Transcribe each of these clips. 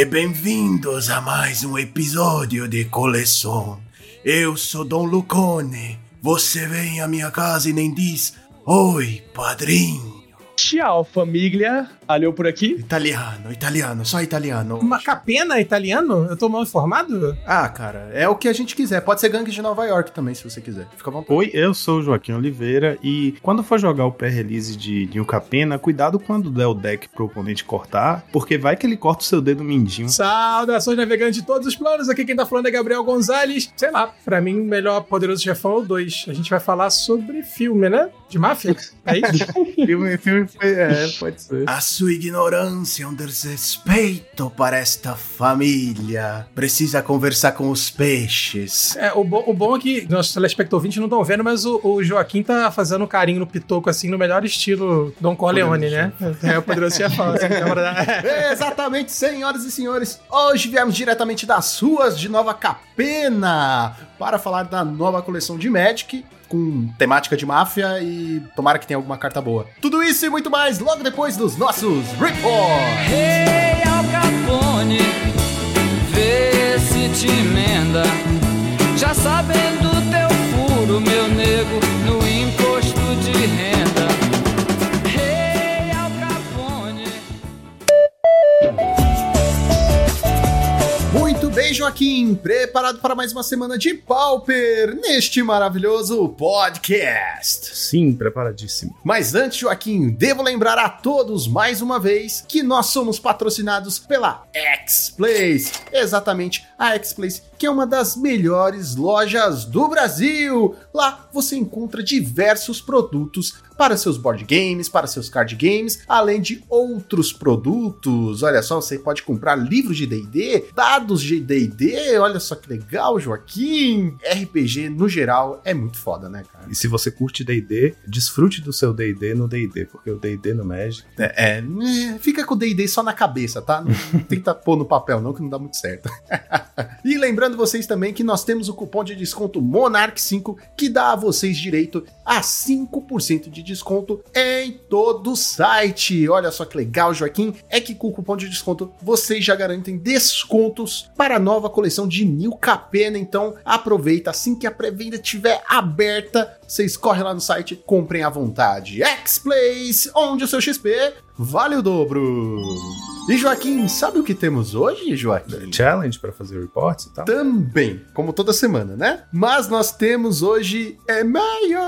e bem-vindos a mais um episódio de Coleção. Eu sou Dom Lucone. Você vem à minha casa e nem diz: Oi, padrinho. Tchau, família. Aleu por aqui. Italiano, italiano, só italiano. Uma capena italiano? Eu tô mal informado? Ah, cara, é o que a gente quiser. Pode ser gangue de Nova York também, se você quiser. Fica bom. Oi, eu sou o Joaquim Oliveira e quando for jogar o pré-release de New Capena, cuidado quando der o deck pro oponente cortar, porque vai que ele corta o seu dedo mindinho. Saudações navegantes de todos os planos. Aqui quem tá falando é Gabriel Gonzalez. Sei lá, pra mim o melhor Poderoso Chefão é o 2. A gente vai falar sobre filme, né? De máfia. É isso? filme, filme foi, é, pode ser. A sua ignorância é um desrespeito para esta família. Precisa conversar com os peixes. É, o, bo o bom é que nossos telespectadores não estão vendo, mas o, o, Joaquim tá fazendo um carinho no pitoco, assim, no melhor estilo Don Corleone, né? É, o Poderoso Chefão. Assim, é, Exatamente, senhoras e senhores. Hoje viemos diretamente das ruas de Nova Capena para falar da nova coleção de Magic com temática de máfia e tomara que tenha alguma carta boa. Tudo isso e muito mais logo depois dos nossos reports. Hey, Al Capone, vê se te emenda. Já sabendo teu furo, meu nego, no imposto de renda. Bem, Joaquim, preparado para mais uma semana de Pauper neste maravilhoso podcast. Sim, preparadíssimo. Mas antes, Joaquim, devo lembrar a todos mais uma vez que nós somos patrocinados pela X-Place. Exatamente, a X-Place, que é uma das melhores lojas do Brasil. Lá você encontra diversos produtos para seus board games, para seus card games, além de outros produtos. Olha só, você pode comprar livros de D&D, dados de D&D, olha só que legal, Joaquim. RPG, no geral, é muito foda, né, cara? E se você curte D&D, desfrute do seu D&D no D&D, porque o D&D no Magic... É, é, fica com o D&D só na cabeça, tá? Não tenta pôr no papel não, que não dá muito certo. e lembrando vocês também que nós temos o cupom de desconto MONARC5, que dá a vocês direito a 5% de desconto em todo o site. Olha só que legal, Joaquim, é que com o cupom de desconto vocês já garantem descontos para a nova coleção de New Capena. Então aproveita assim que a pré-venda estiver aberta, vocês correm lá no site, comprem à vontade. X-Place, onde o seu XP vale o dobro. E Joaquim, sabe o que temos hoje, Joaquim? Challenge para fazer reports e tal? Também, como toda semana, né? Mas nós temos hoje e-mail.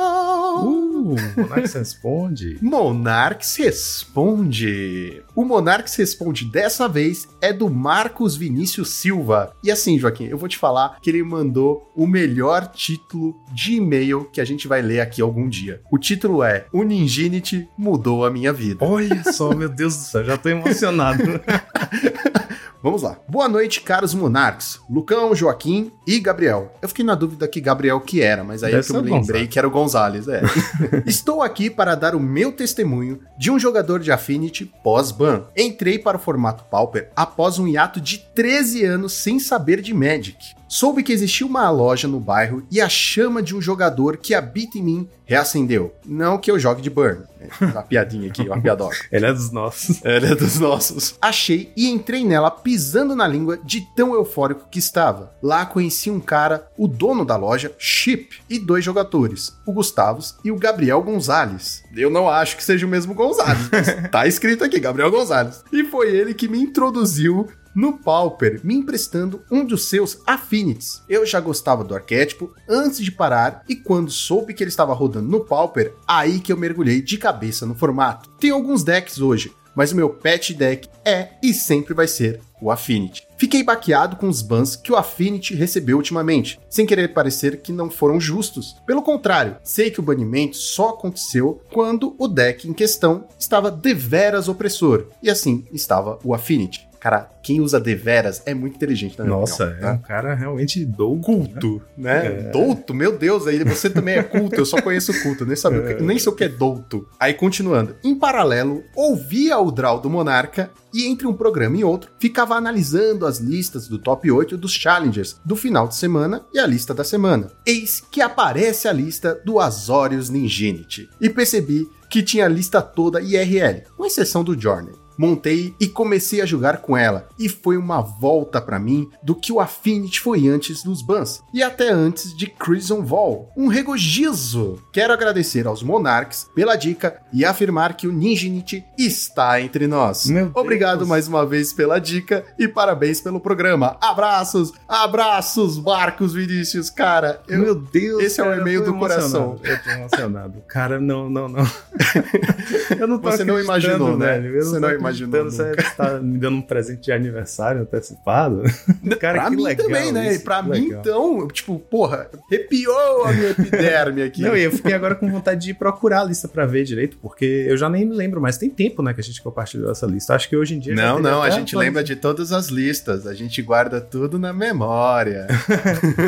Uh, Monarchs responde. Monarchs responde. O Monarchs responde dessa vez é do Marcos Vinícius Silva. E assim, Joaquim, eu vou te falar que ele mandou o melhor título de e-mail que a gente vai ler aqui algum dia. O título é O Ninginity mudou a minha vida. Olha só, meu Deus do céu, já tô emocionado. Vamos lá. Boa noite, caros monarcas. Lucão, Joaquim e Gabriel. Eu fiquei na dúvida que Gabriel que era, mas aí é que eu me lembrei Gonzalez. que era o Gonzales, é. Estou aqui para dar o meu testemunho de um jogador de Affinity pós-ban. Entrei para o formato Pauper após um hiato de 13 anos sem saber de Magic. Soube que existia uma loja no bairro e a chama de um jogador que habita em mim reacendeu. Não que eu jogue de burn. Uma piadinha aqui, uma piadoca. Ele é dos nossos. Ele é dos nossos. Achei e entrei nela pisando na língua de tão eufórico que estava. Lá conheci um cara, o dono da loja, Chip, e dois jogadores, o Gustavos e o Gabriel Gonzalez. Eu não acho que seja o mesmo Gonzalez, mas tá escrito aqui, Gabriel Gonzalez. E foi ele que me introduziu no Pauper, me emprestando um dos seus Affinities. Eu já gostava do arquétipo antes de parar e quando soube que ele estava rodando no Pauper, aí que eu mergulhei de cabeça no formato. Tem alguns decks hoje, mas o meu pet deck é e sempre vai ser o Affinity. Fiquei baqueado com os bans que o Affinity recebeu ultimamente, sem querer parecer que não foram justos. Pelo contrário, sei que o banimento só aconteceu quando o deck em questão estava deveras opressor, e assim estava o Affinity. Cara, quem usa deveras é muito inteligente, né? Nossa, opinião, é né? um cara realmente douto. Culto, né? né? É. Douto? Meu Deus, aí você também é culto, eu só conheço culto, nem, sabe é. que, nem sei o que é douto. Aí, continuando. Em paralelo, ouvia o draw do Monarca e entre um programa e outro, ficava analisando as listas do top 8 dos challengers do final de semana e a lista da semana. Eis que aparece a lista do Azorius Ninjinity. E percebi que tinha a lista toda IRL, com exceção do Journey. Montei e comecei a jogar com ela, e foi uma volta pra mim do que o Affinity foi antes dos bans, e até antes de Crimson Vol. Um regozijo! Quero agradecer aos Monarchs pela dica e afirmar que o Ninjinity está entre nós. Meu Deus. Obrigado mais uma vez pela dica e parabéns pelo programa. Abraços, abraços, Marcos Vinícius, cara. eu- Meu Deus. esse é o cara, e-mail do coração. Eu tô emocionado. Cara, não, não, não. eu não tô Você não imaginou, né? velho. Eu Você tô não. Imaginou Você tá me dando um presente de aniversário antecipado? Cara, pra que mim legal também, né? E isso, pra mim, legal. então, tipo, porra, arrepiou a minha epiderme aqui. Não, e eu fiquei agora com vontade de procurar a lista pra ver direito, porque eu já nem me lembro mais. Tem tempo, né, que a gente compartilhou essa lista. Acho que hoje em dia. Não, não, a gente lembra de todas as listas, a gente guarda tudo na memória.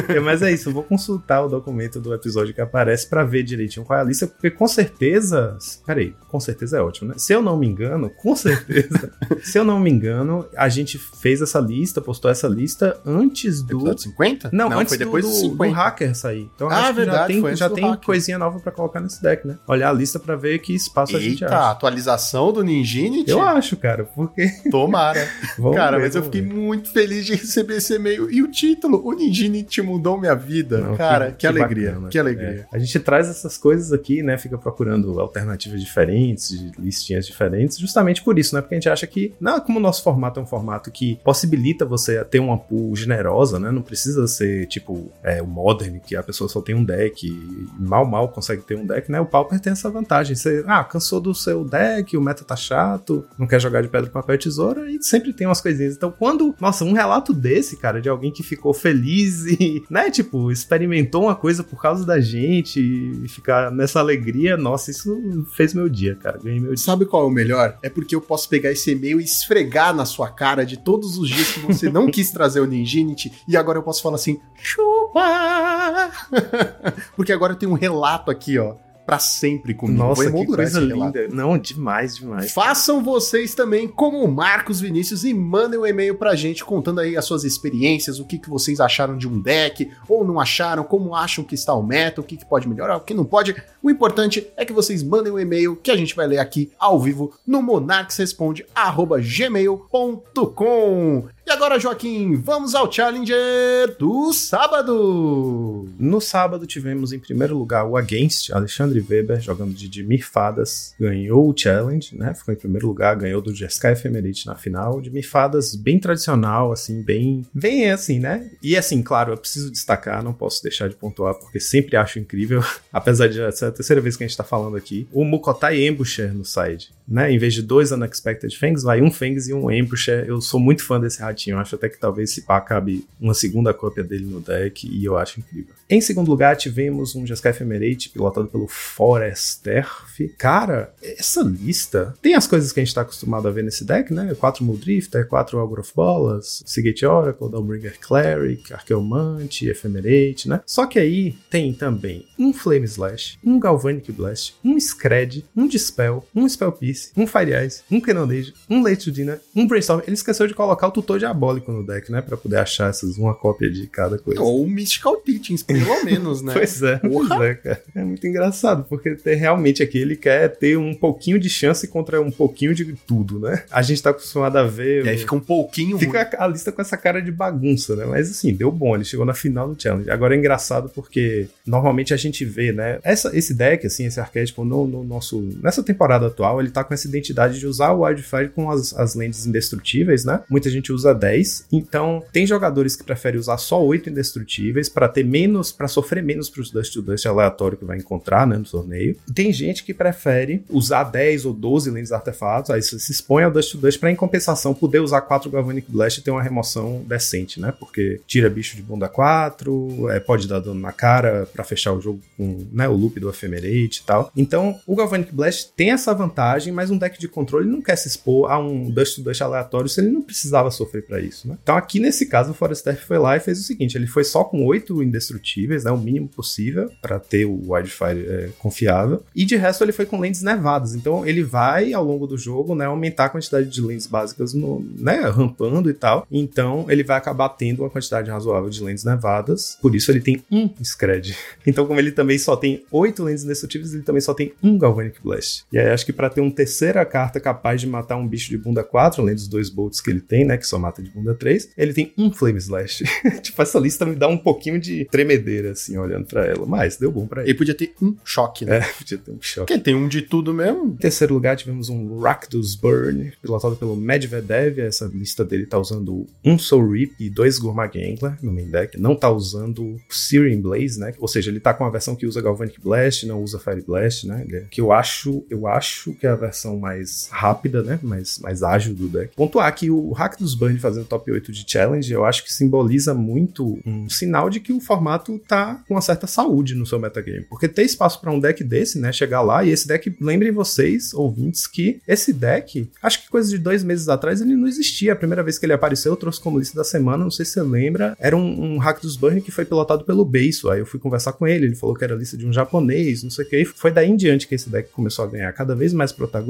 É, Mas é isso, eu vou consultar o documento do episódio que aparece pra ver direitinho qual é a lista, porque com certeza. Peraí, com certeza é ótimo, né? Se eu não me engano, com certeza. se eu não me engano, a gente fez essa lista, postou essa lista antes do. Episódio 50? Não, antes foi depois do, do, do, 50. do hacker sair. Então Ah, acho que já verdade, tem, foi já tem hacker. coisinha nova pra colocar nesse deck, né? Olhar a lista pra ver que espaço a gente Eita, acha. atualização do Ninjinity? Eu acho, cara, porque. Tomara. Vamos Cara, ver, mas eu fiquei ver. muito feliz de receber esse e-mail. E o título, o Ninjinity mudou minha vida. Não, Cara, que, alegria, bacana. que alegria. É. A gente traz essas coisas aqui, né? Fica procurando alternativas diferentes, de listinhas diferentes, justamente por isso, né? Porque a gente acha que, não, como o nosso formato é um formato que possibilita você ter uma pool generosa, né? Não precisa ser tipo é, o Modern, que a pessoa só tem um deck e mal, mal consegue ter um deck, né? O Pauper tem essa vantagem. Você, ah, cansou do seu deck, o meta tá chato, não quer jogar de pedra, papel e tesoura, e sempre tem umas coisinhas. Então, quando, nossa, um relato desse, cara, de alguém que ficou feliz e, né, tipo, experimentou uma coisa por causa da gente e ficar nessa alegria, nossa, isso fez meu dia, cara. Ganhei meu dia. Sabe qual é o melhor? É porque eu posso pegar esse e-mail e esfregar na sua cara de todos os dias que você não quis trazer o Ninjinity e agora eu posso falar assim, chupa! porque agora eu tenho um relato aqui, ó, pra sempre comigo. Nossa, que coisa linda. Não, demais, demais. Façam vocês também como o Marcos Vinícius e mandem um e-mail pra gente contando aí as suas experiências, o que, que vocês acharam de um deck, ou não acharam, como acham que está o meta, o que, que pode melhorar, o que não pode. O importante é que vocês mandem um e-mail que a gente vai ler aqui ao vivo no monarquesresponde@gmail.com. E agora, Joaquim, vamos ao Challenger do sábado. No sábado tivemos em primeiro lugar o Against, Alexandre Weber, jogando de Dimir Fadas, ganhou o Challenge, né? Ficou em primeiro lugar, ganhou do Jeskai Ephemerite na final. Dimir Fadas bem tradicional, assim, bem. Bem assim, né? E assim, claro, eu preciso destacar, não posso deixar de pontuar, porque sempre acho incrível, apesar de ser a terceira vez que a gente tá falando aqui, o Mukotai Embusher no side, né? Em vez de dois Unexpected Fangs, vai um Fangs e um Embusher. Eu sou muito fã desse ratinho, eu acho até que talvez se pá cabe uma segunda cópia dele no deck e eu acho incrível. Em segundo lugar, tivemos um Jeskai Ephemerate pilotado pelo Foresterf. Cara, essa lista tem as coisas que a gente tá acostumado a ver nesse deck, né? 4 Muldrifter, 4 Algor Bolas, Seagate Oracle, Dawnbringer Cleric, Archeomante, Ephemerate, né? Só que aí tem também um Flame Slash, um Galvanic Blast, um Scred, um Dispel, um Spell Piece, um Fire Eyes, um Cannonade, um Late Dina, um Brainstorm. Ele esqueceu de colocar o Tutor Diabólico no deck, né? Pra poder achar essas, uma cópia de cada coisa. Ou Mystical Teachings, pelo menos, né? Pois é, pois é, cara. É muito engraçado, porque realmente aqui ele quer ter um pouquinho de chance contra um pouquinho de tudo, né? A gente tá acostumado a ver. E aí fica um pouquinho ruim. Fica a lista com essa cara de bagunça, né? Mas assim, deu bom, ele chegou na final do challenge. Agora é engraçado porque normalmente a gente vê, né? Essa, esse deck, assim, esse arquétipo no, no nosso. Nessa temporada atual, ele tá com essa identidade de usar o Wildfire com as, as lentes indestrutíveis, né? Muita gente usa 10. Então, tem jogadores que preferem usar só 8 indestrutíveis pra ter menos, pra sofrer menos pros Dust to Dust aleatório que vai encontrar, né? No torneio. Tem gente que prefere usar 10 ou 12 lentes artefatos, aí você se expõe ao Dust to Dust pra em compensação poder usar 4 Galvanic Blast e ter uma remoção decente, né? Porque tira bicho de bunda 4, é, pode dar dano na cara pra fechar o jogo com né, o loop do Ephemerate e tal. Então, o Galvanic Blast tem essa vantagem, mas um deck de controle não quer se expor a um Dust to Dust aleatório se ele não precisava sofrer pra isso, né? Então, aqui nesse caso, o Forester foi lá e fez o seguinte: ele foi só com 8 indestrutíveis, né? O mínimo possível pra ter o Wildfire é, confiável. E de resto, ele foi com lentes nevadas. Então, ele vai, ao longo do jogo, né, aumentar a quantidade de lentes básicas, no, né, rampando e tal. Então, ele vai acabar tendo uma quantidade razoável de lentes nevadas. Por isso, ele tem um Scred. Então, como ele também só tem 8 lentes indestrutíveis, ele também só tem um Galvanic Blast. E aí, acho que pra ter um terceira carta capaz de matar um bicho de bunda 4, além dos dois bolts que ele tem, né? Que só mata de bunda 3. Ele tem um Flame Slash. tipo, essa lista me dá um pouquinho de tremedeira, assim, olhando pra ela. Mas deu bom pra ele. Ele podia ter um choque, né? É, podia ter um choque. Porque tem um de tudo mesmo. Em terceiro lugar, tivemos um Rakdos Burn, pilotado pelo Medvedev. Essa lista dele tá usando um Soul Reap e dois Gourmag Angler no main deck. Não tá usando Searing Blaze, né? Ou seja, ele tá com a versão que usa Galvanic Blast, não usa Fire Blast, né? É- Que eu acho, eu acho que é a versão mais rápida, né? Mais, mais ágil do deck. Pontuar que o Rakdos Burn fazendo top 8 de challenge, eu acho que simboliza muito um sinal de que o formato tá com uma certa saúde no seu metagame. Porque ter espaço pra um deck desse, né? Chegar lá e esse deck, lembrem vocês, ouvintes, que esse deck, acho que coisa de dois meses atrás, ele não existia. A primeira vez que ele apareceu, eu trouxe como lista da semana, não sei se você lembra, era um, um Rakdos Burn que foi pilotado pelo Beiso. Aí eu fui conversar com ele, ele falou que era lista de um japonês, não sei o que. E foi daí em diante que esse deck começou a ganhar cada vez mais protagonismo.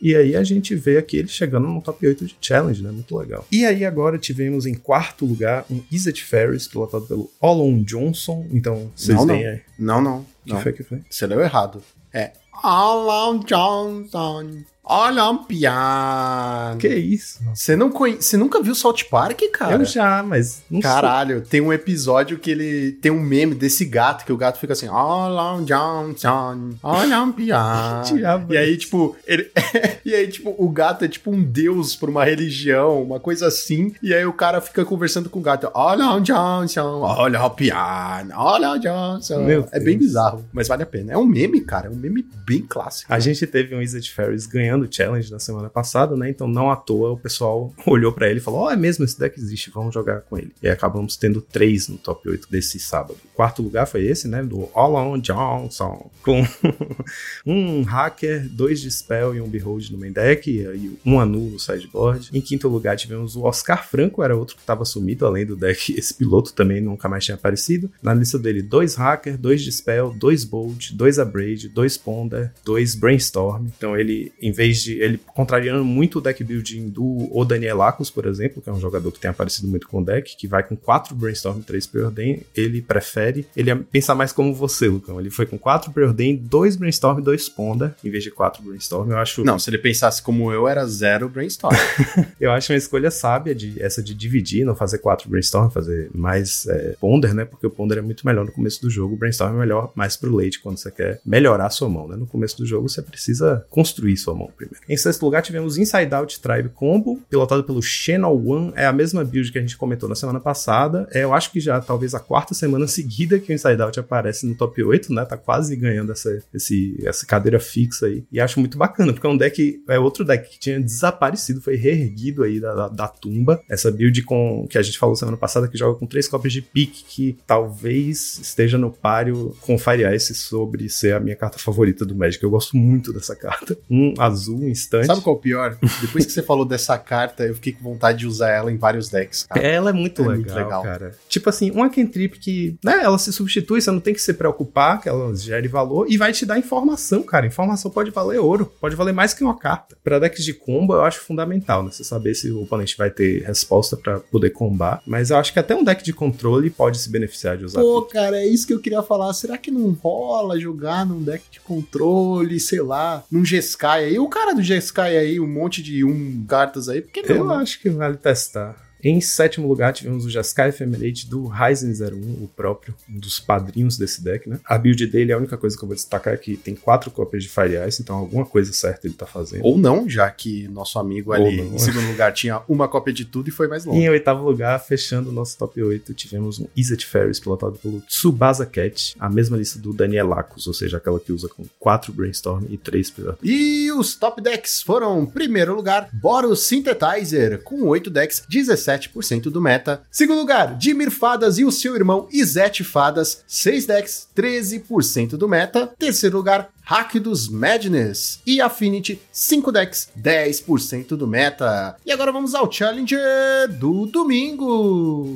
E aí a gente vê aqui ele chegando no top 8 de challenge, né? Muito legal. E aí agora tivemos em quarto lugar um Izzet Ferris, pilotado pelo Olon Johnson. Então, vocês veem aí. Não, não. O que não. foi que foi? Você leu errado. É Alan Johnson. Olympian. Que isso? Você não conhe... Você nunca viu South Park, cara? Eu já, mas não sei. Caralho, tem um episódio que ele tem um meme desse gato, que o gato fica assim, Alan Johnson, Olympian. Que diabo E é aí, tipo, ele... e aí, tipo, o gato é tipo um deus por uma religião, uma coisa assim. E aí o cara fica conversando com o gato, Alan Johnson, Olympian, Alan Johnson. Meu é bem Deus. bizarro, mas vale a pena. É um meme, cara, é um meme bem clássico. A gente teve um Izzet Ferris ganhando o challenge na semana passada, né? Então, não à toa, o pessoal olhou pra ele e falou: Ó, é mesmo, esse deck existe, vamos jogar com ele. E acabamos tendo três no top 8 desse sábado. O quarto lugar foi esse, né? Do Olon Johnson, com um hacker, dois Dispel e um Behold no main deck, e um Anu no sideboard. Em quinto lugar tivemos o Oscar Franco, era outro que tava sumido, além do deck. Esse piloto também nunca mais tinha aparecido. Na lista dele, dois hacker, dois Dispel, dois Bolt, dois Abrade, dois Ponder, dois Brainstorm. Então ele, em vez de. Ele contrariando muito o deck building do O Danielakos, por exemplo, que é um jogador que tem aparecido muito com o deck, que vai com quatro Brainstorm e três Preordain, ele prefere. Ele pensar mais como você, Lucão. Ele foi com quatro Preordain, dois Brainstorm e dois Ponder, em vez de quatro Brainstorm. Eu acho. Não, se ele pensasse como eu, era zero brainstorm. Eu acho uma escolha sábia de essa de dividir, não fazer quatro brainstorm, fazer mais é, ponder, né? Porque o ponder é muito melhor no começo do jogo, o brainstorm é melhor mais pro late quando você quer melhorar a sua mão, né? No começo do jogo você precisa construir sua mão primeiro. Em sexto lugar tivemos Inside Out Tribe Combo, pilotado pelo Channel One, é a mesma build que a gente comentou na semana passada. É, eu acho que já talvez a quarta semana seguida que o Inside Out aparece no top 8, né? Tá quase ganhando essa, esse, essa cadeira fixa aí. E acho muito bacana, porque é um deck, é outro deck que tinha desaparecido, foi reerguido aí da, da, da tumba. Essa build com que a gente falou semana passada, que joga com três cópias de pique, que talvez esteja no páreo com Fire Ice sobre ser a minha carta favorita do Magic. Eu gosto muito dessa carta. Um azul, um instante. Sabe qual é o pior? Depois que você falou dessa carta, eu fiquei com vontade de usar ela em vários decks. cara. Ela é muito, É legal, muito legal. cara. Tipo assim, uma cantrip que, né, ela se substitui, você não tem que se preocupar que ela gere valor e vai te dar informação, cara. Informação pode valer ouro, pode valer mais que uma carta. Pra decks de combo, eu acho fundamental, né? Você saber se o oponente vai ter resposta pra poder combar. Mas eu acho que até um deck de controle pode se beneficiar de usar. Pô, cara, é isso que eu queria falar. Será que não rola jogar num deck de controle, sei lá, num Jeskai aí? O cara do Jeskai aí, um monte de um cartas aí, por que não? Eu acho que vale testar. Em sétimo lugar, tivemos o Jeskai Ephemerate do Ryzen 01, o próprio, um dos padrinhos desse deck, né? A build dele, a única coisa que eu vou destacar é que tem quatro cópias de Fire Ice, então alguma coisa certa ele tá fazendo. Ou não, já que nosso amigo ali em segundo lugar tinha uma cópia de tudo e foi mais longe. em oitavo lugar, fechando o nosso top 8, tivemos um Izzet Ferris pilotado pelo Tsubasa Cat, a mesma lista do Danielakos, ou seja, aquela que usa com 4 Brainstorm e 3 Predator. E os top decks foram, primeiro lugar, Boros Synthetizer, com 8 decks, 17% do meta. Segundo lugar, Dimir Fadas e o seu irmão Izete Fadas, 6 decks, 13% do meta. Terceiro lugar, Hack dos Madness e Affinity, 5 decks, 10% do meta. E agora vamos ao Challenger do domingo.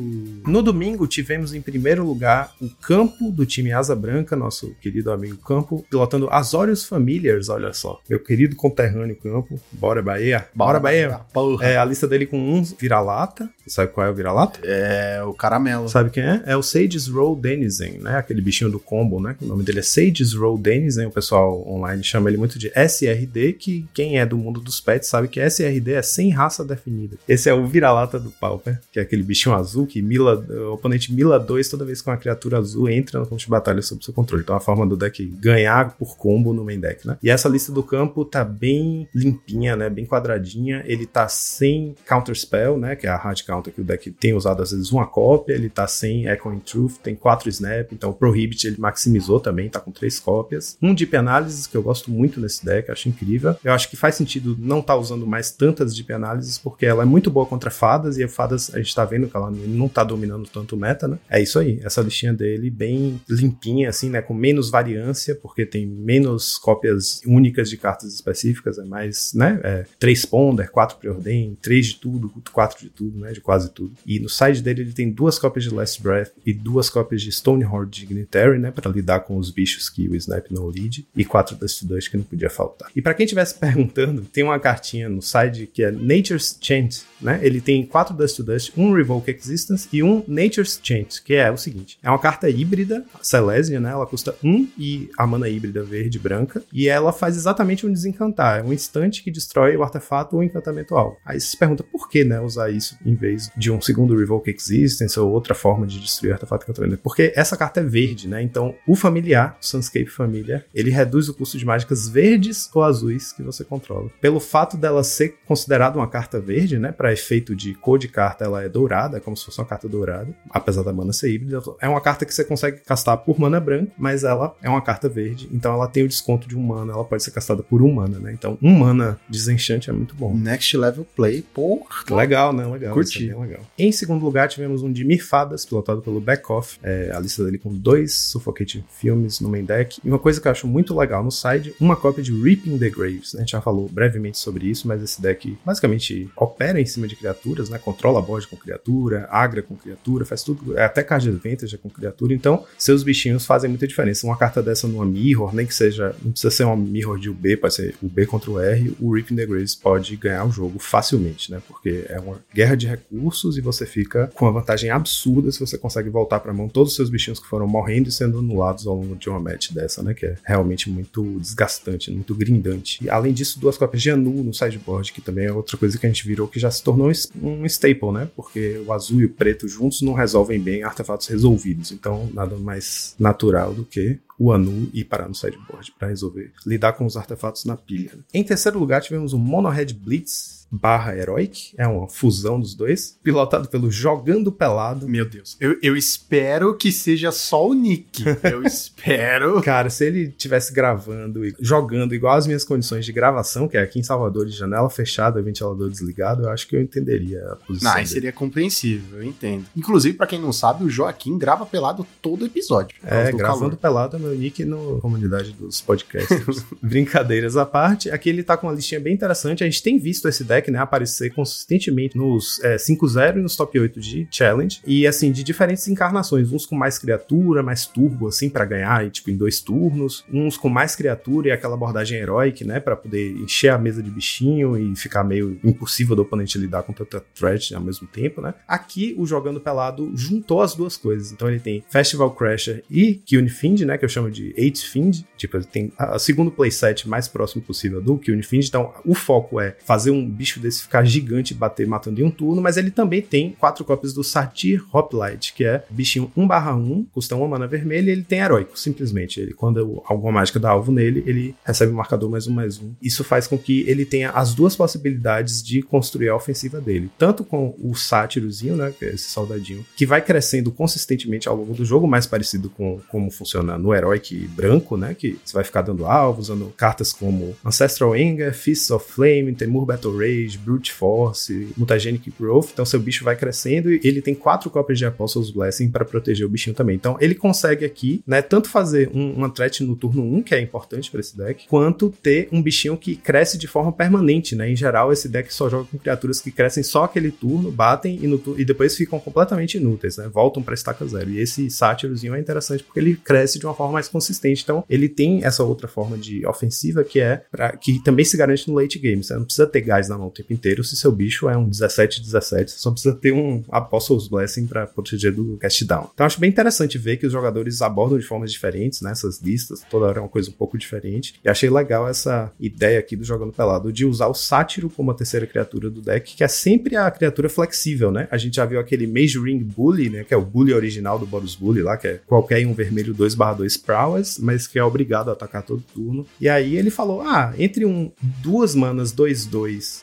No domingo, tivemos em primeiro lugar o campo do time Asa Branca, nosso querido amigo Campo, pilotando Azorius Familiars, olha só. Meu querido conterrâneo Campo. Bora, Bahia. Bora, Bahia. Porra. É a lista dele com um vira-lata. Sabe qual é o vira-lata? É o caramelo. Sabe quem é? É o Sage's Row Denizen, né? Aquele bichinho do combo, né? O nome dele é Sage's Row Denizen. O pessoal pessoal online chama ele muito de SRD, que quem é do mundo dos pets sabe que SRD é sem raça definida. Esse é o vira-lata do Pauper, que é aquele bichinho azul que mila, o oponente mila dois toda vez que uma criatura azul entra no campo de batalha sob seu controle. Então a forma do deck ganhar por combo no main deck, né? E essa lista do campo tá bem limpinha, né? Bem quadradinha. Ele tá sem Counter Spell, né? Que é a hard counter que o deck tem usado às vezes uma cópia. Ele tá sem Echoing Truth, tem quatro Snap. Então o Prohibit ele maximizou também, tá com três cópias. Um Deep Analysis, que eu gosto muito nesse deck, acho incrível. Eu acho que faz sentido não estar tá usando mais tantas Deep Analysis, porque ela é muito boa contra fadas, e a fadas a gente tá vendo que ela não tá dominando tanto o meta, né? É isso aí, essa listinha dele bem limpinha, assim, né? Com menos variância, porque tem menos cópias únicas de cartas específicas, é mais, né? É, três Ponder, quatro Preordain, três de tudo, quatro de tudo, né? De quase tudo. E no side dele ele tem duas cópias de Last Breath e duas cópias de Stonehorde Dignitary, né? Para lidar com os bichos que o Snap não lead, e quatro Dust Dust que não podia faltar. E para quem estivesse perguntando, tem uma cartinha no side que é Nature's Chant, né? Ele tem quatro Dust to Dust, um Revoke Existence e um Nature's Chant, que é o seguinte: é uma carta híbrida, Celestia, né? Ela custa um e a mana híbrida verde e branca, e ela faz exatamente um desencantar, é um instante que destrói o artefato ou encantamento alvo. Aí você se pergunta por que, né, usar isso em vez de um segundo Revoke Existence ou outra forma de destruir artefato encantamento? Porque essa carta é verde, né? Então, o familiar, o Sunscape Familiar, ele reduz o custo de mágicas verdes ou azuis que você controla. Pelo fato dela ser considerada uma carta verde, né, para efeito de cor de carta, ela é dourada, é como se fosse uma carta dourada, apesar da mana ser híbrida. É uma carta que você consegue castar por mana branca, mas ela é uma carta verde, então ela tem o desconto de um mana, ela pode ser castada por um mana, né? Então, um mana desenchante é muito bom. Next Level Play, porra. Legal, né? Legal. Curti. É legal. Em segundo lugar, tivemos um de Mirfadas, pilotado pelo Backoff. É, a lista dele com dois Suffocate Filmes no main deck. E uma coisa que eu acho muito legal no side, uma cópia de Reaping the Graves. Né? A gente já falou brevemente sobre isso, mas esse deck basicamente opera em cima de criaturas, né? Controla board com criatura, agra com criatura, faz tudo, é até card advantage com criatura. Então, seus bichinhos fazem muita diferença. Uma carta dessa numa mirror, nem que seja, não precisa ser uma mirror de UB, pode ser o B contra o R, o Reaping the Graves pode ganhar o jogo facilmente, né? Porque é uma guerra de recursos e você fica com uma vantagem absurda se você consegue voltar para mão todos os seus bichinhos que foram morrendo e sendo anulados ao longo de uma match dessa, né? Que é realmente muito desgastante, muito grindante. E além disso, duas cópias de Anu no sideboard, que também é outra coisa que a gente virou que já se tornou um staple, né? Porque o azul e o preto juntos não resolvem bem artefatos resolvidos. Então, nada mais natural do que o Anu e parar no sideboard para resolver lidar com os artefatos na pilha. Em terceiro lugar, tivemos o Mono Red Blitz barra Heroic, é uma fusão dos dois, pilotado pelo Jogando Pelado. Meu Deus, eu, eu espero que seja só o Nick. Eu espero. Cara, se ele tivesse gravando e jogando igual as minhas condições de gravação, que é aqui em Salvador, de janela fechada, ventilador desligado, eu acho que eu entenderia a posição. Não, dele. seria compreensível, eu entendo. Inclusive, para quem não sabe, o Joaquim grava pelado todo episódio. É, gravando calor. pelado é meu nick na comunidade dos podcasters. Brincadeiras à parte, aqui ele tá com uma listinha bem interessante. A gente tem visto esse deck, né, aparecer consistentemente nos é, 5-0 e nos top 8 de challenge. E assim, de diferentes encarnações. Uns com mais criatura, mais turbo, assim, para ganhar, e, tipo, em dois turnos. Uns com mais criatura e aquela abordagem heróica, né, para poder encher a mesa de bichinho e ficar meio impossível do oponente lidar com tanta threat ao mesmo tempo, né. Aqui, o Jogando Pelado juntou as duas coisas. Então ele tem Festival Crasher e Kiln Fiend, né, que eu chamo de Eight Fiend. Tipo, ele tem a segundo playset mais próximo possível do Kiln Fiend. Então, o foco é fazer um bicho desse ficar gigante e bater matando em um turno, mas ele também tem quatro cópias do Satyr Hoplite, que é bichinho 1/1, custa uma mana vermelha e ele tem heróico, simplesmente. Ele, quando alguma mágica dá alvo nele, ele recebe um marcador mais um mais um. Isso faz com que ele tenha as duas possibilidades de construir a ofensiva dele. Tanto com o sátirozinho, né, que é esse soldadinho, que vai crescendo consistentemente ao longo do jogo, mais parecido com como funciona no Heroic branco, né, que você vai ficar dando alvo, usando cartas como Ancestral Anger, Fists of Flame, Temur Battle Brute Force, Mutagenic Growth. Então seu bicho vai crescendo e ele tem quatro cópias de Apostles Blessing para proteger o bichinho também. Então ele consegue aqui, né, tanto fazer um, uma threat no turno 1, que é importante para esse deck, quanto ter um bichinho que cresce de forma permanente, né? Em geral, esse deck só joga com criaturas que crescem só aquele turno, batem e, no e depois ficam completamente inúteis, né? Voltam para estaca zero. E esse sátirozinho é interessante porque ele cresce de uma forma mais consistente. Então, ele tem essa outra forma de ofensiva que é que também se garante no late game. Você não precisa ter gás na mão o tempo inteiro se seu bicho é um 17-17. Você só precisa ter um Apostles Blessing para proteger do cast down. Então, acho bem interessante ver que os jogadores abordam de formas diferentes nessas né, listas. Toda hora é uma coisa um pouco diferente. E achei legal essa ideia aqui do Jogando Pelado de usar o Sátiro como a terceira criatura do deck, que é sempre a criatura flexível, né? A gente já viu aquele Mage Ring Bully, né? Que é o Bully original do Boros Bully lá, que é qualquer um vermelho 2/2 Prowess, mas que é obrigado a atacar todo turno. E aí ele falou: ah, entre um duas manas 2/2 Prowess,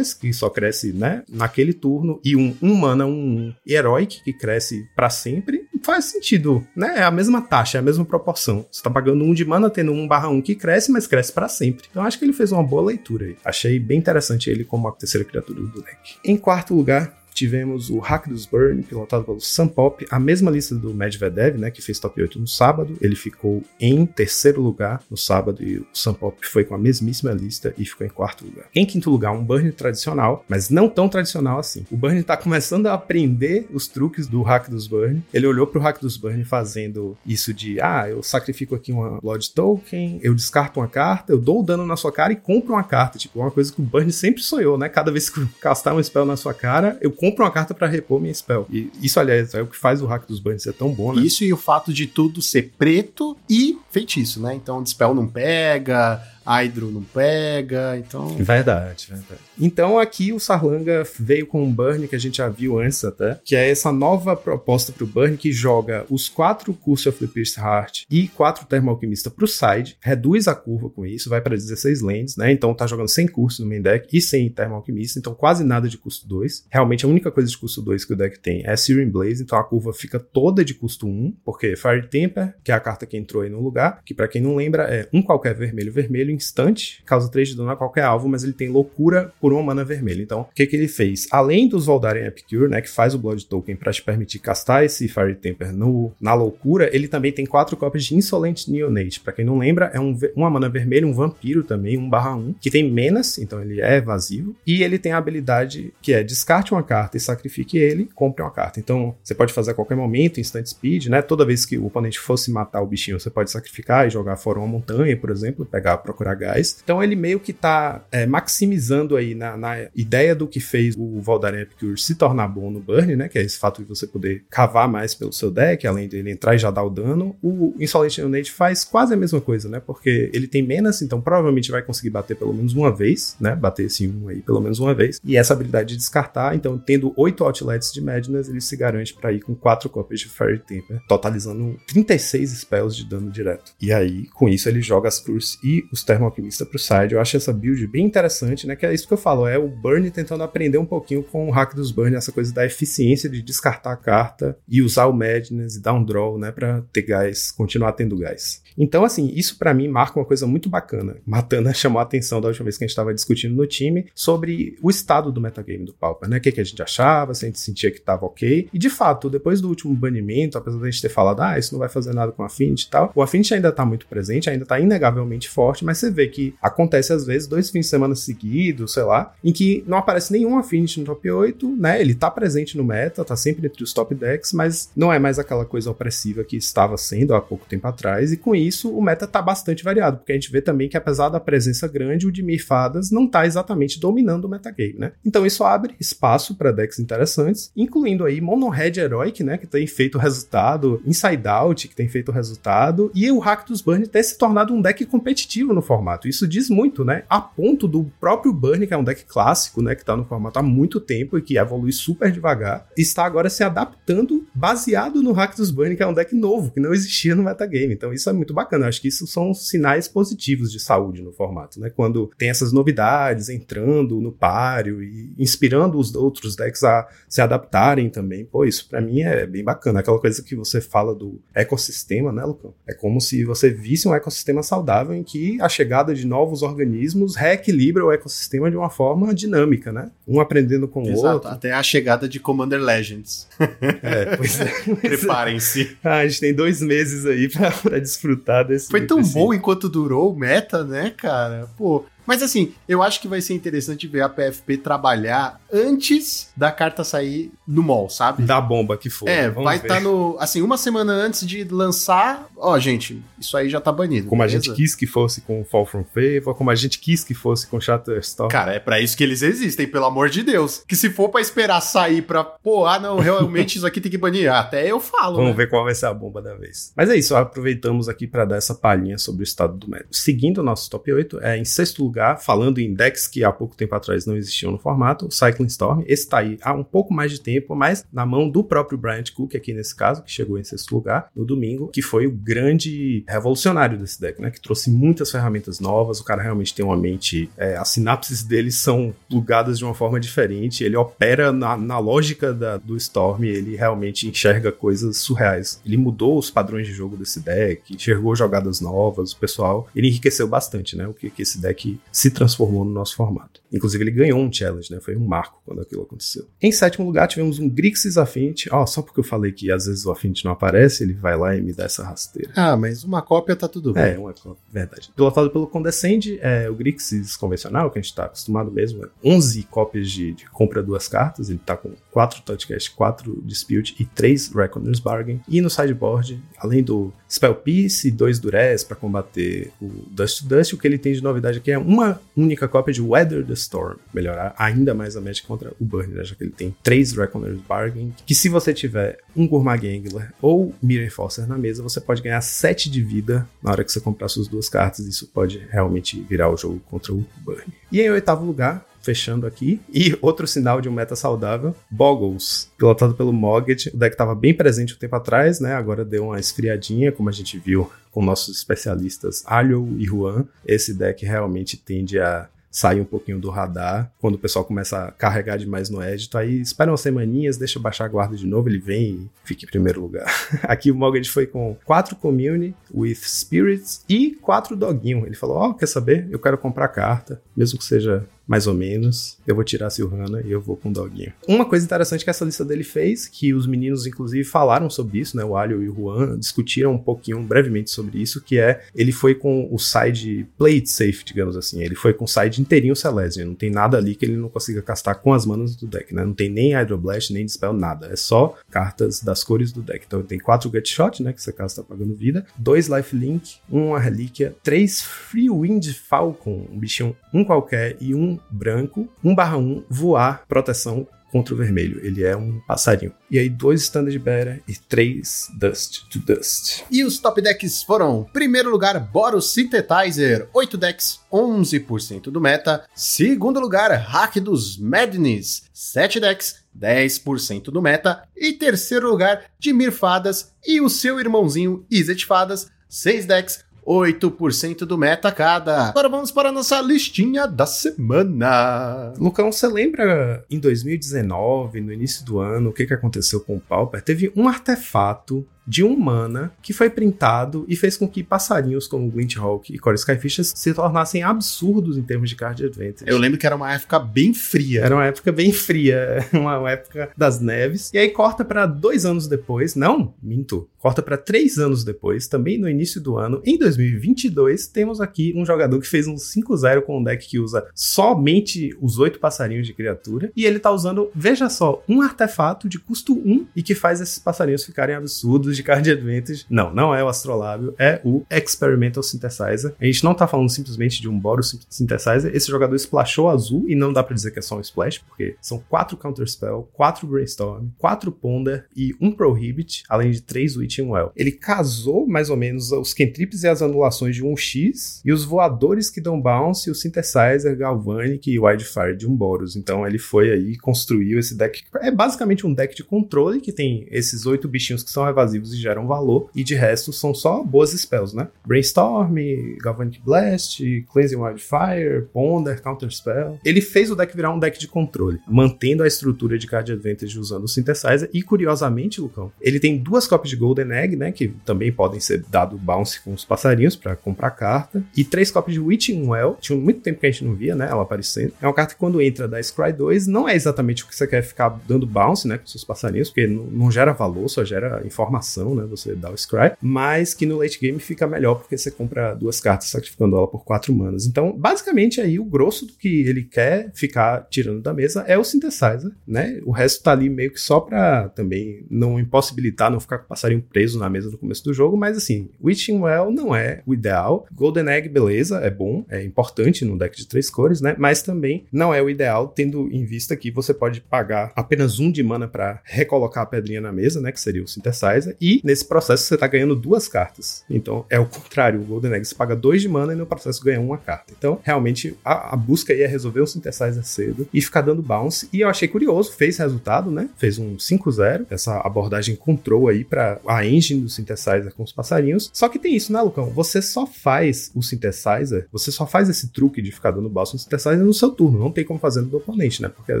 que só cresce, né? Naquele turno, e um 1 um mana 1 um, Heroic, que cresce para sempre, faz sentido, né? É a mesma taxa, é a mesma proporção. Você tá pagando um de mana, tendo 1 barra 1 que cresce, mas cresce para sempre. Então acho que ele fez uma boa leitura aí. Achei bem interessante ele como a terceira criatura do deck. Em quarto lugar, tivemos o Hack dos Burn, pilotado pelo Sam Pop, a mesma lista do Medvedev, né, que fez top 8 no sábado. Ele ficou em terceiro lugar no sábado e o Sam Pop foi com a mesmíssima lista e ficou em quarto lugar. Em quinto lugar, um Burn tradicional, mas não tão tradicional assim. O Burn tá começando a aprender os truques do Hack dos Burn. Ele olhou pro Hack dos Burn fazendo isso de, ah, eu sacrifico aqui uma Blood Token, eu descarto uma carta, eu dou o dano na sua cara e compro uma carta. Tipo, uma coisa que o Burn sempre sonhou, né? Cada vez que castar um spell na sua cara, eu compro uma carta para repor minha spell. E isso, aliás, é o que faz o hack dos bans ser tão bom, né? Isso e o fato de tudo ser preto e feitiço, né? Então, o spell não pega, Hydro não pega, então. Verdade, verdade. Então aqui o Sarlanga veio com um burn que a gente já viu antes até, que é essa nova proposta pro burn que joga os quatro Curse of the Pierced Heart e quatro Termo Alquimista pro side, reduz a curva com isso, vai para 16 lands, né? Então tá jogando sem curso no main deck e sem Termo Alquimista, então quase nada de custo 2. Realmente a única coisa de custo 2 que o deck tem é Searing Blaze, então a curva fica toda de custo 1, porque Fire Temper, que é a carta que entrou aí no lugar, que para quem não lembra é um qualquer vermelho vermelho instante, causa 3 de dano a qualquer alvo, mas ele tem loucura por uma mana vermelha. Então, o que, que ele fez? Além dos Voldaren Epicure, né, que faz o Blood Token para te permitir castar esse Fire Temper no, na loucura, ele também tem quatro cópias de Insolent Neonate. Para quem não lembra, é um, uma mana vermelha, um vampiro também, 1 barra 1, que tem menos, então ele é evasivo. E ele tem a habilidade que é descarte uma carta e sacrifique ele, compre uma carta. Então, você pode fazer a qualquer momento, instant speed, né? Toda vez que o oponente fosse matar o bichinho, você pode sacrificar e jogar fora uma montanha, por exemplo, pegar, procurar gás. Então ele meio que tá é, maximizando aí na, na, ideia do que fez o Voldaren Epicure se tornar bom no Burn, né? Que é esse fato de você poder cavar mais pelo seu deck, além dele entrar e já dar o dano. O Insolent Neonate faz quase a mesma coisa, né? Porque ele tem menos, então provavelmente vai conseguir bater pelo menos uma vez, né? Bater esse um aí pelo menos uma vez. E essa habilidade de descartar, então tendo oito outlets de Madness, ele se garante para ir com quatro cópias de Fairy Temper, totalizando 36 spells de dano direto. E aí, com isso, ele joga as Curse e os Termo Alquimista pro side. Eu acho essa build bem interessante, né? Que é isso que eu falo, é o Burn tentando aprender um pouquinho com o hack dos Burn, essa coisa da eficiência de descartar a carta e usar o Madness e dar um draw, né? Pra ter gás, continuar tendo gás. Então, assim, isso para mim marca uma coisa muito bacana. Matana chamou a atenção da última vez que a gente estava discutindo no time sobre o estado do metagame do Pauper, né? O que, que a gente achava, se a gente sentia que tava ok. E de fato, depois do último banimento, apesar da gente ter falado, ah, isso não vai fazer nada com o Affinity e tal, o Affinity ainda tá muito presente, ainda tá inegavelmente forte, mas você vê que acontece às vezes dois fins de semana seguidos, sei lá, em que não aparece nenhum Affinity no top 8, né? Ele tá presente no meta, tá sempre entre os top decks, mas não é mais aquela coisa opressiva que estava sendo há pouco tempo atrás, e com isso o meta tá bastante variado, porque a gente vê também que apesar da presença grande, o Dimir Fadas não tá exatamente dominando o metagame, né? Então isso abre espaço para decks interessantes, incluindo aí Mono Red Heroic, né, que tem feito resultado, Inside Out, que tem feito resultado, e o Rakdos Burn ter se tornado um deck competitivo no. Isso diz muito, né? A ponto do próprio Burn, que é um deck clássico, né, que tá no formato há muito tempo e que evolui super devagar, está agora se adaptando baseado no Rakdos Burn, que é um deck novo, que não existia no metagame. Então isso é muito bacana. Eu acho que isso são sinais positivos de saúde no formato, né? Quando tem essas novidades entrando no páreo e inspirando os outros decks a se adaptarem também. Pô, isso para mim é bem bacana. Aquela coisa que você fala do ecossistema, né, Lucão? É como se você visse um ecossistema saudável em que a de novos organismos reequilibra o ecossistema de uma forma dinâmica, né? Um aprendendo com o outro. Até a chegada de Commander Legends. É, pois é. Preparem-se. ah, a gente tem dois meses aí pra, pra desfrutar desse. Foi tão desse... bom enquanto durou o meta, né, cara? Pô, Mas assim, eu acho que vai ser interessante ver a PFP trabalhar antes da carta sair no mall, sabe? Da bomba que for. É, Vamos vai estar no. Assim, uma semana antes de lançar. Ó, gente, isso aí já tá banido. Como a beleza? gente quis que fosse com Fall From Favor, como a gente quis que fosse com Shutterstock. Cara, é pra isso que eles existem, pelo amor de Deus. Que se for pra esperar sair pra. Pô, ah, não, realmente isso aqui tem que banir. Até eu falo. Vamos né? ver qual vai ser a bomba da vez. Mas é isso, aproveitamos aqui para dar essa palhinha sobre o estado do método. Seguindo o nosso top 8, é em sexto lugar, falando em decks que há pouco tempo atrás não existiam no formato, o Cycling Storm. Esse tá aí há um pouco mais de tempo, mas na mão do próprio Bryant Cook, aqui nesse caso, que chegou em sexto lugar no domingo, que foi o grande revolucionário desse deck, né? Que trouxe muitas ferramentas novas. O cara realmente tem uma mente. é, as sinapses dele são plugadas de uma forma diferente. Ele opera na, na lógica da- do Storm, ele realmente enxerga coisas surreais. Ele mudou os padrões de jogo desse deck, enxergou jogadas novas, o pessoal. Ele enriqueceu bastante, né? O que, que esse deck se transformou no nosso formato. Inclusive, ele ganhou um challenge, né? Foi um marco quando aquilo aconteceu. Em sétimo lugar, tivemos um Grixis Affinity. Ó, só porque eu falei que às vezes o Affinity não aparece, ele vai lá e me dá essa rasteira. Ah, mas uma cópia tá tudo bem. É, uma cópia, verdade. Pilotado pelo Condescend, é o Grixis convencional, que a gente tá acostumado mesmo, é 11 cópias de, de compra duas cartas, ele tá com 4 Touchcast, 4 Dispute e 3 Reckoner's Bargain. E no sideboard, além do Spell Piece e 2 Durez para combater o Dust to Dust, o que ele tem de novidade aqui é uma única cópia de Weather the Storm, melhorar ainda mais a match contra o Burn, né, já que ele tem 3 Reckoner's Bargain, que se você tiver um Gourmag Angler ou Mirror Enforcer na mesa, você pode ganhar 7 de vida na hora que você comprar suas duas cartas. Isso pode realmente virar o jogo contra o Burn. E em oitavo lugar, fechando aqui, e outro sinal de um meta saudável, Boggles, pilotado pelo Mogget. O deck estava bem presente um tempo atrás, né? Agora deu uma esfriadinha, como a gente viu com nossos especialistas Alio e Juan. Esse deck realmente tende a sair um pouquinho do radar quando o pessoal começa a carregar demais no edito. Aí espera umas semaninhas, deixa baixar a guarda de novo, ele vem e fica em primeiro lugar. Aqui o Morgan foi com 4 Community, with Spirits e 4 Doguinho. Ele falou: Ó, quer saber? Eu quero comprar carta, mesmo que seja mais ou menos. Eu vou tirar a Silhana e eu vou com o Doguinho. Uma coisa interessante que essa lista dele fez, que os meninos inclusive falaram sobre isso, né? O Alio e o Juan discutiram um pouquinho brevemente sobre isso, que é ele foi com o side plate safe, digamos assim. Ele foi com o side inteirinho Celestia. Não tem nada ali que ele não consiga castar com as manas do deck, né? Não tem nem Hydroblast, nem Dispel, nada. É só cartas das cores do deck. Então tem 4 Gut Shot, né? Que você casta pagando vida, 2 Lifelink, 1 uma relíquia, 3 Free Wind Falcon, um bichinho um qualquer e um branco, 1 barra 1, voar, proteção contra o vermelho. Ele é um passarinho. E aí, dois Standard Bearer e três Dust to Dust. E os top decks foram: primeiro lugar, Boros Synthetizer, 8 decks, 11% do meta. Segundo lugar, Hack dos Madness, 7 decks, 10% do meta. E terceiro lugar, Dimir Fadas e o seu irmãozinho Izet Fadas, 6 decks, 8% do meta cada. Agora vamos para a nossa listinha da semana. Lucão, você lembra em 2019, no início do ano, o que, que aconteceu com o Pauper? Teve um artefato de um mana que foi printado e fez com que passarinhos como Glint Hawk e Core Skyfishes se tornassem absurdos em termos de card advantage. Eu lembro que era uma época bem fria. Era uma época bem fria, uma época das neves. E aí corta para dois anos depois, não, minto, corta para três anos depois, também no início do ano, em 2022, temos aqui um jogador que fez um 5-0 com um deck que usa somente os oito passarinhos de criatura. E ele tá usando, veja só, um artefato de custo 1 e que faz esses passarinhos ficarem absurdos de card advantage. Não, não é o Astrolábio, é o Experimental Synthesizer. A gente não tá falando simplesmente de um Boros Synthesizer. Esse jogador splashou azul e não dá pra dizer que é só um splash, porque são quatro Counterspell, quatro Brainstorm, quatro Ponder e um Prohibit, além de três Witching Well. Ele casou mais ou menos os cantrips e as anulações de um X e os voadores que dão bounce e o Synthesizer, Galvanic e Wildfire de um Boros. Então ele foi aí construiu esse deck. É basicamente um deck de controle que tem esses oito bichinhos que são evasivos e geram valor, e de resto são só boas spells, né? Brainstorm, Galvanic Blast, Cleansing Wildfire, Ponder, Counterspell. Ele fez o deck virar um deck de controle, mantendo a estrutura de card advantage usando o Synthesizer, e curiosamente, Lucão, ele tem duas cópias de Golden Egg, né? Que também podem ser dado bounce com os passarinhos para comprar carta, e três cópias de Witching Well. Tinha muito tempo que a gente não via, né? Ela aparecendo. É uma carta que quando entra da Scry 2, não é exatamente o que você quer ficar dando bounce, né? Com seus passarinhos, porque não gera valor, só gera informação ação, né? Você dá o scry, mas que no late game fica melhor porque você compra duas cartas sacrificando ela por quatro manas. Então, basicamente aí o grosso do que ele quer ficar tirando da mesa é o synthesizer, né? O resto tá ali meio que só pra também não impossibilitar, não ficar com o passarinho preso na mesa no começo do jogo, mas assim, Witching Well não é o ideal. Golden Egg, beleza, é bom, é importante no deck de três cores, né? Mas também não é o ideal, tendo em vista que você pode pagar apenas um de mana para recolocar a pedrinha na mesa, né? Que seria o Synthesizer, e nesse processo você tá ganhando duas cartas. Então é o contrário, o Golden Egg você paga dois de mana e no processo ganha uma carta. Então, realmente, a, a busca aí é resolver um Synthesizer cedo e ficar dando bounce. E eu achei curioso, fez resultado, né? Fez um 5-0, essa abordagem control aí para a engine do Synthesizer com os passarinhos. Só que tem isso, né, Lucão? Você só faz o Synthesizer, você só faz esse truque de ficar dando bounce no Synthesizer no seu turno. Não tem como fazer no do oponente, né? Porque é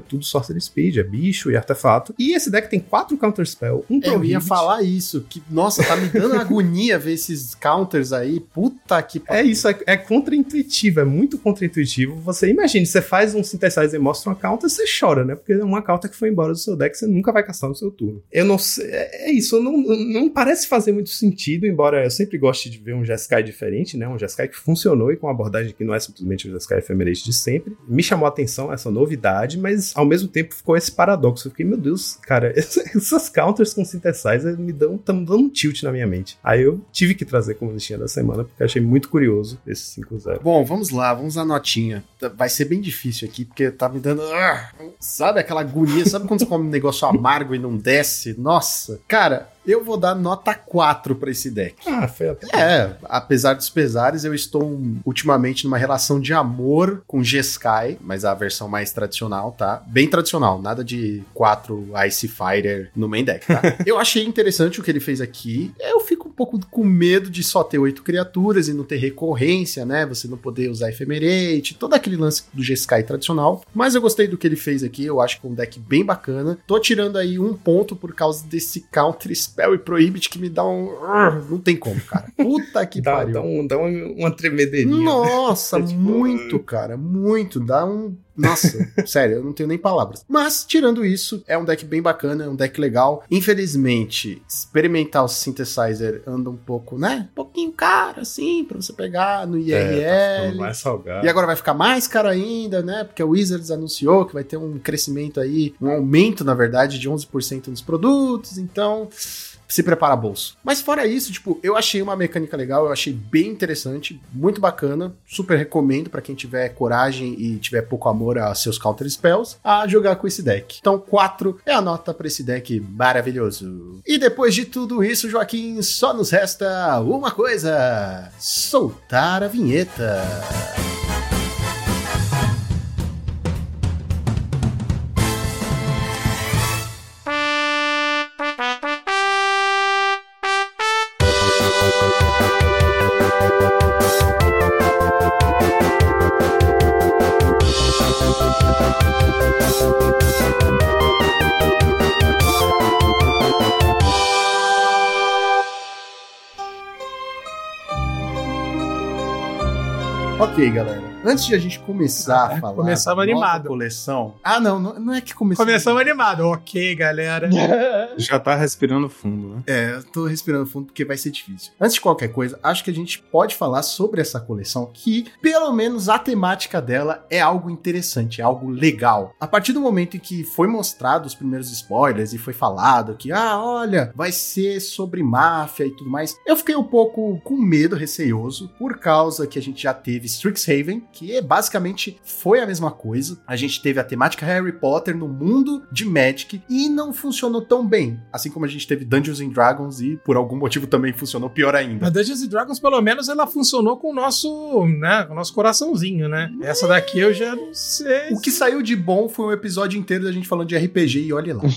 tudo Sorcery Speed, é bicho e artefato. E esse deck tem quatro Counter Spell, um Eu ia Prohibit. falar isso, que, nossa, tá me dando agonia ver esses counters aí. Puta que É isso, é, é contra-intuitivo, é muito contra-intuitivo. Você imagine, você faz um synthesizer e mostra uma counter, você chora, né? Porque é uma counter que foi embora do seu deck, você nunca vai castar no seu turno. Eu não sei, é é isso, não, não parece fazer muito sentido, embora eu sempre goste de ver um Jeskai diferente, né? Um Jeskai que funcionou e com uma abordagem que não é simplesmente o Jeskai Ephemerate de sempre. Me chamou a atenção essa novidade, mas ao mesmo tempo ficou esse paradoxo. Eu fiquei, meu Deus, cara, essas counters com synthesizer me dão, dando um tilt na minha mente. Aí eu tive que trazer como listinha da semana, porque achei muito curioso esse 5-0. Bom, vamos lá, vamos à notinha. Tá- Vai ser bem difícil aqui, porque tá me dando. ah, sabe aquela agonia? Sabe quando você come um negócio amargo e não desce? Nossa. Cara, eu vou dar nota 4 pra esse deck. Ah, foi até. É, apesar dos pesares, eu estou ultimamente numa relação de amor com G-Sky, mas a versão mais tradicional, tá? Bem tradicional, nada de 4 Ice Fighter no main deck, tá? eu achei interessante o que ele fez aqui. Eu fico um pouco com medo de só ter oito criaturas e não ter recorrência, né? Você não poder usar Ephemerate, todo aquele lance do G-Sky tradicional. Mas eu gostei do que ele fez aqui, eu acho que é um deck bem bacana. Tô tirando aí um ponto por causa desse Counter Spell e Prohibit que me dá um. Não tem como, cara. Puta que Dá, pariu. dá, um, dá um- uma tremedeirinha. Nossa, É tipo, muito, cara, muito. Dá um. Nossa, sério, eu não tenho nem palavras. Mas, tirando isso, é um deck bem bacana, é um deck legal. Infelizmente, experimentar o Synthesizer anda um pouco, né? Um pouquinho caro, assim, pra você pegar no IRL. É, tá mais salgado. E agora vai ficar mais caro ainda, né? Porque a Wizards anunciou que vai ter um crescimento aí, um aumento, na verdade, de 11% nos produtos. Então, se prepara bolso. Mas fora isso, tipo, eu achei uma mecânica legal, eu achei bem interessante, muito bacana. Super recomendo pra quem tiver coragem e tiver pouco amor a seus counter spells a jogar com esse deck. Então, 4 é a nota pra esse deck maravilhoso. E depois de tudo isso, Joaquim, só nos resta uma coisa: soltar a vinheta. Ok, galera. Antes de a gente começar a Ah, falar. nossa animado. coleção. Ah, não, não, não é que começamos. Começamos animado. Ok, galera. Já tá respirando fundo, né? É, eu tô respirando fundo porque vai ser difícil. Antes de qualquer coisa, acho que a gente pode falar sobre essa coleção que, pelo menos a temática dela é algo interessante, é algo legal. A partir do momento em que foi mostrado os primeiros spoilers e foi falado que, ah, olha, vai ser sobre máfia e tudo mais, eu fiquei um pouco com medo, receioso, por causa que a gente já teve Strixhaven, que basicamente foi a mesma coisa. A gente teve a temática Harry Potter no mundo de Magic e não funcionou tão bem. Assim como a gente teve Dungeons and Dragons e por algum motivo também funcionou pior ainda. A Dungeons and Dragons, pelo menos, ela funcionou com o nosso, né, o nosso coraçãozinho, né? Essa daqui eu já não sei. O que saiu de bom foi um episódio inteiro da gente falando de RPG e olha lá.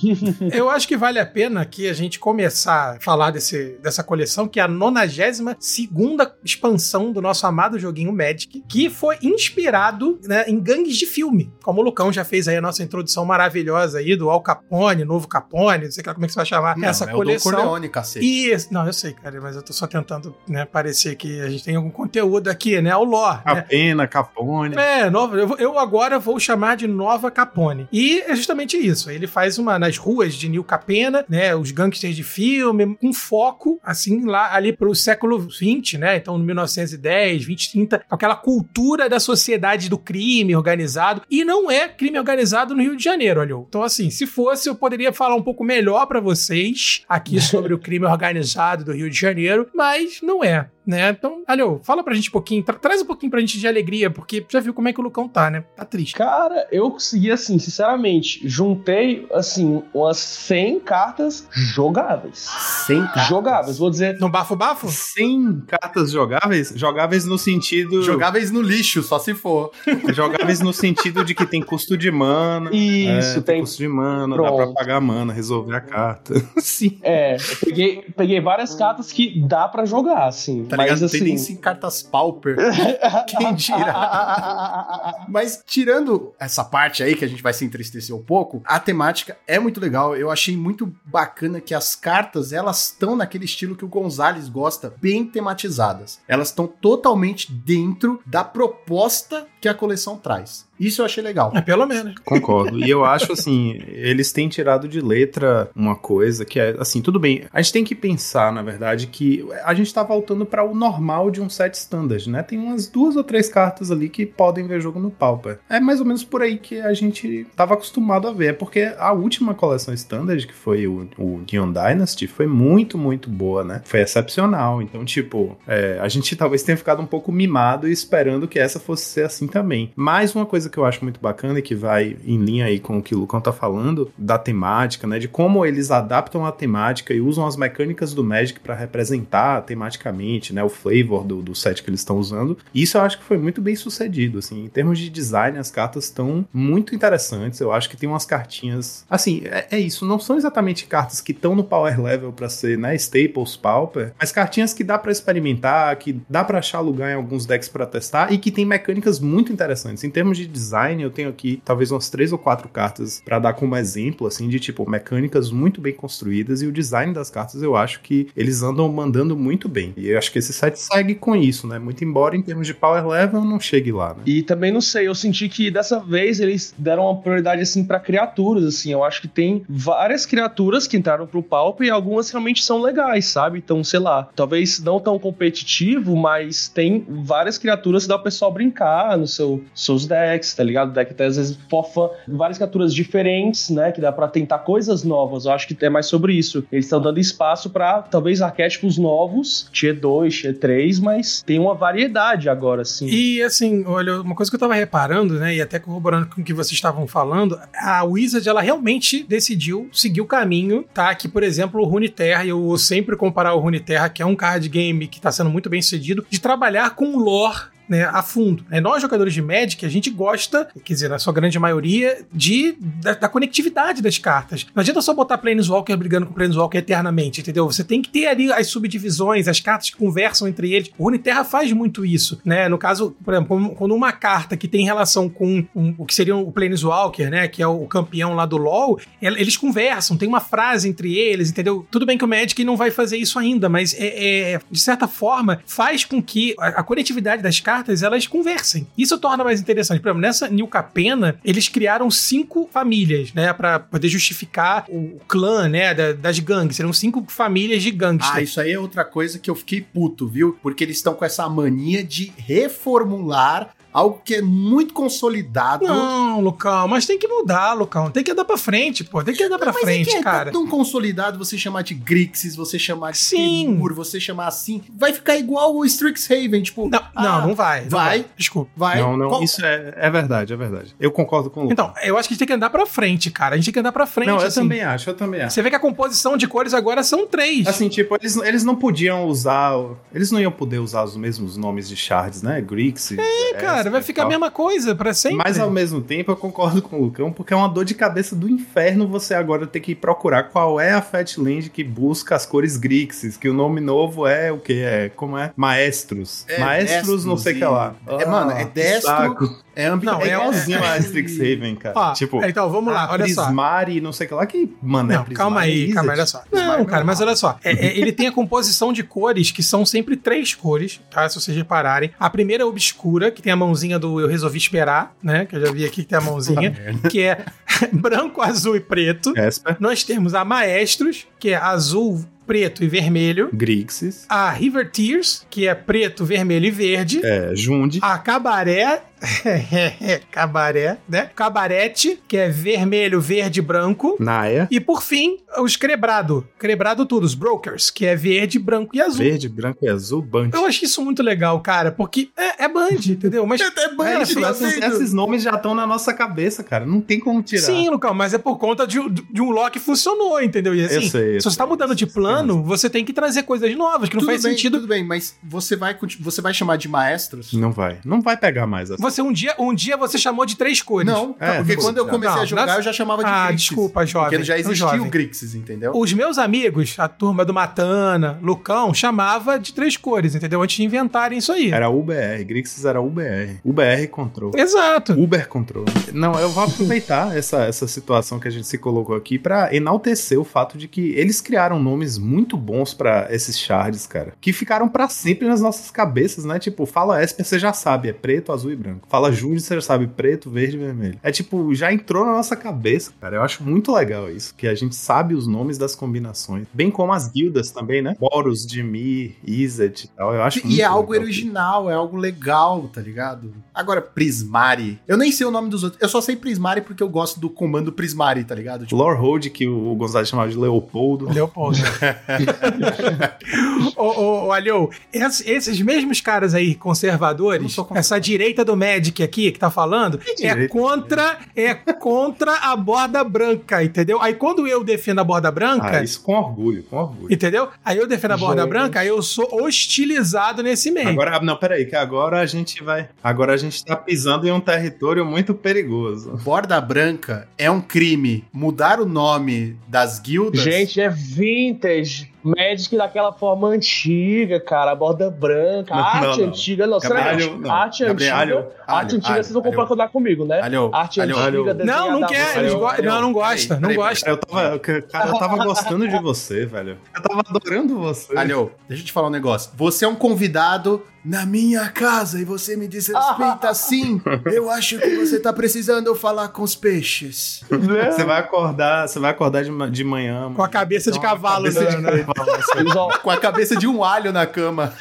Eu acho que vale a pena aqui a gente começar a falar desse, dessa coleção, que é a 92 segunda expansão do nosso amado joguinho Magic, que foi inspirado né, em gangues de filme, como o Lucão já fez aí a nossa introdução maravilhosa aí do Al Capone, Novo Capone, não sei como é que você vai chamar Não, essa é coleção. o Don Corleone, cacete. Isso, não, eu sei, cara, mas eu tô só tentando, né, parecer que a gente tem algum conteúdo aqui, né, o lore, A né? pena, Capone. É, nova, eu, eu agora vou chamar de Nova Capone. E é justamente isso. Ele faz uma nas ruas de New Capena, né? Os gangsters de filme, com foco, assim, lá ali pro século 20, né? Então, no 1910, 20, 30, aquela cultura da sociedade do crime organizado. E não é crime organizado no Rio de Janeiro, olha. Então, assim, se fosse, eu poderia falar um pouco melhor pra vocês aqui sobre o crime organizado do Rio de Janeiro, mas não é né? Então, Alô, fala pra gente um pouquinho, tra- traz um pouquinho pra gente de alegria, porque já viu como é que o Lucão tá, né? Tá triste. Cara, eu consegui, assim, sinceramente, juntei, assim, umas 100 cartas jogáveis. Sem cartas. Jogáveis, vou dizer. No bafo-bafo? 100 cartas jogáveis? Jogáveis no sentido. Jogáveis no lixo, só se for. Jogáveis no sentido de que tem custo de mana. Isso, é, tem. custo de mana, dá pra Pronto. pagar mana, resolver a carta. Sim. É, eu peguei, peguei várias cartas que dá pra jogar, assim. Tá mas ligado? assim. Tem nem cartas pauper. Quem dirá? Mas tirando essa parte aí que a gente vai se entristecer um pouco, a temática é muito legal. Eu achei muito bacana que as cartas, elas estão naquele estilo que o Gonzalez gosta, bem tematizadas. Elas estão totalmente dentro da proposta que a coleção traz. Isso eu achei legal. É, pelo menos. Concordo. E eu acho assim, eles têm tirado de letra uma coisa que é assim, tudo bem. A gente tem que pensar, na verdade, que a gente tá voltando para o normal de um set standard, né? Tem umas duas ou três cartas ali que podem ver jogo no Pauper. É mais ou menos por aí que a gente tava acostumado a ver, é porque a última coleção standard, que foi o, o Gion Dynasty, foi muito, muito boa, né? Foi excepcional. Então, tipo, é, a gente talvez tenha ficado um pouco mimado e esperando que essa fosse ser assim também. Mais uma coisa que eu acho muito bacana e que vai em linha aí com o que o Lucão tá falando, da temática, né? De como eles adaptam a temática e usam as mecânicas do Magic para representar tematicamente, né? O flavor do, do set que eles estão usando. Isso eu acho que foi muito bem sucedido, assim. Em termos de design, as cartas estão muito interessantes. Eu acho que tem umas cartinhas... Assim, é, é isso. Não são exatamente cartas que estão no power level para ser, né? Staples, Pauper. Mas cartinhas que dá para experimentar, que dá para achar lugar em alguns decks para testar e que tem mecânicas muito interessantes. Em termos de design, eu tenho aqui talvez umas três ou quatro cartas para dar como exemplo, assim, de tipo mecânicas muito bem construídas e o design das cartas eu acho que eles andam mandando muito bem. E eu acho que esse site segue com isso, né? Muito embora em termos de power level não chegue lá, né? E também não sei, eu senti que dessa vez eles deram uma prioridade assim pra criaturas, assim. Eu acho que tem várias criaturas que entraram pro palco e algumas realmente são legais, sabe? Então, sei lá, talvez não tão competitivo, mas tem várias criaturas que dá o pessoal brincar no seu seus decks, tá ligado? Deck até às vezes fofa várias criaturas diferentes, né, que dá pra tentar coisas novas. Eu acho que é mais sobre isso. Eles estão dando espaço pra talvez arquétipos novos, tier 2, tier 3, mas tem uma variedade agora, assim. E assim, olha, uma coisa que eu tava reparando, né, e até corroborando com o que vocês estavam falando, a Wizard, ela realmente decidiu seguir o caminho, tá? Que, por exemplo, o Runeterra, eu vou sempre comparar o Runeterra, que é um card game que tá sendo muito bem sucedido, de trabalhar com lore né, a fundo. né? Nós, jogadores de Magic, a gente gosta, quer dizer, na sua grande maioria, de, da, da conectividade das cartas. Não adianta só botar Planeswalker brigando com Planeswalker eternamente, entendeu? Você tem que ter ali as subdivisões, as cartas que conversam entre eles. O Runeterra faz muito isso, né? No caso, por exemplo, quando- uma carta que tem relação com um- o que seria o Planeswalker, né, que é o campeão lá do LoL, el- eles conversam, tem uma frase entre eles, entendeu? Tudo bem que o Magic não vai fazer isso ainda, mas é, é, de certa forma faz com que a, a conectividade das cartas elas conversem. Isso torna mais interessante. Por exemplo, nessa New Capena, eles criaram cinco famílias, né, Pra poder justificar o clã, né, da- das gangues. Seriam cinco famílias de Ah, gangsters. isso aí é outra coisa que eu fiquei puto, viu? Porque eles estão com essa mania de reformular algo que é muito consolidado. Não, Lucão, mas tem que mudar, Lucão. Tem que andar pra frente, pô. Tem que andar pra Mas frente, é que é cara. tão consolidado você chamar de Grixis, você chamar de Sim. Temur, você chamar assim, vai ficar igual o Strixhaven, tipo, Não, ah, não, não vai. não vai. Desculpa. vai. Não, não, Qual- isso é, é verdade, é verdade. Eu concordo com o Lucas. Então, eu acho que a gente tem que andar pra frente, cara. A gente tem que andar pra frente. não, eu assim. também acho, eu também acho. Você vê que a composição de cores agora são três. Assim, tipo, eles, eles não podiam usar. Eles não iam poder usar os mesmos nomes de shards, né? Grixis. É, cara, vai ficar a mesma coisa pra sempre. Mas ao mesmo tempo, eu concordo com o Lucão, porque é uma dor de cabeça do inferno você agora ter que procurar qual é a Fatland que busca as cores Grixis, que o nome novo é o que? É, como é? Maestros. É, Maestros, não sei o que lá. É, mano, é Ah, destro, saco. É, ambi... Não, É é- igualzinho é- a Strixhaven, cara. Ó, tipo, então, vamos lá, ah, olha só. Prismari, não sei o que lá, que, mano, é Não, Prismari calma aí, calma, olha só. Não, cara, mas olha só. É, é, ele tem a composição de cores que são sempre três cores, tá? Se vocês repararem. A primeira é obscura, que tem a mãozinha do Eu Resolvi Esperar, né? Que eu já vi aqui que tem a mãozinha. que é branco, azul e preto. Esper, Nós temos a Maestros, que é azul, preto e vermelho. Grixis, A River Tears, que é preto, vermelho e verde. é, Jundi, A Cabaré. cabaré, né? Cabarete, que é vermelho, verde e branco. Naya, E por fim, os Crebrado. Crebrado tudo, os Brokers, que é verde, branco e azul. verde, branco e azul, Band. Eu acho isso muito legal, cara, porque é, é Band, entendeu? Mas. É Band, É, Esses, tá esses- esses nomes já estão na nossa cabeça, cara. Não tem como tirar. Sim, Lucão, mas é por conta de, de um lock que funcionou, entendeu? E assim, Eu sei, eu se você tá mudando de plano, você tem que trazer coisas novas, que não tudo faz bem, sentido. Tudo bem, mas você vai, você vai chamar de maestros? Não vai. Não vai pegar mais essa. Você um dia, um dia você chamou de três cores. Não, É, porque não, quando eu comecei Não, a jogar, eu já chamava de Ah, Grixis. desculpa, jovem. Porque já existia jovem. o Grixis, entendeu? Os meus amigos, a turma do Matana, Lucão, chamava de três cores, entendeu? Antes de inventarem isso aí. Era UBR. Grixis era UBR. UBR Control. Exato. Uber Control. Não, eu vou aproveitar essa, essa situação que a gente se colocou aqui pra enaltecer o fato de que eles criaram nomes muito bons pra esses shards, cara. Que ficaram pra sempre nas nossas cabeças, né? Tipo, fala Esper, você já sabe, é preto, azul e branco. Fala Júlio, você já sabe, preto, verde e vermelho. É tipo, já entrou na nossa cabeça, cara. Eu acho muito legal isso, que a gente sabe os nomes das combinações. Bem como as guildas também, né? Boros, Dimir, Izzet e tal. Eu acho E muito é algo legal. original, é algo legal, tá ligado? Agora, Prismari. Eu nem sei o nome dos outros. Eu só sei Prismari porque eu gosto do comando Prismari, tá ligado? Tipo, Lorhold, que o Gonzalo chamava de Leopoldo. Leopoldo. ô, ô, ô, Alio, esses, esses mesmos caras aí, conservadores, essa direita do Magic aqui que tá falando, é contra, é contra a borda branca, entendeu? Aí quando eu defendo a borda branca, Ah, isso com orgulho, com orgulho. entendeu? Aí eu defendo a borda Gente. branca, aí eu sou hostilizado nesse meio. Agora, não, peraí, que agora a gente vai. Agora a gente tá pisando em um território muito perigoso. Borda Branca é um crime. Mudar o nome das guildas. Gente, é vintage. Magic daquela forma antiga, cara. A borda branca. Não, a arte não, não. antiga. Não, não. Arte Gabriel, antiga. alho, arte antiga, alho, vocês vão alho. concordar comigo, né? Alho, arte alho, antiga. alho. Não, não quer, Alho, go- não, não gosta, não gosta. Eu tava. Cara, eu tava gostando de você, velho. Eu tava adorando você. Alho, deixa eu te falar um negócio. Você é um convidado na minha casa e você me desrespeita assim. Eu acho que você tá precisando eu falar com os peixes. Você vai acordar, você vai acordar de, de manhã. Com a cabeça de Então, cavalo, cabeça né, de né? cavalo, assim. Com a cabeça de um alho na cama.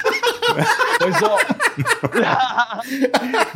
pois, ó.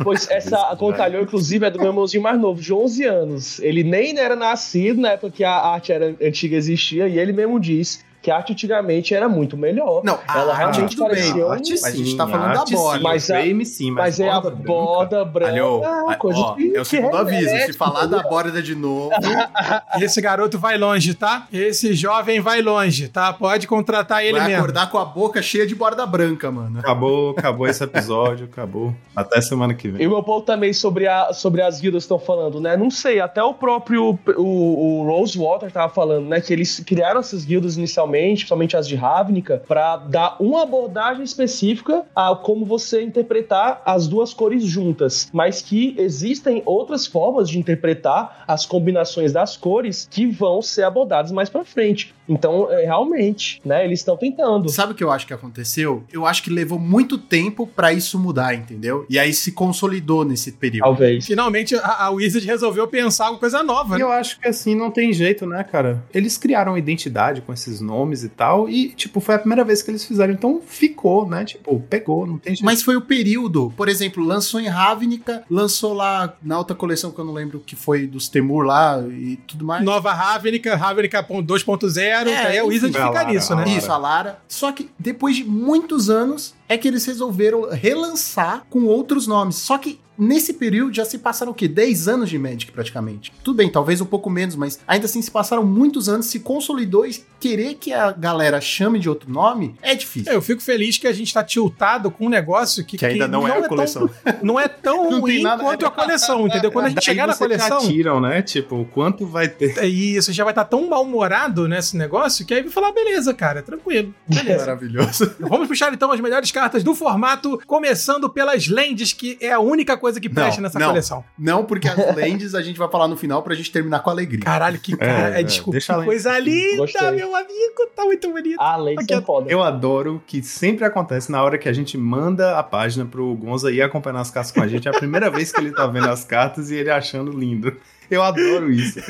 pois essa contalhão, inclusive, é do meu irmãozinho mais novo, de 11 anos. Ele nem era nascido na época que a arte era, antiga existia, e ele mesmo diz que a arte antigamente era muito melhor. Não, a Ela arte realmente tudo bem. parecia um- Arte Mas a gente sim, tá falando da borda. sim, Mas a- frame sim, mas, Mas, é a borda branca. branca. Alho, é coisa ó, que, é o segundo aviso. Se falar da borda de novo, Esse garoto vai longe, tá? Esse jovem vai longe, tá? Pode contratar ele vai mesmo. acordar com a boca cheia de borda branca, mano. Acabou, acabou esse episódio, acabou. Até semana que vem. E o meu ponto também sobre, a, sobre as guildas que estão falando, né? Não sei, até o próprio o, o Rosewater tava falando, né? Que eles criaram essas guildas inicialmente, principalmente as de Ravnica, pra dar uma abordagem específica a como você interpretar as duas cores juntas. Mas que existem outras formas de interpretar as combinações das cores que vão ser abordadas mais pra frente. Então, é, realmente, né? Eles estão tentando. Sabe o que eu acho que aconteceu? Eu acho que levou muito tempo pra isso mudar, entendeu? E aí se consolidou nesse período. Talvez. Finalmente a, a Wizard resolveu pensar alguma coisa nova, E né? eu acho que assim não tem jeito, né, cara? Eles criaram uma identidade com esses nomes e tal, e, tipo, foi a primeira vez que eles fizeram, então ficou, né? Tipo, pegou, não tem jeito. Mas foi o período. Por exemplo, lançou em Ravnica, lançou lá na outra coleção que eu não lembro o que foi dos Temur lá e tudo mais. Nova Ravnica, Ravnica 2.0, É, aí a Wizard fica nisso, né? Isso, a Lara. Só que depois de muitos anos, é que eles resolveram relançar com outros nomes. Só que nesse período já se passaram o quê? 10 anos de Magic praticamente. Tudo bem, talvez um pouco menos, mas ainda assim se passaram muitos anos, se consolidou e querer que a galera chame de outro nome é difícil. Eu fico feliz que a gente tá tiltado com um negócio que, Que ainda não é a coleção. Tão, não é tão Não ruim nada- quanto a coleção, entendeu? Quando a gente Daí chegar na você já coleção. tiram, né? Tipo, quanto vai ter. É isso, já vai estar tão mal-humorado nesse negócio que aí vai falar, beleza, cara, tranquilo. Beleza. Maravilhoso. Vamos puxar então as melhores cartas do formato, começando pelas Lands, que é a única coisa que presta Não, nessa não. coleção. Não, porque as Lands a gente vai falar no final pra gente terminar com alegria. Caralho, que cara. É, É, é, desculpa, deixa que a coisa linda, Gostei. meu amigo. Tá muito bonito. Ah, Lady Aqui, são foda. Eu adoro que sempre acontece na hora que a gente manda a página pro Gonza ir acompanhar as cartas com a gente. É a primeira vez que ele tá vendo as cartas e ele achando lindo. Eu adoro isso.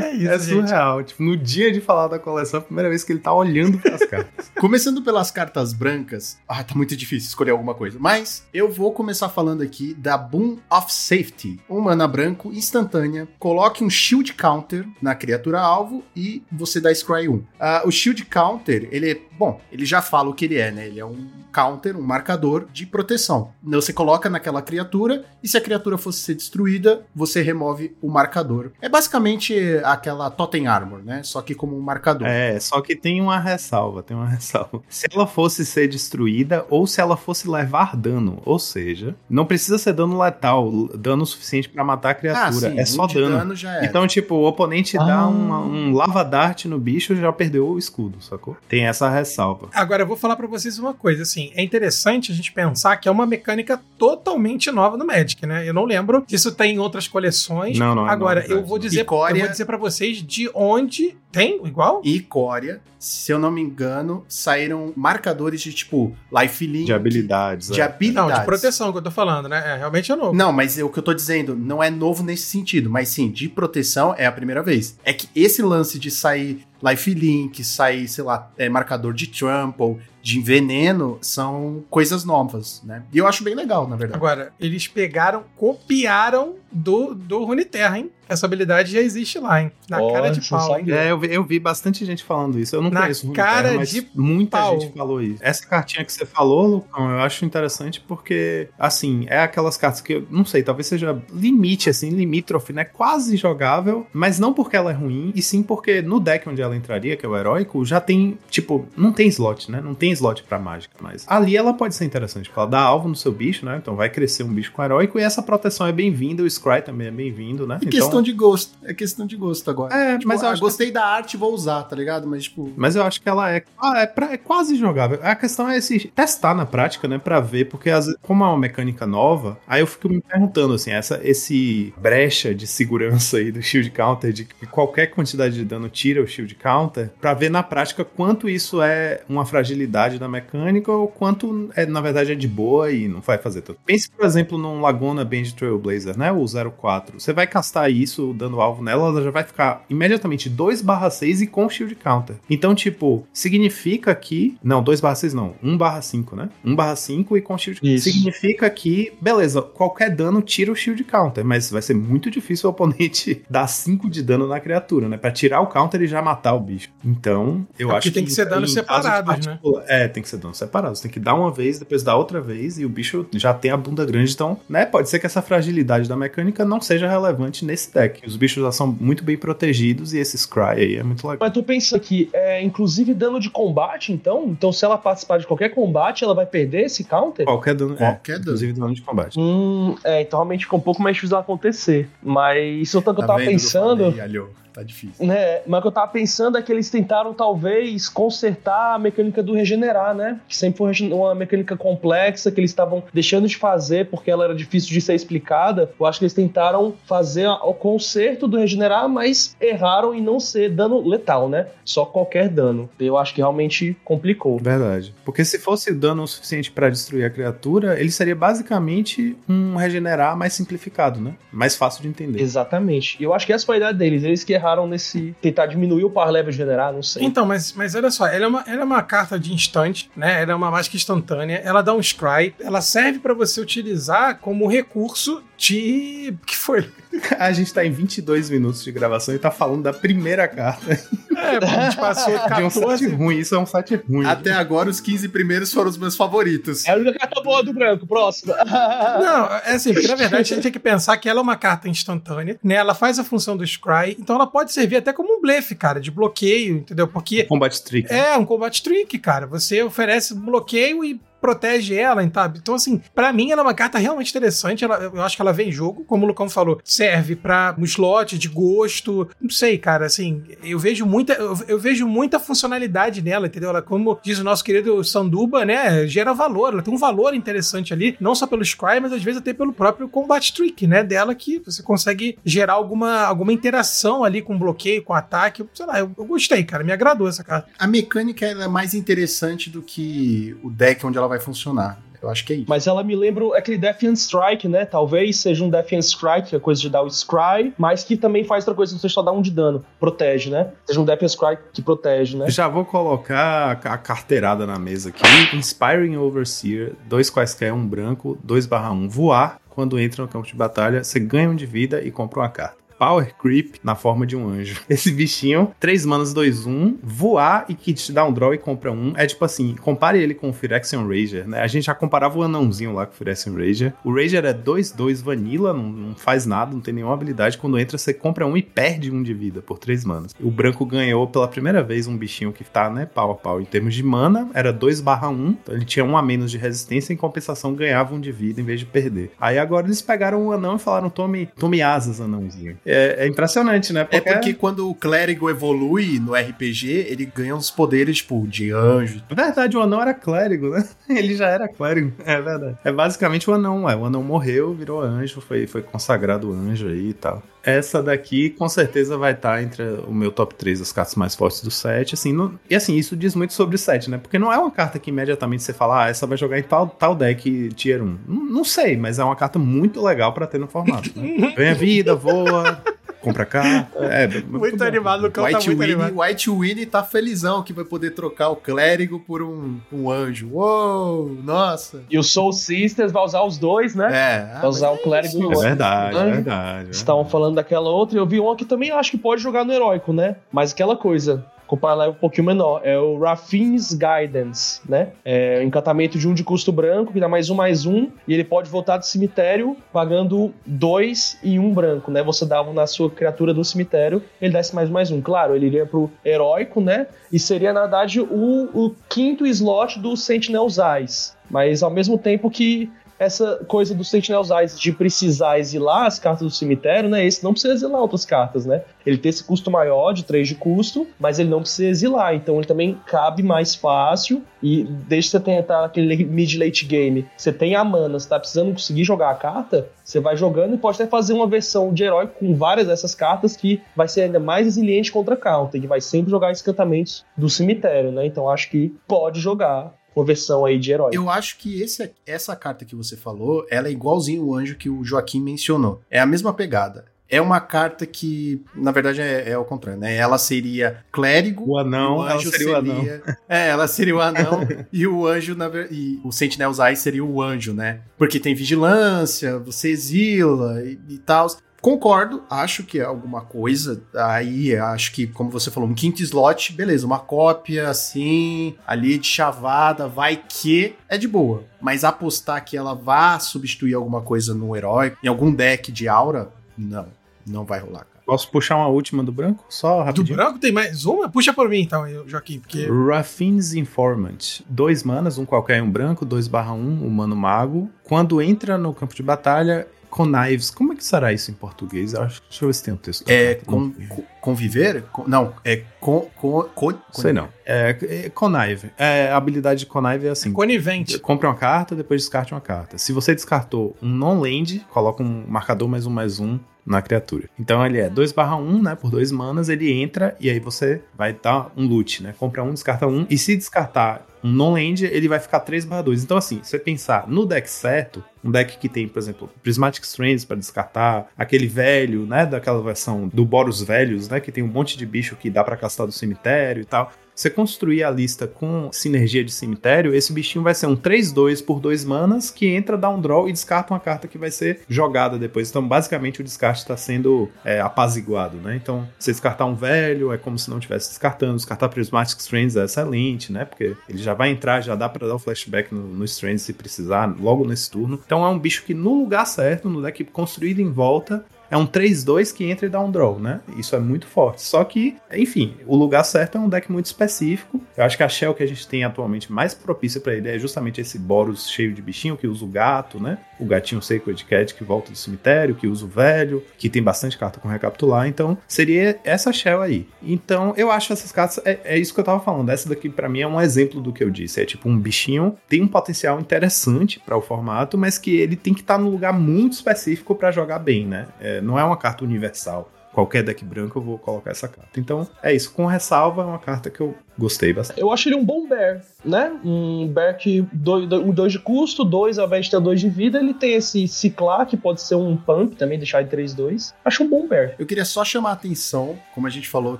É isso, É gente. surreal. Tipo, no dia de falar da coleção, é a primeira vez que ele tá olhando pras cartas. Começando pelas cartas brancas. Ah, tá muito difícil escolher alguma coisa. Mas eu vou começar falando aqui da Boom of Safety. Um mana branco instantânea. Coloque um shield counter na criatura alvo e você dá Scry 1. Ah, o shield counter, ele é. Bom, ele já fala o que ele é, né? Ele é um counter, um marcador de proteção. Você coloca naquela criatura e se a criatura fosse ser destruída, você remove o marcador. É basicamente aquela Totem Armor, né? Só que como um marcador. É, só que tem uma ressalva, tem uma ressalva. Se ela fosse ser destruída ou se ela fosse levar dano, ou seja, não precisa ser dano letal, dano suficiente pra matar a criatura, é só um de dano. Então, tipo, o oponente dá Ah. uma- um lava dart no bicho já perdeu o escudo, sacou? Tem essa ressalva. Agora, eu vou falar pra vocês uma coisa, assim, é interessante a gente pensar que é uma mecânica totalmente nova no Magic, né? Eu não lembro se isso tem em outras coleções. Não, não é Agora, novidade, eu vou não. dizer, Icória- eu vou dizer para vocês de onde tem igual. e Coria, se eu não me engano, saíram marcadores de tipo lifelink. De habilidades. De é. habilidades. Não, de proteção que eu tô falando, né? É, realmente é novo. Não, mas é o que eu tô dizendo não é novo nesse sentido, mas sim, de proteção é a primeira vez. É que esse lance de sair lifelink, sair, sei lá, é, marcador de trample, de veneno, são coisas novas, né? E eu acho bem legal, na verdade. Agora, eles pegaram, copiaram do, do Runeterra, hein? Essa habilidade já existe lá, hein? Na Ó, cara de pau, hein? É, eu vi, eu vi bastante gente falando isso. Eu não Na conheço cara Runeterra, mas de muita pau. gente falou isso. Essa cartinha que você falou, Lucão, eu acho interessante porque, assim, é aquelas cartas que eu não sei, talvez seja limite, assim, limítrofe, né? Quase jogável, mas não porque ela é ruim, e sim porque no deck onde ela entraria, que é o heróico, já tem, tipo, não tem slot, né? Não tem slot pra mágica, mas ali ela pode ser interessante, porque ela dá alvo no seu bicho, né? Então vai crescer um bicho com heróico e essa proteção é bem-vinda, o Scry também é bem-vindo, né? E Então- questão de gosto. É questão de gosto agora. É, Tipo, mas eu ah, acho gostei da arte, vou usar, tá ligado? Mas, tipo. Mas eu acho que ela é, ah, é, pra- é quase jogável. A questão é esse, testar na prática, né? Pra ver, porque às vezes, como é uma mecânica nova, aí eu fico me perguntando, assim, essa, esse brecha de segurança aí do shield counter, de que qualquer quantidade de dano tira o shield counter, pra ver na prática quanto isso é uma fragilidade da mecânica ou quanto, é, na verdade, é de boa e não vai fazer tanto. Pense, por exemplo, num Laguna Band Trailblazer, né? O 04. Você vai castar isso, dando alvo nela, ela já vai ficar imediatamente 2/6 e com shield counter. Então, tipo, significa que. Não, 2/6 não. 1/5, né? 1/5 e com shield Isso. Significa que, beleza, qualquer dano tira o shield counter, mas vai ser muito difícil o oponente dar 5 de dano na criatura, né? Pra tirar o counter e já matar o bicho. Então, eu É acho porque tem que ser danos em casos separados, né? É, tem que ser danos separados. Tem que dar uma vez, depois dar outra vez, e o bicho já tem a bunda grande. Então, né? Pode ser que essa fragilidade da mecânica não seja relevante nesse deck. Os bichos já são muito bem protegidos e esse Scry aí é muito legal. Mas tu pensa que é inclusive dano de combate, então? Então, se ela participar de qualquer combate, ela vai perder esse counter? Qualquer dano. Qualquer é, dano. Inclusive dano de combate. Hum, é, então realmente fica um pouco mais difícil acontecer. Mas isso é o que eu tá tava vendo que eu pensando. falei? Tá difícil. Né, mas o que eu tava pensando é que eles tentaram talvez consertar a mecânica do regenerar, né? Que sempre foi uma mecânica complexa que eles estavam deixando de fazer porque ela era difícil de ser explicada. Eu acho que eles tentaram fazer o conserto do regenerar, mas erraram em não ser dano letal, né? Só qualquer dano. Eu acho que realmente complicou. Verdade. Porque se fosse dano o suficiente pra destruir a criatura, ele seria basicamente um regenerar mais simplificado, né? Mais fácil de entender. Exatamente. E eu acho que essa foi a ideia deles. Eles que erraram nesse tentar diminuir o par level generar, não sei. Então, mas, mas olha só, ela é, uma, ela é uma carta de instante, né? Ela é uma mágica instantânea, ela dá um scry, ela serve pra você utilizar como recurso de. que Foi. A gente tá em 22 minutos de gravação e tá falando da primeira carta É, a gente passou de um site 14. ruim. Isso é um site ruim. Até agora, os 15 primeiros foram os meus favoritos. É a única carta boa do branco. Próxima. Não, é assim, porque na verdade a gente tem que pensar que ela é uma carta instantânea, né? Ela faz a função do Scry, então ela pode servir até como um blefe, cara, de bloqueio, entendeu? Porque Combat Trick. é um combate trick, cara. Você oferece bloqueio e protege ela, sabe? Então, assim, pra mim ela é uma carta realmente interessante. Ela, eu acho que ela vem em jogo, como o Lucão falou, serve pra um slot de gosto. Não sei, cara, assim, eu vejo muita, eu, eu vejo muita funcionalidade nela, entendeu? Ela, como diz o nosso querido Sanduba, né, gera valor. Ela tem um valor interessante ali, não só pelo Scry, mas às vezes até pelo próprio combat trick, né, dela que você consegue gerar alguma, alguma interação ali com bloqueio, com ataque. Sei lá, eu, eu gostei, cara, me agradou essa carta. A mecânica é mais interessante do que o deck onde ela vai funcionar. Eu acho que é isso. Mas ela me lembra aquele Defiant Strike, né? Talvez seja um Defiant Strike, que é coisa de dar o Scry, mas que também faz outra coisa, você só dá um de dano. Protege, né? Seja um Defiant Strike que protege, né? Já vou colocar a carteirada na mesa aqui. Inspiring Overseer, dois quaisquer, um branco, 2 barra 1. Voar, quando entra no campo de batalha, você ganha um de vida e compra uma carta. Power Creep na forma de um anjo. Esse bichinho, 3 manas, 2, 1, voar e que te dá um draw e compra um. É tipo assim, compare ele com o Phyrexian Rager, né? A gente já comparava o anãozinho lá com o Phyrexian Rager. O Rager é 2, 2 vanilla, não, não faz nada, não tem nenhuma habilidade. Quando entra, você compra um e perde um de vida por 3 manas. O branco ganhou pela primeira vez um bichinho que tá, né, pau a pau. Em termos de mana, era 2 barra 1, então ele tinha um a menos de resistência, em compensação ganhava um de vida em vez de perder. Aí agora eles pegaram o anão e falaram, tome, tome asas, anãozinho. É, é impressionante, né? É porque quando o clérigo evolui no RPG, ele ganha uns poderes, tipo, de anjo. Na verdade, o anão era clérigo, né? Ele já era clérigo, é verdade. É basicamente o anão, é. O anão morreu, virou anjo, foi, foi consagrado anjo aí e tal. Essa daqui, com certeza, vai estar entre o meu top 3 das cartas mais fortes do set. Assim, não- e assim, isso diz muito sobre o set, né? Porque não é uma carta que imediatamente você fala, ah, essa vai jogar em tal, tal deck tier 1. Não, não sei, mas é uma carta muito legal pra ter no formato. Né? Ganha vida, voa, compra carta. É, Muito, animado, o tá White muito Winnie, animado. White Winnie tá felizão que vai poder trocar o clérigo por um, um anjo. Uou, nossa. E o Soul Sisters vai usar os dois, né? É, Vai usar o clérigo e o É outro. verdade, é Anjo. verdade. é Estavam falando daquela outra, e eu vi uma que também acho que pode jogar no heróico, né? Mas aquela coisa, comparar um pouquinho menor, é o Raffin's Guidance, né? É um encantamento de um de custo branco, que dá mais um, mais um, e ele pode voltar do cemitério pagando dois e um branco, né? Você dava na sua criatura do cemitério, ele dá esse mais um, mais um. Claro, ele iria pro heróico, né? E seria, na verdade, o, o quinto slot do Sentinel's Eyes. Mas ao mesmo tempo que essa coisa do Sentinel's Eyes de precisar exilar as cartas do cemitério, né? Esse não precisa exilar outras cartas, né? Ele tem esse custo maior, de 3 de custo, mas ele não precisa exilar. Então ele também cabe mais fácil. E desde que você tenha tá naquele mid-late game, você tem a mana, você tá precisando conseguir jogar a carta, você vai jogando e pode até fazer uma versão de herói com várias dessas cartas que vai ser ainda mais resiliente contra counter, que vai sempre jogar escantamentos do cemitério, né? Então acho que pode jogar uma versão aí de herói. Eu acho que esse, essa carta que você falou, ela é igualzinho o anjo que o Joaquim mencionou. É a mesma pegada. É uma carta que, na verdade, é, é ao contrário, né? Ela seria clérigo. O anão, o ela anjo seria o anão. É, ela seria o anão. e o anjo, na e o Sentinel's Eye seria o anjo, né? Porque tem vigilância, você exila e, e tal. Concordo, acho que é alguma coisa. Aí, acho que, como você falou, um quinto slot, beleza, uma cópia assim, ali de chavada, vai que é de boa. Mas apostar que ela vá substituir alguma coisa no herói, em algum deck de aura, não, não vai rolar, cara. Posso puxar uma última do branco? Só Do rapidinho. branco tem mais uma? Puxa por mim então, Joaquim, porque. Raffin's Informant. Dois manas, um qualquer e um branco, 2 barra 1, humano mago. Quando entra no campo de batalha, connives. Como é que será isso em português? Eu acho- Deixa eu ver se tem o texto. É Não con- tem. co- conviver? Con- não, é con, con, con, Sei não. É, é connive. É, a habilidade de connive é assim. Conivente. Compre uma carta, depois descarte uma carta. Se você descartou um non-land, coloca um marcador mais um mais um na criatura. Então ele é 2 barra 1, né? Por dois manas, ele entra e aí você vai dar um loot, né? Compra um, descarta um. E se descartar um non-land, ele vai ficar 3 barra 2. Então assim, se você pensar no deck certo, um deck que tem, por exemplo, Prismatic Strands para descartar, aquele velho, né, daquela versão do Boros Velhos, né, que tem um monte de bicho que dá para castar do cemitério e tal. Você construir a lista com sinergia de cemitério, esse bichinho vai ser um 3-2 por 2 manas que entra, dá um draw e descarta uma carta que vai ser jogada depois. Então, basicamente, o descarte está sendo é, apaziguado, né? Então, você descartar um velho é como se não estivesse descartando. Descartar Prismatic Strands é excelente, né? Porque ele já vai entrar, já dá para dar o flashback no, no Strands se precisar, logo nesse turno. Então, é um bicho que no lugar certo, no deck construído em volta, é um 3-2 que entra e dá um draw, né? Isso é muito forte. Só que, enfim, o lugar certo é um deck muito específico. Eu acho que a Shell que a gente tem atualmente mais propícia para ele é justamente esse Boros cheio de bichinho que usa o gato, né? O gatinho Sacred Cat que volta do cemitério, que usa o velho, que tem bastante carta com recapitular. Então, seria essa Shell aí. Então, eu acho essas cartas. É, é isso que eu tava falando. Essa daqui, para mim, é um exemplo do que eu disse. É tipo um bichinho, tem um potencial interessante para o formato, mas que ele tem que estar tá num lugar muito específico para jogar bem, né? É, não é uma carta universal. Qualquer deck branco eu vou colocar essa carta. Então é isso. Com ressalva, é uma carta que eu gostei bastante. Eu acho ele um bom bear, né? Um bear que dois, dois de custo, dois ao invés de ter dois de vida, ele tem esse ciclar que pode ser um pump também, deixar de 3-2. Acho um bom bear. Eu queria só chamar a atenção, como a gente falou,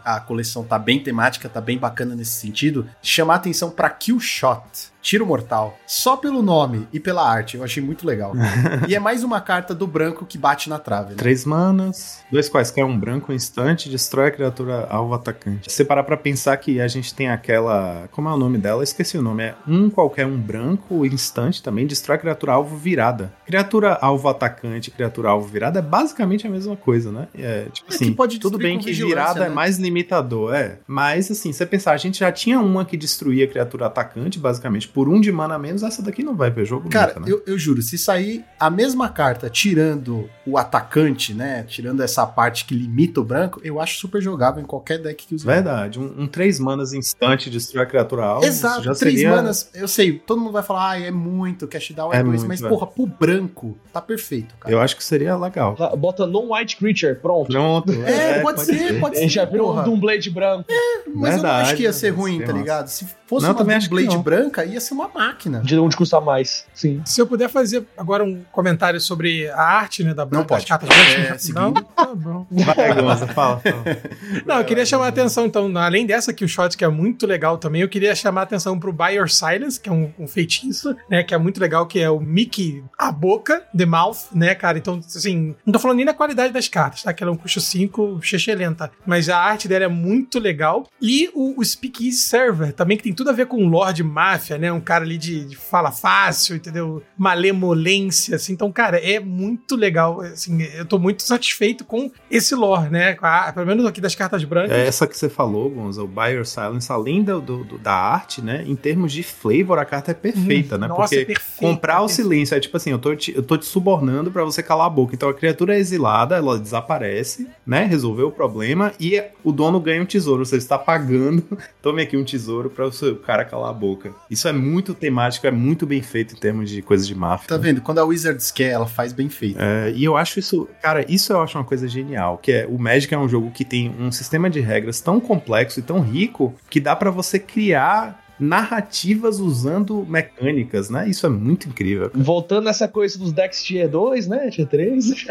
a coleção tá bem temática, tá bem bacana nesse sentido, chamar a atenção para Kill Shot. Tiro Mortal. Só pelo nome e pela arte, eu achei muito legal. e é mais uma carta do branco que bate na trave. Né? Três manas, dois quaisquer, um branco, um instante, destrói a criatura alvo atacante. Se parar pra pensar que a gente tem aquela. Como é o nome dela? Eu esqueci o nome. É um qualquer, um branco, instante também, destrói a criatura alvo virada. Criatura alvo atacante, criatura alvo virada é basicamente a mesma coisa, né? É, tipo é assim, pode tudo bem que virada é né? é mais limitador, é. Mas assim, você pensar, a gente já tinha uma que destruía a criatura atacante, basicamente por um de mana a menos, essa daqui não vai ver jogo Cara, nunca, né? eu, eu juro, se sair a mesma carta tirando o atacante, né? Tirando essa parte que limita o branco, eu acho super jogável em qualquer deck que use. Verdade. Um, um três manas instante destruir a criatura alvo. Exato, já três seria... manas. Eu sei, todo mundo vai falar, ah, é muito, cash down é, é dois, mas, é. porra, pro branco, tá perfeito, cara. Eu acho que seria legal. Bota non-white creature, pronto. Pronto. É, é pode, pode, ser, pode ser. Já virou um Doomblade branco. É, mas Verdade, eu não acho que ia ser ruim, tá ligado? Se fosse não, uma Doomblade branca, ia ser uma máquina. De onde custa mais, sim. Se eu puder fazer agora um comentário sobre a arte, né, da Não pode. cartas brancas. É, não, tá bom. Vai, fala, fala. Não, eu queria chamar a atenção, então, além dessa aqui, o shot, que é muito legal também, eu queria chamar a atenção pro Buy Your Silence, que é um, um feitiço, né, que é muito legal, que é o Mickey, a boca, The Mouth, né, cara? Então, assim, não tô falando nem da qualidade das cartas, tá? Que ela é um custo 5, lenta, mas a arte dela é muito legal. E o, o Speakeasy Server, também, que tem tudo a ver com Lord Máfia, né? Um cara ali de, de fala fácil, entendeu? Malemolência, assim. Então, cara, é muito legal. Assim, eu tô muito satisfeito com esse lore, né? A, pelo menos aqui das cartas brancas. É essa que você falou, Gonza, o Buyer Silence, além do, do, da arte, né? Em termos de flavor, a carta é perfeita, hum, né? Nossa, Porque é perfeita, comprar é o silêncio é tipo assim, eu tô, te, eu tô te subornando para você calar a boca. Então a criatura é exilada, ela desaparece, né? Resolveu o problema e o dono ganha um tesouro. Você está pagando, tome aqui um tesouro para o cara calar a boca. Isso é muito temático, é muito bem feito em termos de coisas de máfia. Tá vendo? Quando a Wizards quer, ela faz bem feito. É, e eu acho isso, cara, isso eu acho uma coisa genial, que é o Magic é um jogo que tem um sistema de regras tão complexo e tão rico que dá para você criar narrativas usando mecânicas, né? Isso é muito incrível. Cara. Voltando nessa coisa dos decks Tier 2, né? Tier 3.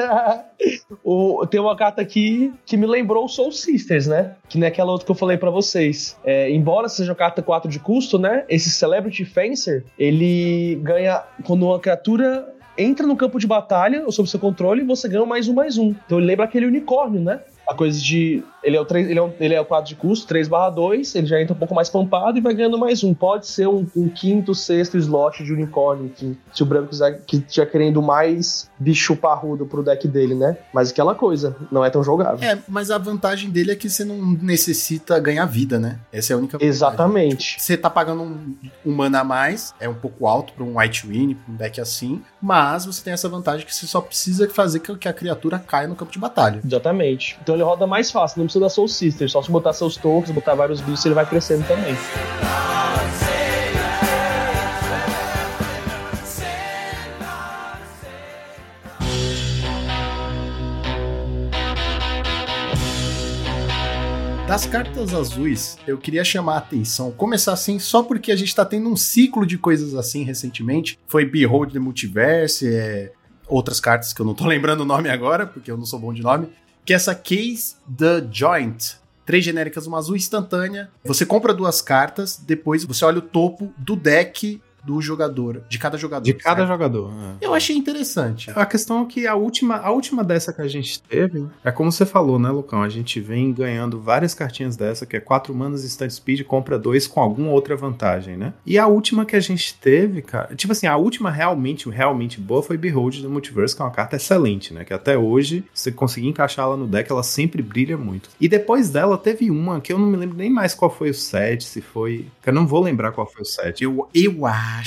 o, tem uma carta aqui que me lembrou o Soul Sisters, né? Que nem aquela outra que eu falei para vocês. É, embora seja uma carta 4 de custo, né? Esse Celebrity Fencer, ele ganha quando uma criatura entra no campo de batalha ou sob seu controle, você ganha mais um mais um. Então ele lembra aquele unicórnio, né? A coisa de ele é o 3, ele é, um, ele é o 4 de custo, 3 barra 2, ele já entra um pouco mais pampado e vai ganhando mais um. Pode ser um, um quinto, sexto slot de unicórnio, que, se o branco quiser que estiver querendo mais bicho parrudo pro deck dele, né? Mas aquela coisa, não é tão jogável. É, mas a vantagem dele é que você não necessita ganhar vida, né? Essa é a única vantagem. Exatamente. Tipo, você tá pagando um, um mana a mais, é um pouco alto pra um White Win, pra um deck assim, mas você tem essa vantagem que você só precisa fazer que a criatura caia no campo de batalha. Exatamente. Então ele roda mais fácil, não precisa da Soul Sister. Só se botar seus tokens, botar vários bichos, ele vai crescendo também. Das cartas azuis, eu queria chamar a atenção, começar assim, só porque a gente tá tendo um ciclo de coisas assim recentemente. Foi Behold the Multiverse, é, outras cartas que eu não tô lembrando o nome agora, porque eu não sou bom de nome, que é essa Case the Joint. Três genéricas, uma azul instantânea. Você compra duas cartas, depois você olha o topo do deck do jogador, de cada jogador. De cada certo? jogador. é. Eu achei interessante. A questão é que a última, a última dessa que a gente teve, é como você falou, né, Lucão? A gente vem ganhando várias cartinhas dessa, que é 4 manas instant speed, compra dois com alguma outra vantagem, né? E a última que a gente teve, cara, tipo assim, a última realmente, realmente boa foi Behold do Multiverse, que é uma carta excelente, né? Que até hoje, se você conseguir encaixar ela no deck, ela sempre brilha muito. E depois dela teve uma que eu não me lembro nem mais qual foi o set, se foi. que Eu não vou lembrar qual foi o set. Eu, eu acho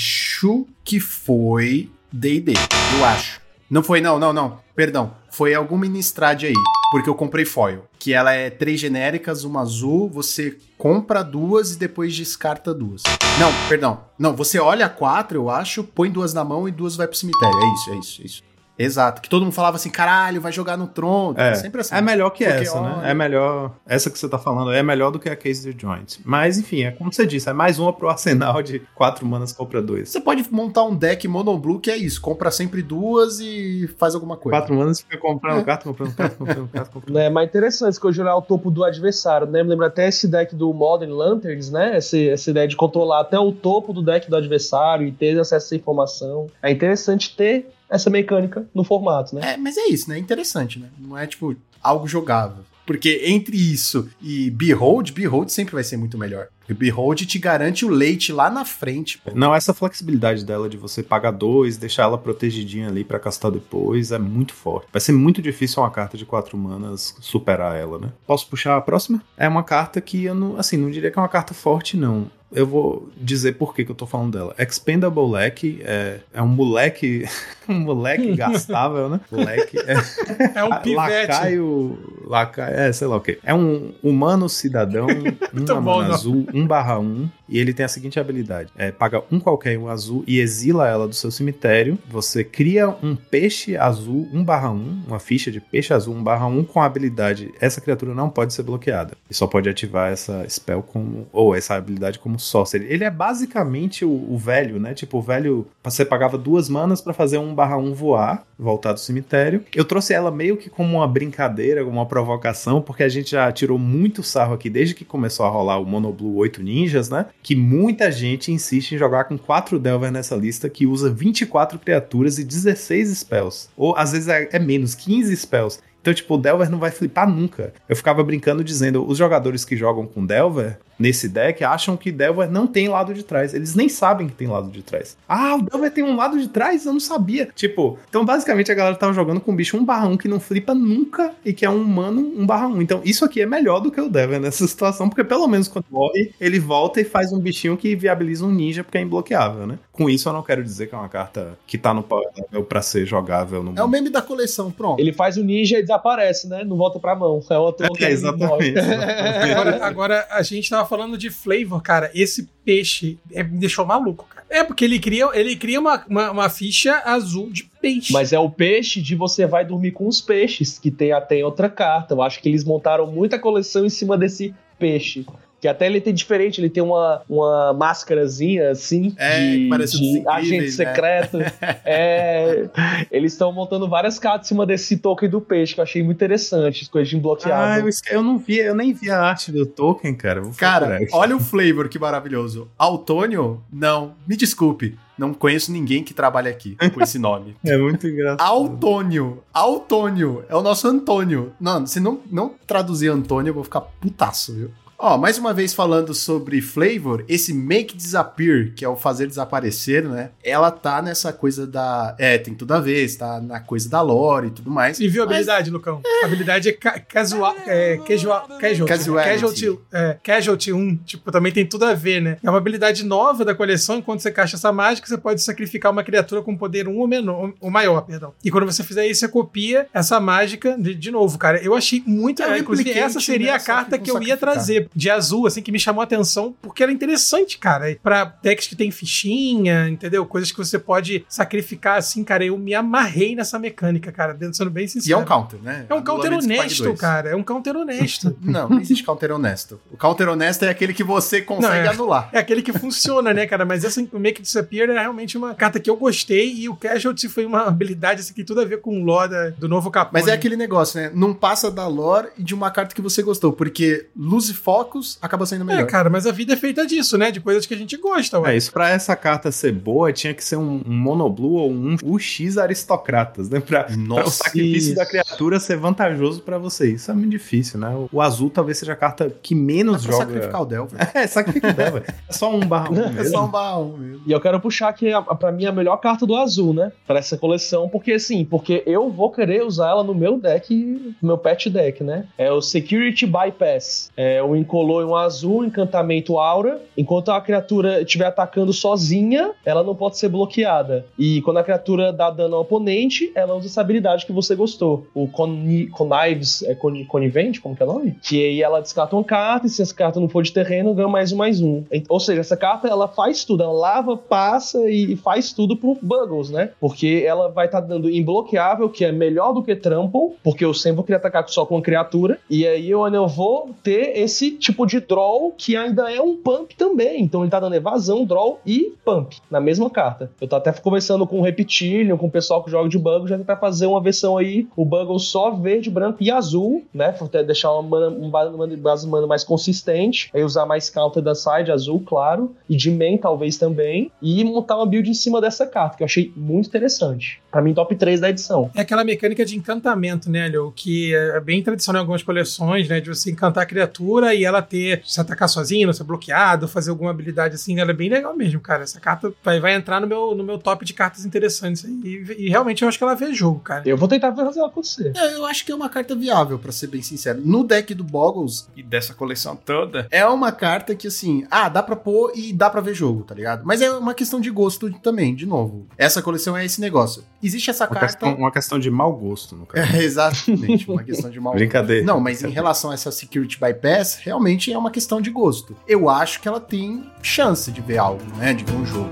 que foi D&D. Eu acho. Não foi, não, não, não. Perdão. Foi alguma Innistrad aí. Porque eu comprei foil. Que ela é três genéricas, uma azul. Você compra duas e depois descarta duas. Não, perdão. Não, você olha quatro, eu acho, põe duas na mão e duas vai pro cemitério. É isso, é isso, é isso. Exato. Que todo mundo falava assim, caralho, vai jogar no tronco. É, sempre assim. é melhor que Porque, essa, né? olha- É melhor. Essa que você tá falando é melhor do que a Case the Joint. Mas, enfim, é como você disse, é mais uma pro arsenal de quatro manas compra dois. Você pode montar um deck monoblue que é isso. Compra sempre duas e faz alguma coisa. Quatro manas fica comprando carta, comprando carta, comprando carta, comprando É mais interessante que eu olhar o topo do adversário, né? Me lembra até esse deck do Modern Lanterns, né? Esse, essa ideia de controlar até o topo do deck do adversário e ter acesso a essa informação. É interessante ter essa mecânica no formato, né? É, mas é isso, né? Interessante, né? Não é tipo algo jogável. Porque entre isso e Behold, Behold sempre vai ser muito melhor. O Behold te garante o leite lá na frente. Pô. Não, essa flexibilidade dela de você pagar dois, deixar ela protegidinha ali para castar depois, é muito forte. Vai ser muito difícil uma carta de quatro manas superar ela, né? Posso puxar a próxima? É uma carta que eu não, assim, não diria que é uma carta forte, não eu vou dizer por que, que eu tô falando dela. Expendable Leck é, é um moleque. um moleque gastável, né? Moleque. É, é um pivete. Lacaio. Lacaio. É, sei lá o quê. É um humano cidadão, um bom, azul, um 1/1 e ele tem a seguinte habilidade: é, paga um qualquer um azul e exila ela do seu cemitério. Você cria um peixe azul 1/1, uma ficha de peixe azul 1/1 com a habilidade essa criatura não pode ser bloqueada. E só pode ativar essa spell como ou essa habilidade como sócio. Ele é basicamente o, o velho, né? Tipo, o velho você pagava duas manas para fazer um 1/1 voar, voltar do cemitério. Eu trouxe ela meio que como uma brincadeira, como uma provocação, porque a gente já tirou muito sarro aqui desde que começou a rolar o Monoblue 8 Ninjas, né? Que muita gente insiste em jogar com 4 Delver nessa lista que usa 24 criaturas e 16 spells. Ou às vezes é, é menos, 15 spells. Então, tipo, o Delver não vai flipar nunca. Eu ficava brincando dizendo, os jogadores que jogam com Delver nesse deck acham que Delver não tem lado de trás. Eles nem sabem que tem lado de trás. Ah, o Delver tem um lado de trás? Eu não sabia. Tipo, então basicamente a galera tava jogando com um bicho 1 barra 1 que não flipa nunca e que é um humano 1 barra 1. Então isso aqui é melhor do que o Delver nessa situação, porque pelo menos quando morre, ele volta e faz um bichinho que viabiliza um ninja porque é imbloqueável, né? Com isso eu não quero dizer que é uma carta que tá no power level pra ser jogável no É o meme da coleção, pronto. Ele faz o ninja e desaparece, né? Não volta pra mão. É outro É, exatamente. Agora, agora, a gente tava falando de flavor, cara. Esse peixe é, me deixou maluco, cara. É porque ele cria, ele cria uma, uma, uma ficha azul de peixe. Mas é o peixe de você vai dormir com os peixes, que tem até outra carta. Eu acho que eles montaram muita coleção em cima desse peixe. Que até ele tem diferente, ele tem uma, uma máscarazinha assim É, de, que parece de agente né? secreto. É, eles estão montando várias cartas em cima desse token do peixe, que eu achei muito interessante, coisa de Ah, imbloqueável. eu, eu não vi, eu nem vi a arte do token, cara. Vou Cara, olha o flavor que maravilhoso. Autônio? Não, me desculpe. Não conheço ninguém que trabalha aqui com esse nome. É muito engraçado. Autônio. Autônio. É o nosso Antônio. Não, se não, não traduzir Antônio, eu vou ficar putaço, viu? Ó, mais uma vez falando sobre flavor, esse make disappear, que é o fazer desaparecer, né? Ela tá nessa coisa da. É, tem tudo a ver, está na coisa da lore e tudo mais. E viu a habilidade, Lucão? A habilidade é ca casual, é casual, Casuality. casualty, é, casualty 1, tipo, também tem tudo a ver, né? É uma habilidade nova da coleção, enquanto você caixa essa mágica, você pode sacrificar uma criatura com poder 1 ou menor, ou maior, perdão. E quando você fizer isso, você copia essa mágica de, de novo, cara. Eu achei muito É, legal, inclusive essa seria né? a carta que eu ia sacrificar. trazer, de azul, assim, que me chamou a atenção, porque ela é interessante, cara. Pra decks que tem fichinha, entendeu? Coisas que você pode sacrificar, assim, cara. Eu me amarrei nessa mecânica, cara, sendo bem sincero. E é um counter, né? É um counter honesto, 2. cara. É um counter honesto. Não, não existe counter honesto. O counter honesto é aquele que você consegue Não, é. anular. É aquele que funciona, né, cara? Mas essa o Make Disappear é realmente uma carta que eu gostei e o Casualty foi uma habilidade assim, que tem tudo a ver com o lore da- do novo Capone. Mas é aquele negócio, né? Não passa da lore e de uma carta que você gostou, porque luz focus acaba sendo melhor. É, cara, mas a vida é feita disso, né? De coisas que a gente gosta, ué. É, isso pra essa carta ser boa, tinha que ser um, um monoblue ou um UX aristocratas, né? Pra, pra o Nossa, sacrifício isso. da criatura ser vantajoso pra você. Isso é muito difícil, né? O, o azul talvez seja a carta que menos pra joga. sacrificar o Delver. É, sacrifica o Delver. É só um barra um É mesmo. só um barra um mesmo. E eu quero puxar aqui, a, a- pra mim, a melhor carta do azul, né? Pra essa coleção, porque assim, porque eu vou querer usar ela no meu deck, no meu pet deck, né? É o Security Bypass. É um incolor em um azul, encantamento aura. Enquanto a criatura estiver atacando sozinha, ela não pode ser bloqueada. E quando a criatura dá dano ao oponente, ela usa essa habilidade que você gostou. O Conni Connives, é Con- Conivente, como que é o nome? Que aí ela descarta uma carta, e se essa carta não for de terreno, ganha mais um, mais um. Ou seja, essa carta, ela faz tudo. Ela lava, passa e faz tudo pro Buggles, né? Porque ela vai estar dando imbloqueável, que é melhor do que Trample, porque eu sempre vou querer atacar só com uma criatura. E aí eu ainda vou ter esse tipo de draw, que ainda é um pump também. Então ele tá dando evasão, draw e pump na mesma carta. Eu tô até conversando com o Reptilian, com o pessoal que joga de Buggles, já tentar fazer uma versão aí, o Buggles só verde, branco e azul, né? Pra deixar uma um mana mais consistente. Aí usar mais counter da side, azul, claro. E de main, talvez também. E montar uma build em cima dessa carta, que eu achei muito interessante. Pra mim, top 3 da edição. É aquela mecânica de encantamento, né, Leo? Que é bem tradicional em algumas coleções, né? De você encantar a criatura e ela ter, se atacar sozinha, não ser bloqueado, fazer alguma habilidade assim. Ela é bem legal mesmo, cara. Essa carta vai, vai entrar no meu, no meu top de cartas interessantes aí. E, e realmente eu acho que ela vê jogo, cara. Eu vou tentar fazer ela acontecer. É, eu acho que é uma carta viável, pra ser bem sincero. No deck do Boggles e dessa coleção toda, é uma carta que, assim, ah, dá pra pôr e dá pra ver jogo, tá ligado? Mas é uma questão de gosto também, de novo. Essa coleção é esse negócio. Existe essa Uma carta. questão, uma questão de mau gosto, no caso. É, exatamente, uma questão de mal. Brincadeira. Não, mas em relação a essa Security Bypass, realmente é uma questão de gosto. Eu acho que ela tem chance de ver algo, né? De ver um jogo.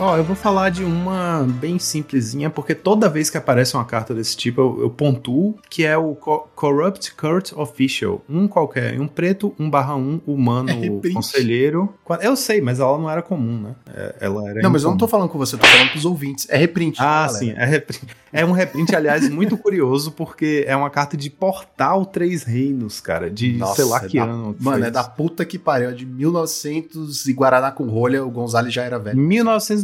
Ó, eu vou falar de uma bem simplesinha, porque toda vez que aparece uma carta desse tipo, eu, eu pontuo, que é o Co- Corrupt Court Official. Um qualquer, um preto, 1 barra 1, humano, É conselheiro. Eu sei, mas ela não era comum, né? É, Ela era Não, mas eu não incomum. tô falando com você, tô falando pros ouvintes. É reprint. Ah, galera? sim, é, reprint. é um reprint, aliás, muito curioso, porque é uma carta de Portal Três Reinos, cara, de Nossa, sei lá é que da- ano. que Mano, é da puta que pariu. é De 1900 e Guaraná com rolha, o Gonzalez já era velho.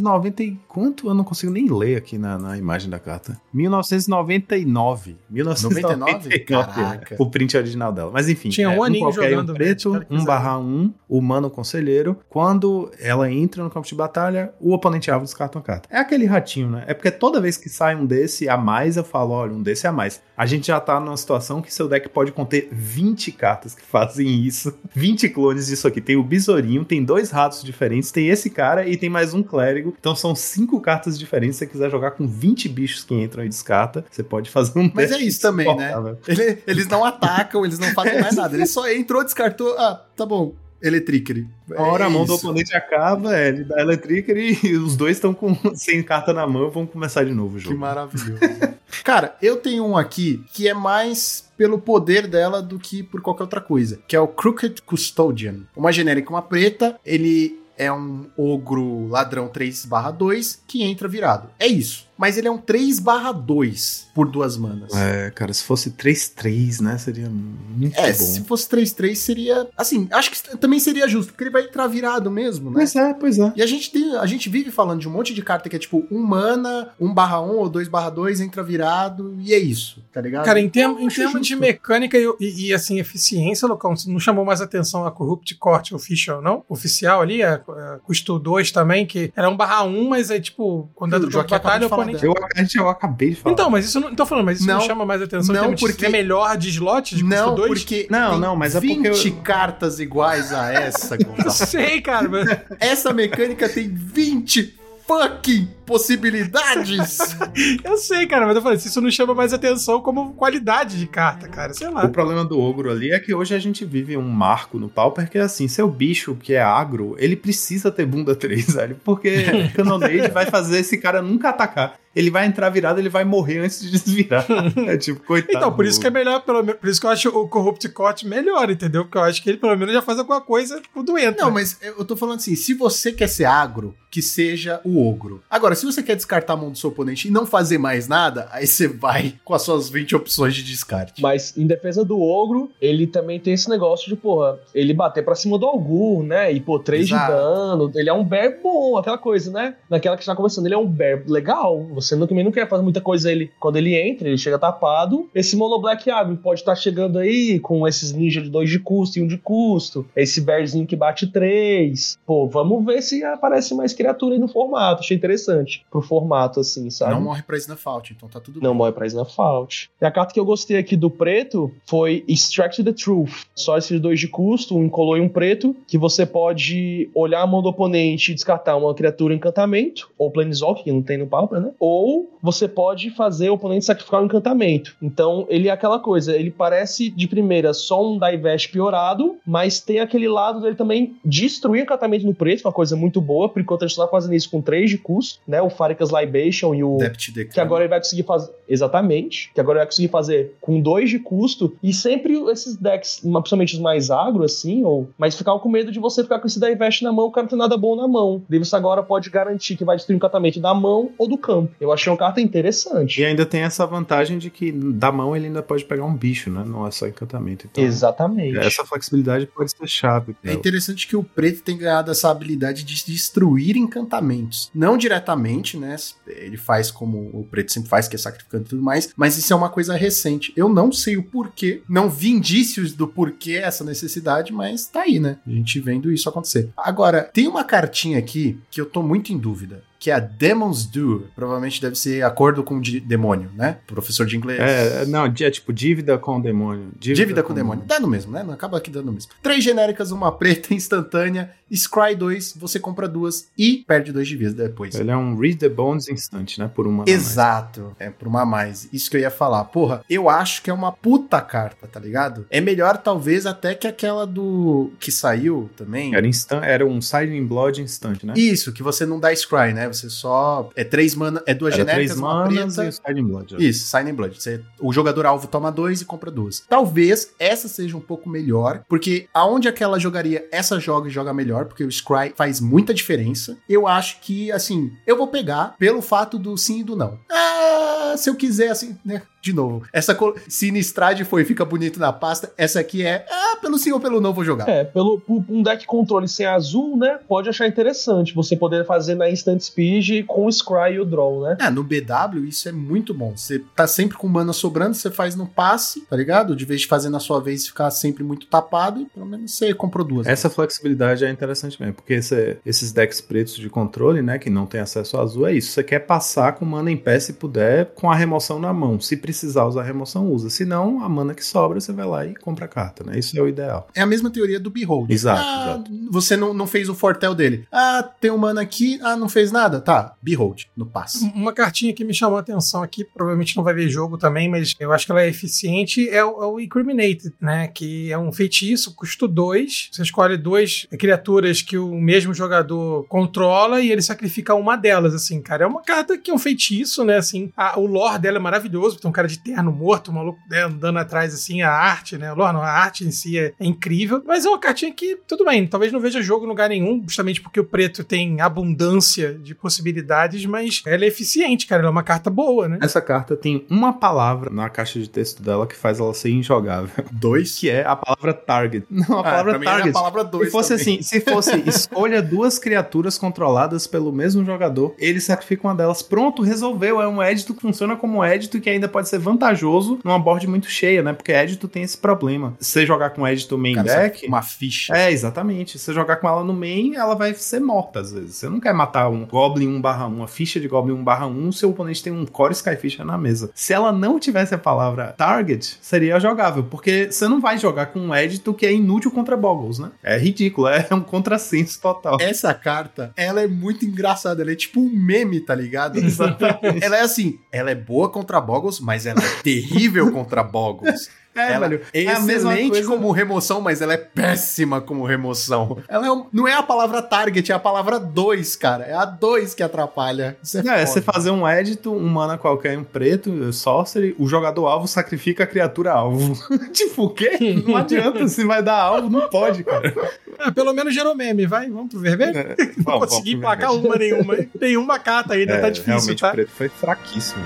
1990 e quanto? Eu não consigo nem ler aqui na, na imagem da carta. 1999. 1999. Caraca. O print original dela. Mas enfim. Tinha um aninho qualquer, jogando um preto, Magic, cara, 1 barra 1, humano conselheiro. Quando ela entra no campo de batalha, o oponente alvo descarta uma carta. É aquele ratinho, né? É porque toda vez que sai um desse a mais, eu falo, olha, um desse a mais. A gente já tá numa situação que seu deck pode conter 20 cartas que fazem isso. 20 clones disso aqui. Tem o besourinho, tem dois ratos diferentes, tem esse cara e tem mais um clérigo. Então são cinco cartas diferentes. Se você quiser jogar com 20 bichos que entram e descarta, você pode fazer um Mas é isso também, né? Ele- eles não atacam, eles não fazem mais nada. Ele só entrou, descartou. Ah, tá bom. Electricity. A hora a mão do É isso. oponente acaba, é, ele dá Electric e os dois estão com sem carta na mão vão começar de novo o Que jogo. maravilhoso. Cara, eu tenho um aqui que é mais pelo poder dela do que por qualquer outra coisa, que é o Crooked Custodian. Uma genérica, uma preta, ele é um ogro ladrão 3/2 que entra virado. É isso. Mas ele é um 3/2 por duas manas. É, cara, se fosse 3-3, né, seria muito É, bom. se fosse 3-3 seria. Assim, acho que também seria justo, porque ele vai entrar virado mesmo, né? Pois é, pois é. E a gente, tem, a gente vive falando de um monte de carta que é tipo 1 mana, 1 barra 1 ou 2 barra 2, entra virado, e é isso, tá ligado? Cara, em, termo- em termos de mecânica e, e, e, assim, eficiência, Lucão, não chamou mais atenção a Corrupt Court Official, não? Oficial ali, a, a custo 2 também, que era 1 barra 1, mas aí, tipo, quando entra pra batalha, oponente. Eu, eu acabei de falar. Então, mas isso não. Tô falando, mas isso não, Não, chama mais atenção. não, que porque- ser melhor de slot de custo Não, 2? porque Não, tem não, mas é porque 20 eu- cartas iguais a essa, Eu Gonçalo. sei, cara. Mas... Essa mecânica tem 20 fucking possibilidades. Eu sei, cara, mas eu falei, se isso não chama mais atenção como qualidade de carta, cara. Sei lá. O problema do ogro ali é que hoje a gente vive um marco no Pauper que é assim, seu bicho que é agro, ele precisa ter bunda 3, velho, porque Canonade vai fazer esse cara nunca atacar. Ele vai entrar virado, ele vai morrer antes de desvirar. É tipo, coitado. Então, por isso que é melhor, pelo menos, por isso que eu acho o Corrupt Cot melhor, entendeu? Porque eu acho que ele pelo menos já faz alguma coisa com o doente. Não, mas eu tô falando assim, se você quer ser agro, que seja o ogro. Agora, se você quer descartar a mão do seu oponente e não fazer mais nada, aí você vai com as suas 20 opções de descarte. Mas em defesa do ogro, ele também tem esse negócio de, porra, ele bater pra cima do Algur, né? E, pô, 3 de dano. Ele é um bear bom, aquela coisa, né? Naquela que a gente tá conversando, ele é um bear legal. Você não, também não quer fazer muita coisa ele. Quando ele entra, ele chega tapado. Esse Mono Black Agro pode estar chegando aí com esses ninjas de 2 de custo e 1 um de custo. Esse bearzinho que bate 3. Pô, vamos ver se aparece mais criatura aí no formato. Achei interessante. Pro formato, assim, sabe? Não morre pra Snuffalt, então tá tudo Não bem. morre pra Snuffalt. E a carta que eu gostei aqui do preto foi Extract the Truth. Só esses dois de custo, um incolor e um preto, que você pode olhar a mão do oponente e descartar uma criatura encantamento, ou Planeswalker, que não tem no Pauper, né? Ou você pode fazer o oponente sacrificar um encantamento. Então, ele é aquela coisa, ele parece de primeira só um Divest piorado, mas tem aquele lado dele também destruir encantamento no preto, que é uma coisa muito boa, por enquanto a gente tá fazendo isso com 3 de custo, né? O Faricas Libation e o Decline. que agora ele vai conseguir fazer. Exatamente. Que agora ele vai conseguir fazer com dois de custo. E sempre esses decks, principalmente os mais agro, assim, ou. Mas ficar com medo de você ficar com esse Divest na mão, o cara não tem nada bom na mão. Daí você agora pode garantir que vai destruir um encantamento da mão ou do campo. Eu achei uma carta interessante. E ainda tem essa vantagem de que da mão ele ainda pode pegar um bicho, né? Não é só encantamento. Então, Exatamente. essa flexibilidade pode ser chave. É interessante que o preto tem ganhado essa habilidade de destruir encantamentos. Não diretamente, né? Ele faz como o preto sempre faz, que é sacrificando e tudo mais, mas isso é uma coisa recente. Eu não sei o porquê, não vi indícios do porquê essa necessidade, mas tá aí, né? A gente vendo isso acontecer. Agora, tem uma cartinha aqui que eu tô muito em dúvida. Que é a Demon's Do. Provavelmente deve ser acordo com o de- demônio, né? Professor de inglês. É, não, é tipo dívida com o demônio. Dívida com o demônio. Dá no mesmo, né? Não acaba aqui dando mesmo. Três genéricas, uma preta instantânea. Scry 2, você compra duas e perde dois de vida depois. Ele é um Read the Bones instante, né? Por uma. Exato. É por uma a mais. Isso que eu ia falar. Porra, eu acho que é uma puta carta, tá ligado? É melhor, talvez, até que aquela do. que saiu também. Era, instan era um Silent Blood instante, né? Isso, que você não dá Scry, né? Você só. É três mana. É duas Era genéricas, três uma preta. e o Silent Blood. Isso, Sign Blood. Você- o jogador alvo toma dois e compra duas. Talvez essa seja um pouco melhor, porque aonde aquela jogaria, essa joga e joga melhor, porque o Scry faz muita diferença. Eu acho que, assim, eu vou pegar pelo fato do sim e do não. Ah, se eu quiser, assim, né? De novo, essa cor- Sinistrade foi, fica bonito na pasta. Essa aqui é, ah, pelo sim ou pelo não vou jogar. É, pelo um deck controle sem azul, né? Pode achar interessante você poder fazer na Instant Speed com o Scry e o Draw, né? Ah, no BW isso é muito bom. Você tá sempre com mana sobrando, você faz no passe, tá ligado? De vez de fazer na sua vez e ficar sempre muito tapado, e pelo menos você comprou duas. Essa flexibilidade é interessante mesmo, porque esse- esses decks pretos de controle, né, que não tem acesso ao azul, é isso. Você quer passar com mana em pé se puder, com a remoção na mão. Se precisar usar a remoção, usa. Se não, a mana que sobra, você vai lá e compra a carta, né? Isso é o ideal. É a mesma teoria do Behold. Exato, Ah, Você não, não fez o fortel dele. Ah, tem um mana aqui. Ah, não fez nada. Tá, Behold, no passe. Uma cartinha que me chamou a atenção aqui, provavelmente não vai ver jogo também, mas eu acho que ela é eficiente, é o, é o Incriminated, né? Que é um feitiço, custo 2. Você escolhe duas criaturas que o mesmo jogador controla e ele sacrifica uma delas, assim, cara. É uma carta que é um feitiço, né? Assim, a- o lore dela é maravilhoso, tem um cara de terno morto, um maluco né, andando atrás, assim, a arte, né? O lore, não, a arte em si é, é incrível, mas é uma cartinha que, tudo bem, talvez não veja jogo em lugar nenhum, justamente porque o preto tem abundância de possibilidades, mas ela é eficiente, cara. Ela é uma carta boa, né? Essa carta tem uma palavra na caixa de texto dela que faz ela ser injogável, Dois. que é a palavra target. Não, a Ah, palavra target. a palavra dois. Se fosse também. assim, se fosse escolha duas criaturas controladas pelo mesmo jogador, ele sacrifica uma delas. Pronto, resolveu. É um édito que funciona como um édito que ainda pode ser ser vantajoso numa board muito cheia, né? Porque Edito tem esse problema. Se você jogar com Edito main Cara, deck. sabe, uma ficha. É, exatamente. Se você jogar com ela no main, ela vai ser morta às vezes. Você não quer matar um Goblin 1/1, uma ficha de Goblin 1/1, seu oponente tem um Core Skyfisher na mesa. Se ela não tivesse a palavra target, seria jogável, porque você não vai jogar com um Edito que é inútil contra Boggles, né? É ridículo, é um contrassenso total. Essa carta, ela é muito engraçada. Ela é tipo um meme, tá ligado? Exatamente. ela é assim, ela é boa contra Boggles, mas ela é terrível contra Boggles. É, ela velho. é É a mesma excelente coisa- como remoção, mas ela é péssima como remoção. Ela é um- não é a palavra target, é a palavra 2, cara. É a 2 que atrapalha. Isso é, É, foda. você fazer um edito, um mana qualquer, um preto, sorcery, o jogador alvo sacrifica a criatura alvo. tipo, o quê? Não adianta, se vai dar alvo, não pode, cara. Ah, pelo menos gerou meme, vai, vamos pro vermelho. É, Não vamos, consegui vamos pro emplacar vermelho. uma nenhuma. Nenhuma carta ainda, É, tá difícil, realmente tá? o preto foi fraquíssimo.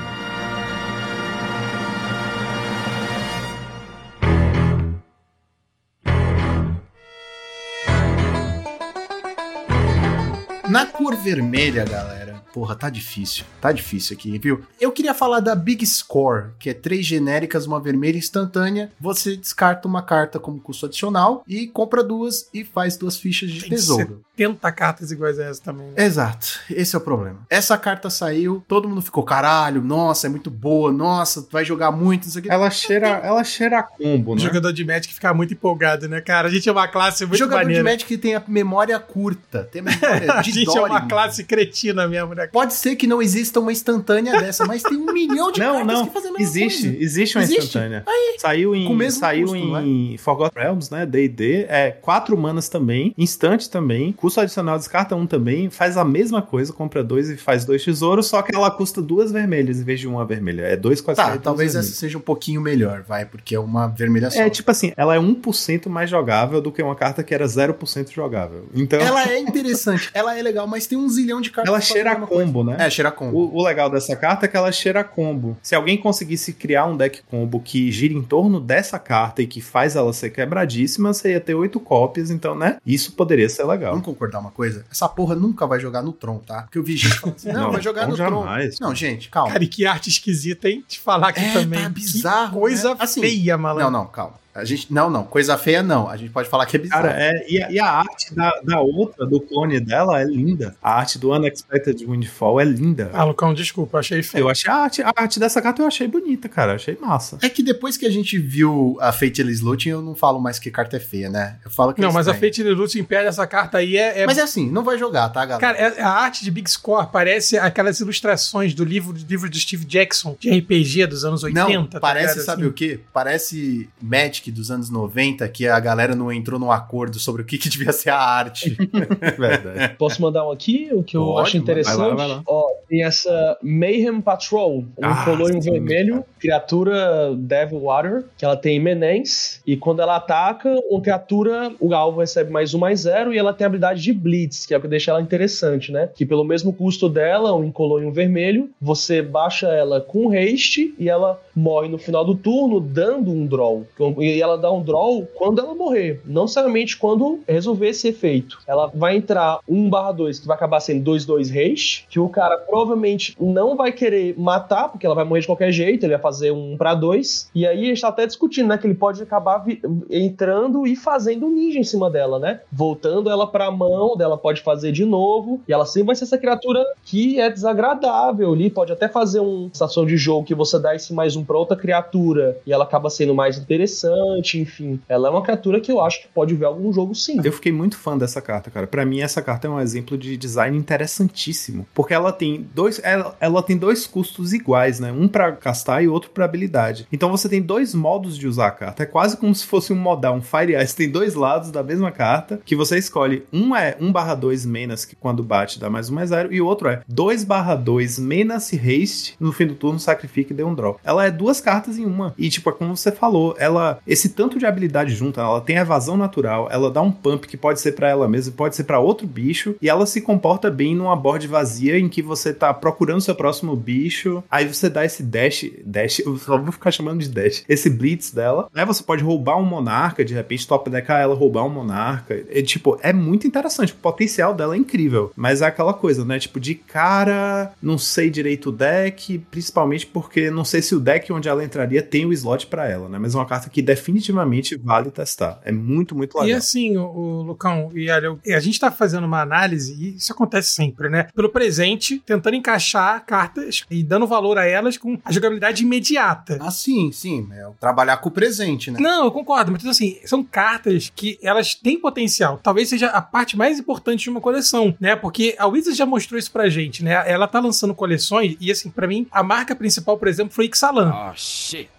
Na cor vermelha, galera, porra, tá difícil. Tá difícil aqui, viu? Eu queria falar da Big Score, que é três genéricas, uma vermelha instantânea. Você descarta uma carta como custo adicional e compra duas e faz duas fichas de Tem tesouro. 70 cartas iguais a essa também. né? Exato, esse é o problema. Essa carta saiu, todo mundo ficou, caralho, nossa, é muito boa, nossa, vai jogar muito, não sei o que. Ela cheira, ela cheira a combo, O né? jogador de Magic fica muito empolgado, né, cara? A gente é uma classe muito Jogador maneira. de Magic que tem a memória curta, tem a memória A de gente é uma mano. classe cretina mesmo, né? Pode ser que não exista uma instantânea dessa, mas tem um milhão de Não, cartas não, que fazem a existe, coisa. existe uma Existe? instantânea. Saiu Com o em, saiu custo, em Forgotten Realms, né? D&D, é quatro manas também, instante também, custo adicional descarta um também, faz a mesma coisa, compra dois e faz dois tesouros, só que ela custa duas vermelhas em vez de uma vermelha. É dois com Tá, talvez essa seja um pouquinho melhor, vai, porque é uma vermelha só. É tipo assim, ela é 1% mais jogável do que uma carta que era 0% jogável. Então, ela, Ela é interessante, ela é legal, mas tem um zilhão de cartas. fazem cheira a. combo, né? É, cheira combo. O, o legal dessa carta é que ela cheira combo. Se alguém conseguisse criar um deck combo que gira em torno dessa carta e que faz ela ser quebradíssima, você ia ter oito cópias, então, né? Isso poderia ser legal. Vamos concordar uma coisa? Essa porra nunca vai jogar no Tron, tá? Porque eu vi gente falando assim, não, Não, vai jogar Tron no Tron. jamais. Não, gente, calma. Cara, e que arte esquisita, hein? Te falar aqui É, também. tá bizarro, Que coisa né? Assim, feia, malandro. Não, não, calma. A gente, não, não, coisa feia não. A gente pode falar que é bizarro. Cara, é, e, a, e a arte da, da outra, do clone dela, é linda. A arte do Unexpected Windfall é linda. Ah, Lucão, desculpa, achei feio. Eu achei a arte, a arte dessa carta eu achei bonita, cara. Achei massa. É que depois que a gente viu a Fateless Looting, eu não falo mais que carta é feia, né? Eu falo que Não, é mas a. Fate Lute impede essa carta aí é. é- Mas é assim, não vai jogar, tá, galera? Cara, é- a arte de Big Score parece aquelas ilustrações do livro, do livro do Steve Jackson, de RPG dos anos 80. Não, tá parece, ligado? sabe Assim. o quê? Parece Magic dos anos 90, que a galera não entrou num acordo sobre o que, que devia ser a arte. Verdade. Posso mandar um aqui, o que eu Pode, acho interessante? vai lá, vai lá. Ó, tem essa Mayhem Patrol, um Ah, color e um sim, vermelho, criatura Devil Water, que ela tem Menens, e quando ela ataca, uma criatura, o alvo recebe mais um, mais zero, e ela tem a habilidade de Blitz, que é o que deixa ela interessante, né? Que pelo mesmo custo dela, um incolor e um vermelho, você baixa ela com haste, e ela morre no final do turno, dando um draw. E ela dá um draw quando ela morrer, não necessariamente quando resolver esse efeito. Ela vai entrar 1/2, que vai acabar sendo 2/2 haste, que o cara provavelmente não vai querer matar, porque ela vai morrer de qualquer jeito, ele vai fazer um para dois. E aí a gente tá até discutindo, né, que ele pode acabar entrando e fazendo um ninja em cima dela, né? Voltando ela pra mão, dela pode fazer de novo, e ela sempre vai ser essa criatura que é desagradável ali, pode até fazer uma estação de jogo que você dá esse mais um pra outra criatura, e ela acaba sendo mais interessante, enfim. Ela é uma criatura que eu acho que pode ver algum jogo sim. Eu fiquei muito fã dessa carta, cara. Pra mim, essa carta é um exemplo de design interessantíssimo. Porque ela tem dois, ela, ela tem dois custos iguais, né? Um pra castar e outro pra habilidade. Então você tem dois modos de usar a carta. É quase como se fosse um modal, um Fire Ice. Tem dois lados da mesma carta que você escolhe. Um é 1/2 menas, que quando bate dá mais um mais zero. E o outro é 2/2 menas haste. No fim do turno, sacrifica e dê um draw. Ela é duas cartas em uma. E, tipo, é como você falou, ela. Esse tanto de habilidade junto, ela tem evasão natural, ela dá um pump que pode ser pra ela mesma, pode ser pra outro bicho, e ela se comporta bem numa board vazia em que você tá procurando seu próximo bicho, aí você dá esse dash, dash, eu só vou ficar chamando de dash, esse blitz dela, aí você pode roubar um monarca, de repente top deckar ela, roubar um monarca, é, tipo, é muito interessante, o potencial dela é incrível, mas é aquela coisa, né, tipo, de cara, não sei direito o deck, principalmente porque não sei se o deck onde ela entraria tem o slot para ela, né, mas é uma carta que definitivamente vale testar, é muito, muito legal. E assim, o, o Lucão, e olha, a gente tá fazendo uma análise, e isso acontece sempre, né, pelo presente, tentando encaixar cartas e dando valor a elas com a jogabilidade imediata. Ah, sim, sim. É trabalhar com o presente, né? Não, eu concordo, mas assim, são cartas que elas têm potencial. Talvez seja a parte mais importante de uma coleção, né? Porque a Wizards já mostrou isso pra gente, né? Ela tá lançando coleções e assim, pra mim, a marca principal, por exemplo, foi Ixalan. Oh shit.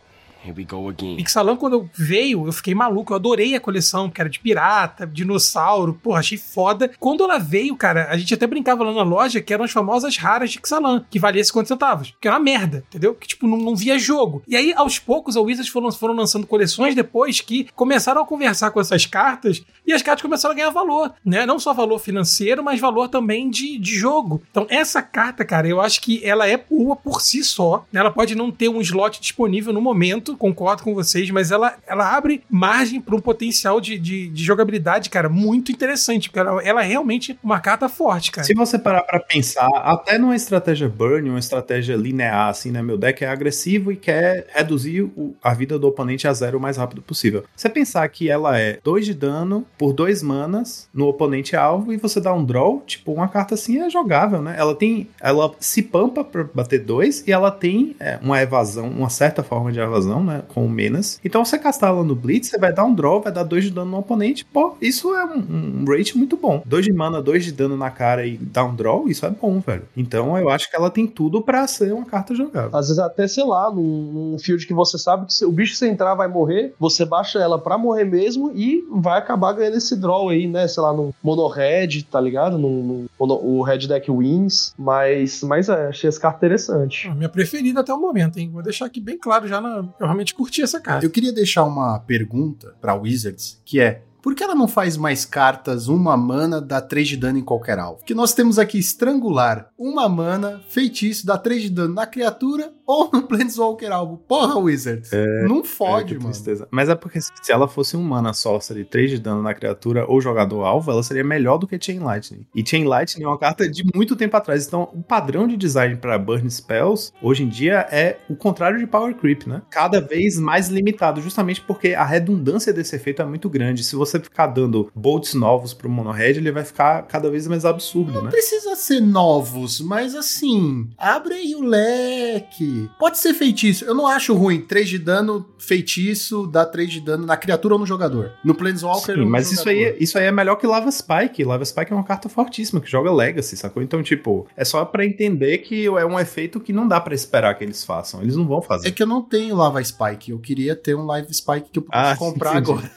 Here we go again. Ixalan, quando veio, eu fiquei maluco. Eu adorei a coleção, que era de pirata, dinossauro. Porra, achei foda. Quando ela veio, cara, a gente até brincava lá na loja que eram as famosas raras de Ixalan, que valia 50 centavos. Que era uma merda, entendeu? Que, tipo, não, não via jogo. E aí, aos poucos, a Wizards foram, foram lançando coleções depois que começaram a conversar com essas cartas e as cartas começaram a ganhar valor, né? Não só valor financeiro, mas valor também de, de jogo. Então, essa carta, cara, eu acho que ela é boa por si só. né? Ela pode não ter um slot disponível no momento, concordo com vocês, mas ela, ela abre margem para um potencial de, de, de jogabilidade, cara, muito interessante, porque ela, ela é realmente uma carta forte, cara. Se você parar pra pensar, até numa estratégia burn, uma estratégia linear, assim, né? Meu deck é agressivo e quer reduzir o- a vida do oponente a zero o mais rápido possível. Você pensar que ela é 2 de dano por dois manas no oponente alvo e você dá um draw, tipo, uma carta assim é jogável, né? Ela tem. Ela se pampa pra bater dois e ela tem é, uma evasão, uma certa forma de evasão, né? Com o menos. Então você castar ela no Blitz, você vai dar um draw, vai dar dois de dano no oponente. Pô, isso é um, um rate muito bom. Dois de mana, dois de dano na cara e dar um draw, isso é bom, velho. Então eu acho que ela tem tudo pra ser uma carta jogável. Às vezes até, sei lá, num, num field que você sabe que se- o bicho que você entrar vai morrer, você baixa ela pra morrer mesmo e vai acabar ganhando esse draw aí, né? Sei lá, no mono red, tá ligado? No, no- o red deck wins. Mas, mas é, achei essa carta interessante. A minha preferida até o momento, hein? Vou deixar aqui bem claro já. Na... Eu realmente curti essa carta. Eu queria deixar uma pergunta pra Wizards, que é. Por que ela não faz mais cartas uma mana, dá 3 de dano em qualquer alvo? Porque nós temos aqui estrangular, uma mana, feitiço, dá 3 de dano na criatura ou no Planeswalker alvo. Porra, Wizards. não É, fode, que mano. tristeza. Mas é porque se ela fosse um mana sorcery 3 de dano na criatura ou jogador alvo, ela seria melhor do que Chain Lightning. E Chain Lightning é uma carta de muito tempo atrás. Então, o padrão de design para burn spells hoje em dia é o contrário de power creep, né? Cada vez mais limitado, justamente porque a redundância desse efeito é muito grande. Se você ficar dando bolts novos pro mono red, ele vai ficar cada vez mais absurdo, né? Não precisa ser novos, mas assim, abre aí o leque. Pode ser feitiço. Eu não acho ruim. 3 de dano, feitiço, dá 3 de dano na criatura ou no jogador. No Planeswalker Sim, mas isso aí, isso aí é melhor que Lava Spike. Lava Spike é uma carta fortíssima que joga Legacy, sacou? Então, tipo, é só pra entender que é um efeito que não dá pra esperar que eles façam. Eles não vão fazer. É que eu não tenho Lava Spike. Eu queria ter um Live Spike que eu pudesse Ah, comprar entendi. agora.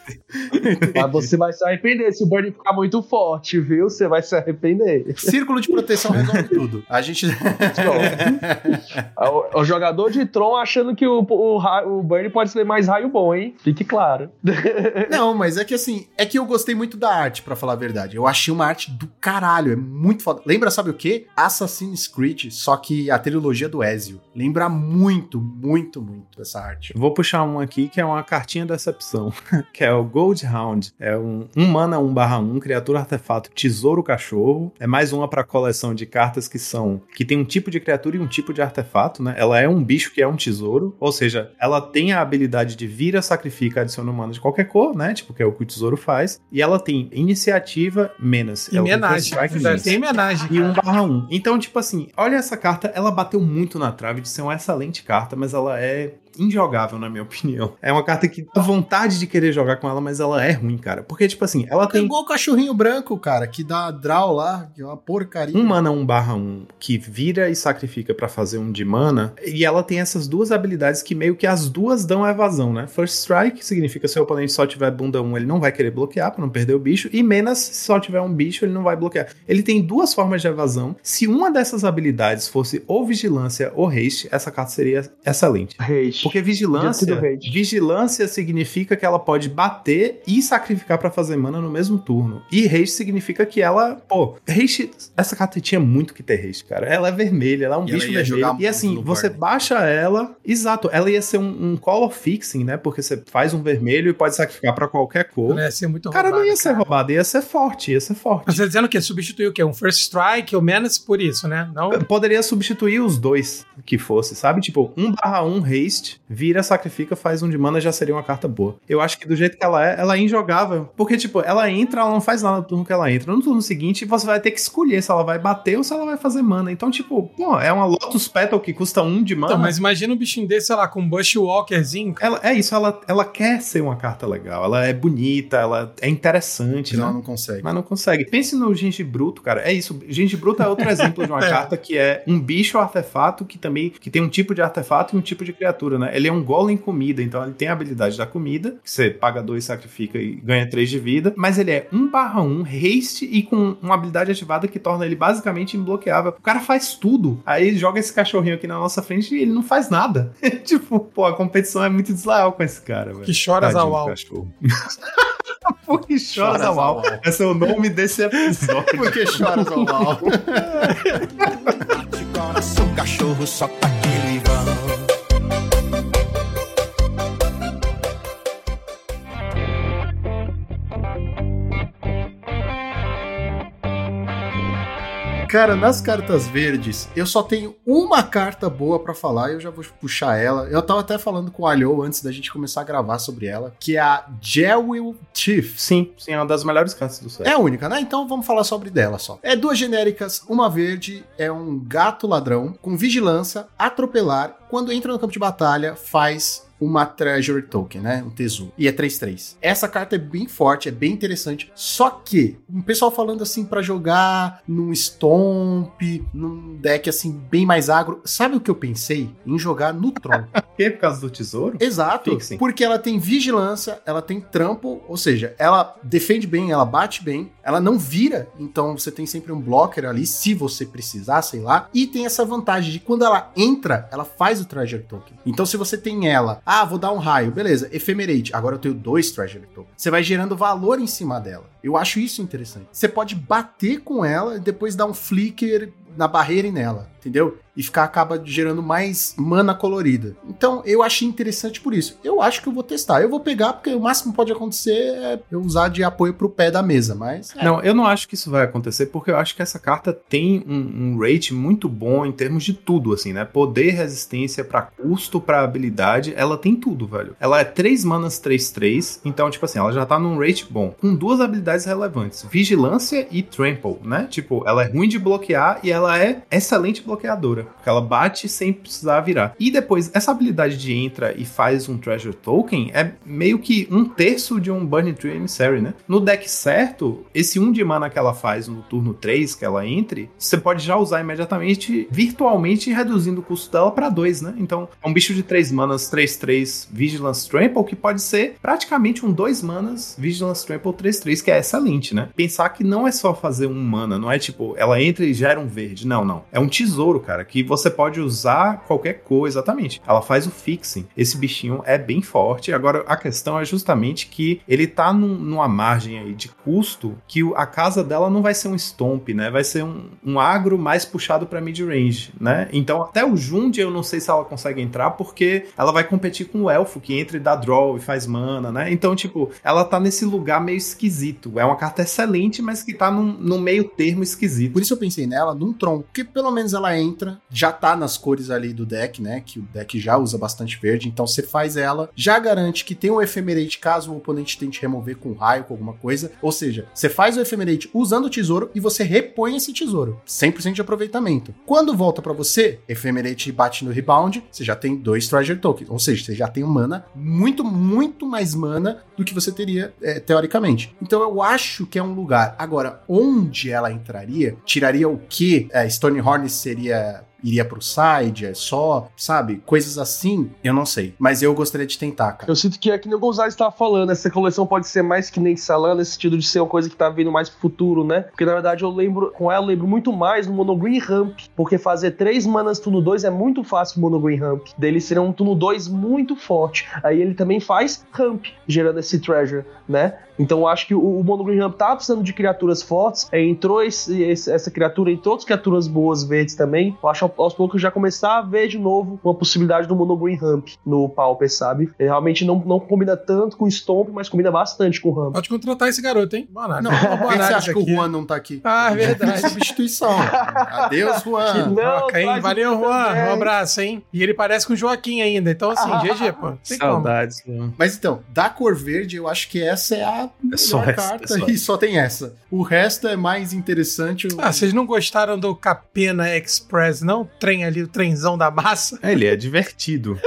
Mas você vai se arrepender. Se o burn ficar muito forte, viu? Você vai se arrepender. Círculo de proteção resolve tudo. A gente. O, o jogador de Tron achando que o, o, o burn pode ser mais raio bom, hein? Fique claro. Não, mas é que assim, é que eu gostei muito da arte, pra falar a verdade. Eu achei uma arte do caralho, é muito foda. Lembra, sabe o quê? Assassin's Creed, só que a trilogia do Ezio. Lembra muito, muito, muito essa arte. Vou puxar um aqui que é uma cartinha decepção, que é o Gold Hound. É um 1 mana 1 barra 1, criatura artefato tesouro cachorro. É mais uma pra coleção de cartas que são que tem um tipo de criatura e um tipo de artefato, né? Ela é um bicho que é um tesouro, ou seja, ela tem a habilidade de vira, sacrifica, adiciona um mana de qualquer cor, né? Tipo, que é o que o tesouro faz. E ela tem iniciativa menos. E é o homenagem. Strike Tem menos homenagem. e 1 barra 1. Então, tipo assim, olha essa carta, ela bateu muito na trave de ser uma excelente carta, mas ela é injogável, na minha opinião. É uma carta que dá vontade de querer jogar com ela, mas ela é ruim, cara. Porque, tipo assim, ela tem igual o cachorrinho branco, cara, que dá draw lá, que é uma porcaria. um mana 1 barra 1 que vira e sacrifica pra fazer um de mana, e ela tem essas duas habilidades que meio que as duas dão evasão, né? First Strike, que significa se o oponente só tiver bunda 1, ele não vai querer bloquear pra não perder o bicho, e Menas, se só tiver um bicho, ele não vai bloquear. Ele tem duas formas de evasão. Se uma dessas habilidades fosse ou vigilância ou haste, essa carta seria excelente. Hate. Porque vigilância, vigilância significa que ela pode bater e sacrificar pra fazer mana no mesmo turno. E haste significa que ela, pô, haste, essa carta tinha muito que ter haste, cara. Ela é vermelha, ela é um E ela bicho vermelho. E assim, você baixa ela, exato, ela ia ser um, um color fixing, né? Porque você faz um vermelho e pode sacrificar pra qualquer cor. Não ia ser muito Cara, não ia ser cara. roubado, ia ser forte, ia ser forte. Mas Você tá dizendo que substituiu o quê? Um First Strike, o Menace por isso, né? Não? Poderia substituir os dois que fosse, sabe? Tipo, 1 barra 1 haste, vira, sacrifica, faz um de mana, já seria uma carta boa. Eu acho que do jeito que ela é, ela é injogável. Porque, tipo, ela entra, ela não faz nada no turno que ela entra. No turno seguinte, você vai ter que escolher se ela vai bater ou se ela vai fazer mana. Então, tipo, pô, é uma Lotus Petal que custa um de mana. Então, mas imagina um bichinho desse, sei lá, com um Bushwalkerzinho. Ela, é isso, ela, ela quer ser uma carta legal. Ela é bonita, ela é interessante, Não, né? não consegue. Mas não consegue. Pense no Genji Bruto, cara. É isso. Genji Bruto é outro exemplo de uma carta que é um bicho artefato que também que tem um tipo de artefato e um tipo de criatura, né? Ele é um golem comida, então ele tem a habilidade da comida, que você paga dois, sacrifica e ganha três de vida, mas ele é 1 barra 1, haste e com uma habilidade ativada que torna ele basicamente imbloqueável. O cara faz tudo. Aí ele joga esse cachorrinho aqui na nossa frente e ele não faz nada. tipo, pô, a competição é muito desleal com esse cara, velho. Que choras Tadinho ao cachorro. Porque choras ao au. Esse é o nome desse episódio. Porque choras ao mal. Bate coração, cachorro, só tá aquilo Cara, nas cartas verdes, eu só tenho uma carta boa pra falar e eu já vou puxar ela. Eu tava até falando com o Alho antes da gente começar a gravar sobre ela, que é a Jewel Chief. Sim, sim, é uma das melhores cartas do set. É a única, né? Então vamos falar sobre dela só. É duas genéricas, uma verde é um gato ladrão com vigilância, atropelar, quando entra no campo de batalha faz uma Treasure Token, né? Um tesouro. E é 3-3. Essa carta é bem forte, é bem interessante. Só que, o pessoal falando assim pra jogar num Stomp, num deck assim bem mais agro. Sabe o que eu pensei? Em jogar no Tron. que por causa do tesouro? Exato, Fixing. porque ela tem vigilância, ela tem trampo, ou seja, ela defende bem, ela bate bem, ela não vira, então você tem sempre um blocker ali, se você precisar, sei lá, e tem essa vantagem de quando ela entra, ela faz o Treasure Token. Então se você tem ela, ah, vou dar um raio, beleza, Ephemerate, agora eu tenho dois Treasure Tokens. Você vai gerando valor em cima dela. Eu acho isso interessante. Você pode bater com ela e depois dar um flicker na barreira e nela, entendeu? E ficar acaba gerando mais mana colorida. Então eu achei interessante por isso. Eu acho que eu vou testar. Eu vou pegar porque o máximo que pode acontecer é eu usar de apoio pro pé da mesa, mas é. Não, eu não acho que isso vai acontecer, porque eu acho que essa carta tem um, um rate muito bom em termos de tudo, assim, né? Poder, resistência, pra custo, pra habilidade, ela tem tudo, velho. Ela é 3 manas 3-3, então, tipo assim, ela já tá num rate bom, com duas habilidades relevantes, vigilância e trample, né? Tipo, ela é ruim de bloquear e ela é excelente bloqueadora, porque ela bate sem precisar virar. E depois, essa habilidade de entra e faz um treasure token é meio que um terço de um Burning Tree Emissary, né? No deck certo, esse 1 de mana que ela faz no turno 3, que ela entre, você pode já usar imediatamente, virtualmente reduzindo o custo dela pra 2, né? Então, é um bicho de 3 manas 3-3 Vigilance Trample que pode ser praticamente um 2 manas Vigilance Trample 3-3, que é excelente, né? Pensar que não é só fazer um mana, não é tipo, ela entra e gera um verde. Não, não. É um tesouro, cara, que você pode usar qualquer coisa, exatamente. Ela faz o fixing. Esse bichinho é bem forte. Agora, a questão é justamente que ele tá num- numa margem aí de custo que a casa dela não vai ser um stomp, né? Vai ser um, um agro mais puxado pra mid-range, né? Então, até o Jund eu não sei se ela consegue entrar, porque ela vai competir com o elfo, que entra e dá draw e faz mana, né? Então, tipo, ela tá nesse lugar meio esquisito. É uma carta excelente, mas que tá num, num meio termo esquisito. Por isso eu pensei nela num Tron, porque pelo menos ela entra, já tá nas cores ali do deck, né? Que o deck já usa bastante verde, então você faz ela, já garante que tem o Ephemerate caso o oponente tente remover com raio, com alguma coisa. Ou seja, você faz o Ephemerate usando o tesouro e você repõe esse tesouro. 100% de aproveitamento. Quando volta pra você, Ephemerate bate no rebound, você já tem dois Treasure Tokens. Ou seja, você já tem um mana, muito, muito mais mana do que você teria é, teoricamente. Então eu acho que é um lugar. Agora, onde ela entraria, tiraria o que? É, Stonehorn seria yeah. Iria pro side, é só, sabe? Coisas assim, eu não sei. Mas eu gostaria de tentar, cara. Eu sinto que é que nem o Gonzalez estava falando, essa coleção pode ser mais que nem Salan, nesse sentido de ser uma coisa que tá vindo mais pro futuro, né? Porque na verdade eu lembro, com ela, eu lembro muito mais no Monogreen Ramp, porque fazer três manas turno 2 é muito fácil no Monogreen Ramp. Dele seria um turno 2 muito forte. Aí ele também faz Ramp, gerando esse Treasure, né? Então eu acho que o, o Mono Green Ramp tá precisando de criaturas fortes. É, entrou esse- essa criatura, entrou outras criaturas boas verdes também. Eu acho aos poucos já começar a ver de novo uma possibilidade do Mono Green Ramp no Pauper, sabe? Ele realmente não, não combina tanto com o Stomp, mas combina bastante com o Ramp. Pode contratar esse garoto, hein? Boa Não, Uma boa que você análise acha que o aqui. Juan não tá aqui? Ah, verdade. Substituição. Adeus, Juan. Não, Troca, hein? traz o Valeu, Juan. também. Um abraço, hein? E ele parece com o Joaquim ainda. Então, assim, GG, pô. Tem como. Saudades. mano. Mas então, da cor verde, eu acho que essa é a melhor só essa, carta é só e só tem essa. O resto é mais interessante. Ah, vocês não gostaram do Capena Express, não? O trem ali, o trenzão da massa? É, Ele é divertido.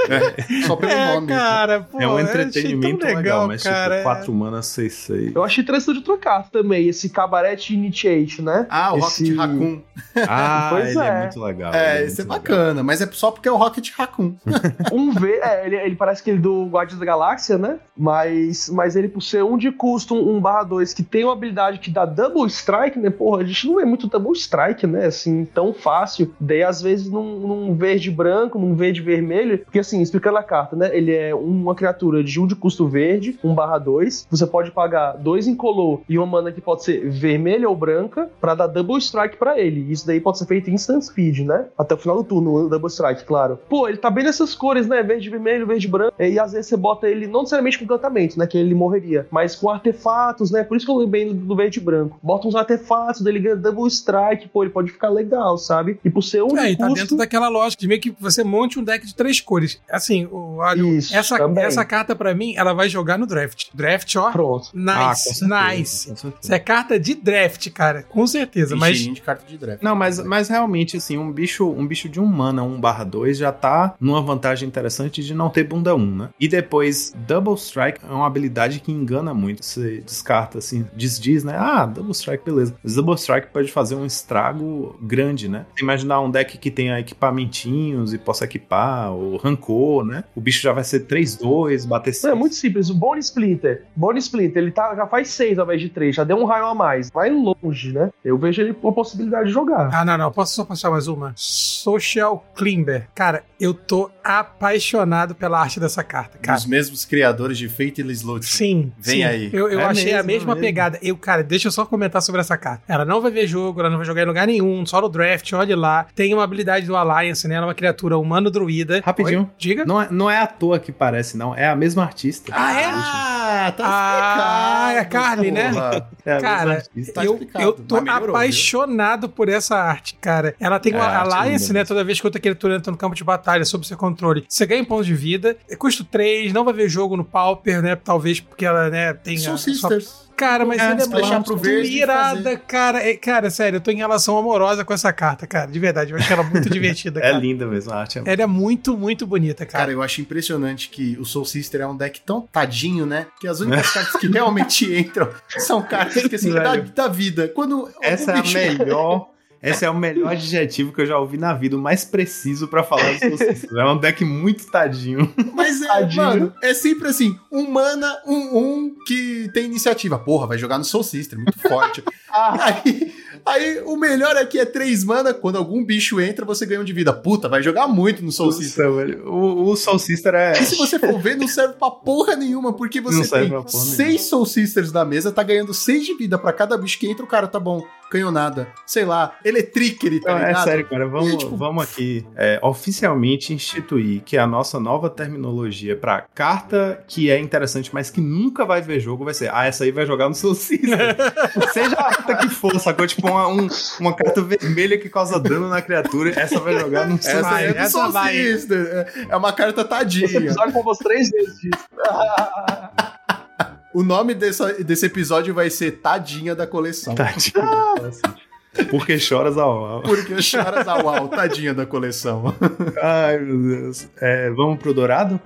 Só pelo é, nome. cara, pô. é um tão entretenimento legal, legal, mas cara. tipo, 4 manas 6, 6. Eu achei interessante carta também, esse Cabaret Initiate, né? Ah, o Esse- Rocket Raccoon. Ah, Pois ele é. é. muito legal. É, ele esse é muito legal. bacana, mas é só porque é o Rocket Raccoon. Um V, é, ele, ele parece que ele do Guardiões da Galáxia, né? Mas, mas ele, por ser um de custo, um barra 2, que tem uma habilidade que dá double strike, né? Porra, a gente não é muito double strike, né? Assim, tão fácil. Daí, às vezes, num, num verde branco, num verde vermelho. Porque, assim, explicando a carta, né? Ele é uma criatura de um de custo verde, um barra 2. Você pode pagar dois incolor e uma mana que pode ser vermelha ou branca pra dar double strike pra ele. Isso daí pode ser feito em instant speed, né? Até o final do turno, o double strike, claro. Pô, ele tá bem nessas cores, né? Verde, vermelho, verde, branco. E às vezes você bota ele, não necessariamente com encantamento, né? Que ele morreria, mas com artefatos, né? Por isso que eu do, do verde e branco. Bota uns artefatos, dele ganha double strike, pô, ele pode ficar legal, sabe? E por ser um É, e tá dentro daquela lógica de meio que você monte um deck de três cores. Assim, o, olha, Isso, essa, também. essa carta pra mim, ela vai jogar no draft. Draft, ó. Pronto. Nice, Ah, nice. Isso é carta de draft, cara. Com certeza. Mas de carta de draft. Não, mas, mas realmente, assim, um bicho, um bicho de 1 mana, 1 barra 2, já tá numa vantagem interessante de não ter bunda 1, né? E depois, Double Strike é uma habilidade que engana muito. Você descarta, assim, desdiz, né? Ah, Double Strike, beleza. Mas Double Strike pode fazer um estrago grande, né? Imaginar um deck que tenha equipamentinhos e possa equipar, ou rancor, né? O bicho já vai ser 3-2, bater Não, é muito simples. O Bone Splinter. Bone Splinter, ele tá, já faz 6 ao invés de 3, já deu um raio a mais. Vai longe, né? Eu vejo ele com a possibilidade de jogar. Ah, não, não. Posso só passar mais uma? Social Climber. Cara, eu tô apaixonado pela arte dessa carta, cara. Os mesmos criadores de Fate e Slot. Sim. Vem sim. aí. Eu, eu É achei a mesmo, mesma é mesmo. pegada. Eu, cara, deixa eu só comentar sobre essa carta. Ela não vai ver jogo, ela não vai jogar em lugar nenhum, só no draft, olhe lá. Tem uma habilidade do Alliance, né? Ela é uma criatura humano druida. Rapidinho. Oi? Diga. Não é, não é à toa que parece, não. É a mesma artista. Ah, é? Ah, tá Ah, é a Carly, né? É a Cara, artista. Tá eu, eu tô melhorou, apaixonado por essa arte, cara. Ela tem É, uma Alliance, né? Toda vez que outra criatura entra no campo de batalha sob seu controle, você ganha um ponto de vida. É Custo 3, não vai ver jogo no Pauper, né? Talvez porque ela, né, tem São a sua sisters. Cara, mas É, ela é muito pro verde irada, fazer. cara. É, cara, sério, eu tô em relação amorosa com essa carta, cara. De verdade, eu acho ela muito divertida, É cara. linda mesmo a arte. É Ela é muito, muito bonita, Cara, cara. eu acho impressionante que o Soul Sister é um deck tão tadinho, né? Que as únicas cartas que realmente entram são cartas que, assim, da, da vida. Quando Essa é a melhor. Esse é o melhor adjetivo que eu já ouvi na vida, o mais preciso pra falar do Soul. É um deck muito tadinho. Mas é, Tadinho. mano, é sempre assim: um mana, um um que tem iniciativa. Porra, vai jogar no Soul Sister, muito forte. aí, aí o melhor é que é três mana. Quando algum bicho entra, você ganha um de vida. Puta, vai jogar muito no Soul Sister. O, o Soul Sister é. E se você for ver, não serve pra porra nenhuma, porque Não você serve tem seis. Soul Sisters na mesa, tá ganhando seis de vida pra cada bicho que entra, o cara tá bom, canhonada, sei lá, Electric, tá Não, é ligado? sério, cara. Vamos, E, tipo, vamos aqui é, oficialmente instituir que a nossa nova terminologia pra carta que é interessante, mas que nunca vai ver jogo, vai ser: ah, essa aí vai jogar no Soul Sister. Seja a carta que for, sacou? Tipo, uma, um- uma carta vermelha que causa dano na criatura, essa vai jogar no Essa vai, é do essa vai. Sister. É- uma carta Esse tadinha. episódio falamos três vezes disso. O nome dessa- desse episódio vai ser Tadinha da coleção. Tadinho. Porque choras ao ao. Porque choras ao uau, tadinha da coleção. Ai, meu Deus. É, vamos pro Dourado?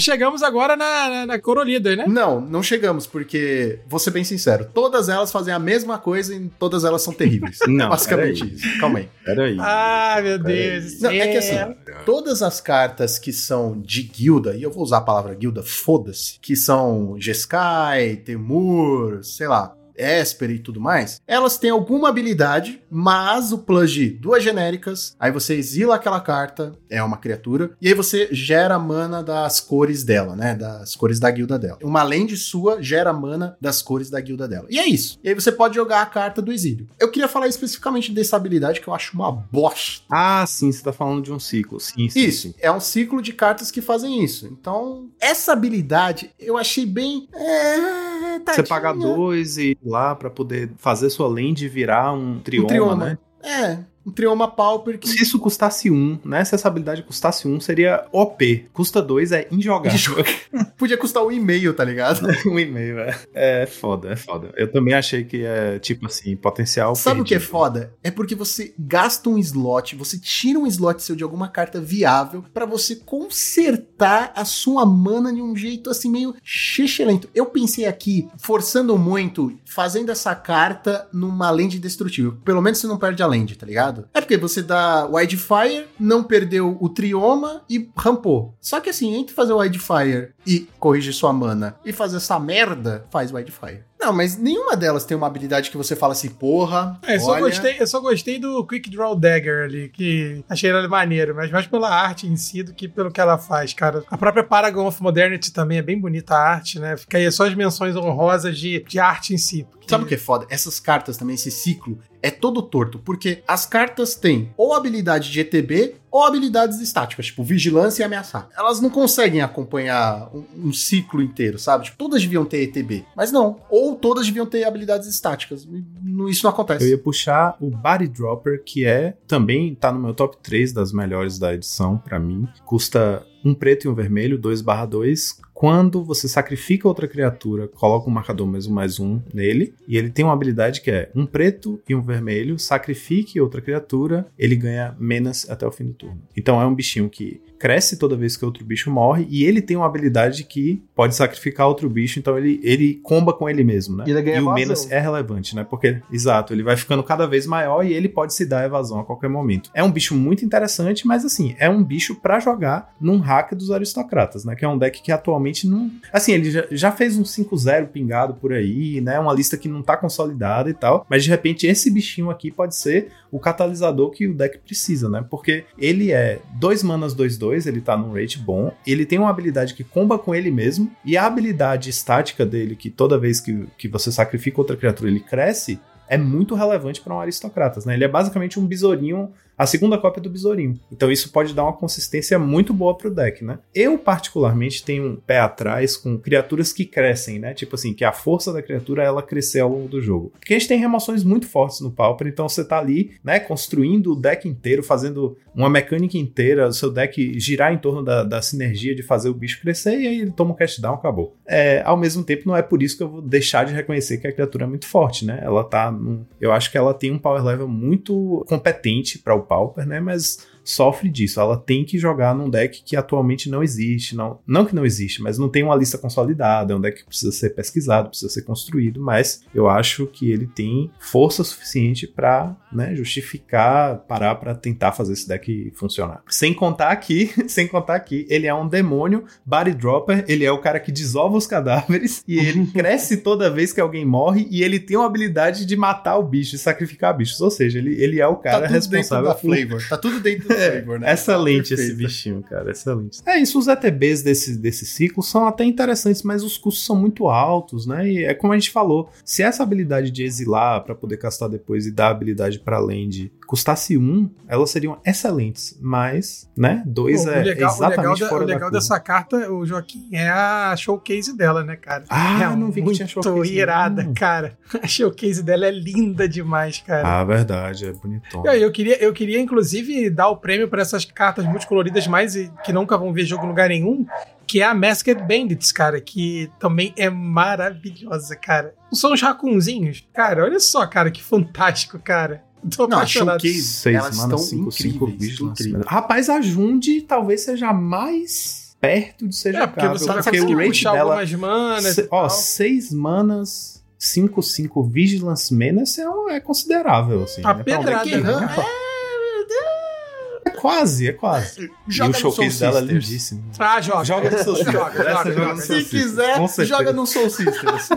Chegamos agora na, na, na Corolida, né? Não, não chegamos, porque, vou ser bem sincero, todas elas fazem a mesma coisa e todas elas são terríveis. Não, Basicamente peraí. isso. Calma aí. Peraí. Ah, meu Deus. Não, é que céu. assim, todas as cartas que são de guilda, e eu vou usar a palavra guilda, foda-se, que são Jeskai, Temur, sei lá, Esper e tudo mais, elas têm alguma habilidade, mas o plus de duas genéricas, aí você exila aquela carta, é uma criatura, e aí você gera mana das cores dela, né? Das cores da guilda dela. Uma land sua gera mana das cores da guilda dela. E é isso. E aí você pode jogar a carta do exílio. Eu queria falar especificamente dessa habilidade que eu acho uma bosta. Ah, sim, você tá falando de um ciclo. Sim, sim. Isso, é um ciclo de cartas que fazem isso. Então, essa habilidade eu achei bem. É, Você paga dois e lá pra poder fazer sua land virar um trioma, Um trioma. né? É, um trioma pauper que. Se isso custasse um, né? Se essa habilidade custasse um, seria OP. Custa dois, é injogável. Podia custar um e-mail, tá ligado? um e-mail, é. É foda, é foda. Eu também achei que é, tipo assim, potencial. Sabe o que é perdido. foda? É porque você gasta um slot, você tira um slot seu de alguma carta viável pra você consertar a sua mana de um jeito assim meio xixelento. Eu pensei aqui, forçando muito, fazendo essa carta numa land destrutível. Pelo menos você não perde a land, tá ligado? É porque você dá Wildfire, não perdeu o Trioma e rampou. Só que assim, entre fazer o Wildfire e corrigir sua mana e fazer essa merda, faz Wildfire. Não, mas nenhuma delas tem uma habilidade que você fala assim, porra. É, eu, só gostei, eu só gostei do Quick Draw Dagger ali, que achei ela maneiro, mas mais pela arte em si do que pelo que ela faz, cara. A própria Paragon of Modernity também é bem bonita a arte, né? Fica aí só as menções honrosas de, de arte em si. porque- Sabe o que é foda? Essas cartas também, esse ciclo, é todo torto, porque as cartas têm ou habilidade de ETB ou habilidades estáticas, tipo vigilância e ameaçar. Elas não conseguem acompanhar um, um ciclo inteiro, sabe? Tipo, todas deviam ter ETB, mas não. Ou todas deviam ter habilidades estáticas. Isso não acontece. Eu ia puxar o Body Dropper, que é também tá no meu top 3 das melhores da edição, pra mim. Custa um preto e um vermelho, 2 barra 2. Quando você sacrifica outra criatura, coloca um marcador mesmo mais um nele. E ele tem uma habilidade que é um preto e um vermelho. Sacrifique outra criatura, ele ganha menos até o fim do turno. Então é um bichinho que cresce toda vez que outro bicho morre. E ele tem uma habilidade que pode sacrificar outro bicho. Então ele, ele comba com ele mesmo, né? E ele e o menos é relevante, né? Porque, exato, ele vai ficando cada vez maior e ele pode se dar evasão a qualquer momento. É um bicho muito interessante, mas assim, é um bicho pra jogar num hack dos aristocratas, né? Que é um deck que atualmente não. Assim, ele já, já fez um 5-0 pingado por aí, né? Uma lista que não tá consolidada e tal. Mas de repente, esse bichinho aqui pode ser o catalisador que o deck precisa, né? Porque ele é 2 manas 2-2, ele tá num rate bom. Ele tem uma habilidade que comba com ele mesmo. E a habilidade estática dele, que toda vez que, que você sacrifica outra criatura ele cresce, é muito relevante para um aristocratas, né? Ele é basicamente um besourinho, a segunda cópia do besourinho. Então isso pode dar uma consistência muito boa pro deck, né? Eu particularmente tenho um pé atrás com criaturas que crescem, né? Tipo assim, que a força da criatura é ela crescer ao longo do jogo. Porque a gente tem remoções muito fortes no Pauper, então você tá ali, né, construindo o deck inteiro, fazendo uma mecânica inteira, o seu deck girar em torno da, da sinergia de fazer o bicho crescer e aí ele toma um cast down, acabou. É, ao mesmo tempo, não é por isso que eu vou deixar de reconhecer que a criatura é muito forte, né? Ela tá num, eu acho que ela tem um power level muito competente para o Pauper, né? Mas sofre disso. Ela tem que jogar num deck que atualmente não existe. Não, não que não existe, mas não tem uma lista consolidada. É um deck que precisa ser pesquisado, precisa ser construído. Mas eu acho que ele tem força suficiente para né, justificar, parar para tentar fazer esse deck funcionar. Sem contar aqui, sem contar aqui, ele é um demônio body dropper. Ele é o cara que desova os cadáveres e ele cresce toda vez que alguém morre. E ele tem uma habilidade de matar o bicho, de sacrificar bichos. Ou seja, ele, ele é o cara tá tudo dentro responsável da flavor. Tá tudo dentro flavor, né? Excelente esse Perfeito. bichinho, cara. Excelente. É isso, os ETBs desse, desse ciclo são até interessantes, mas os custos são muito altos, né? E é como a gente falou: se essa habilidade de exilar pra poder castar depois e dar habilidade pra land custasse um, elas seriam excelentes. Mas, né? Dois Pô, é o legal, o exatamente da- fora o da legal curva. dessa carta, o Joaquim, é a showcase dela, né, cara? Ah, é eu não vi que muito tinha showcase, irada, não. cara. A showcase dela é linda demais, cara. Ah, verdade, é bonitão. E aí, eu queria, eu queria, inclusive, dar o prêmio para essas cartas multicoloridas mais que nunca vão ver jogo em lugar nenhum, que é a Masked Bandits, cara, que também é maravilhosa, cara. São os racunzinhos? Cara, olha só, cara, que fantástico, cara. Tô Não, a apaixonado. showcase, Seis elas mana, estão cinco, cinco incríveis, vigilance. incríveis. Rapaz, a Jundi talvez seja mais perto de ser É, porque jogável, você vai porque o rate dela... algumas manas. Se- ó. 6 manas, 5, 5 Vigilance Menace é, um- é considerável, assim. A né? Pedrada, deck né? É quase, é quase. e Joga o no showcase Soul dela é lindíssimo. Ah, joga. Joga no Soul Sisters. Joga, joga, joga joga. no Se Soul Sisters, quiser, joga no Soul Sisters.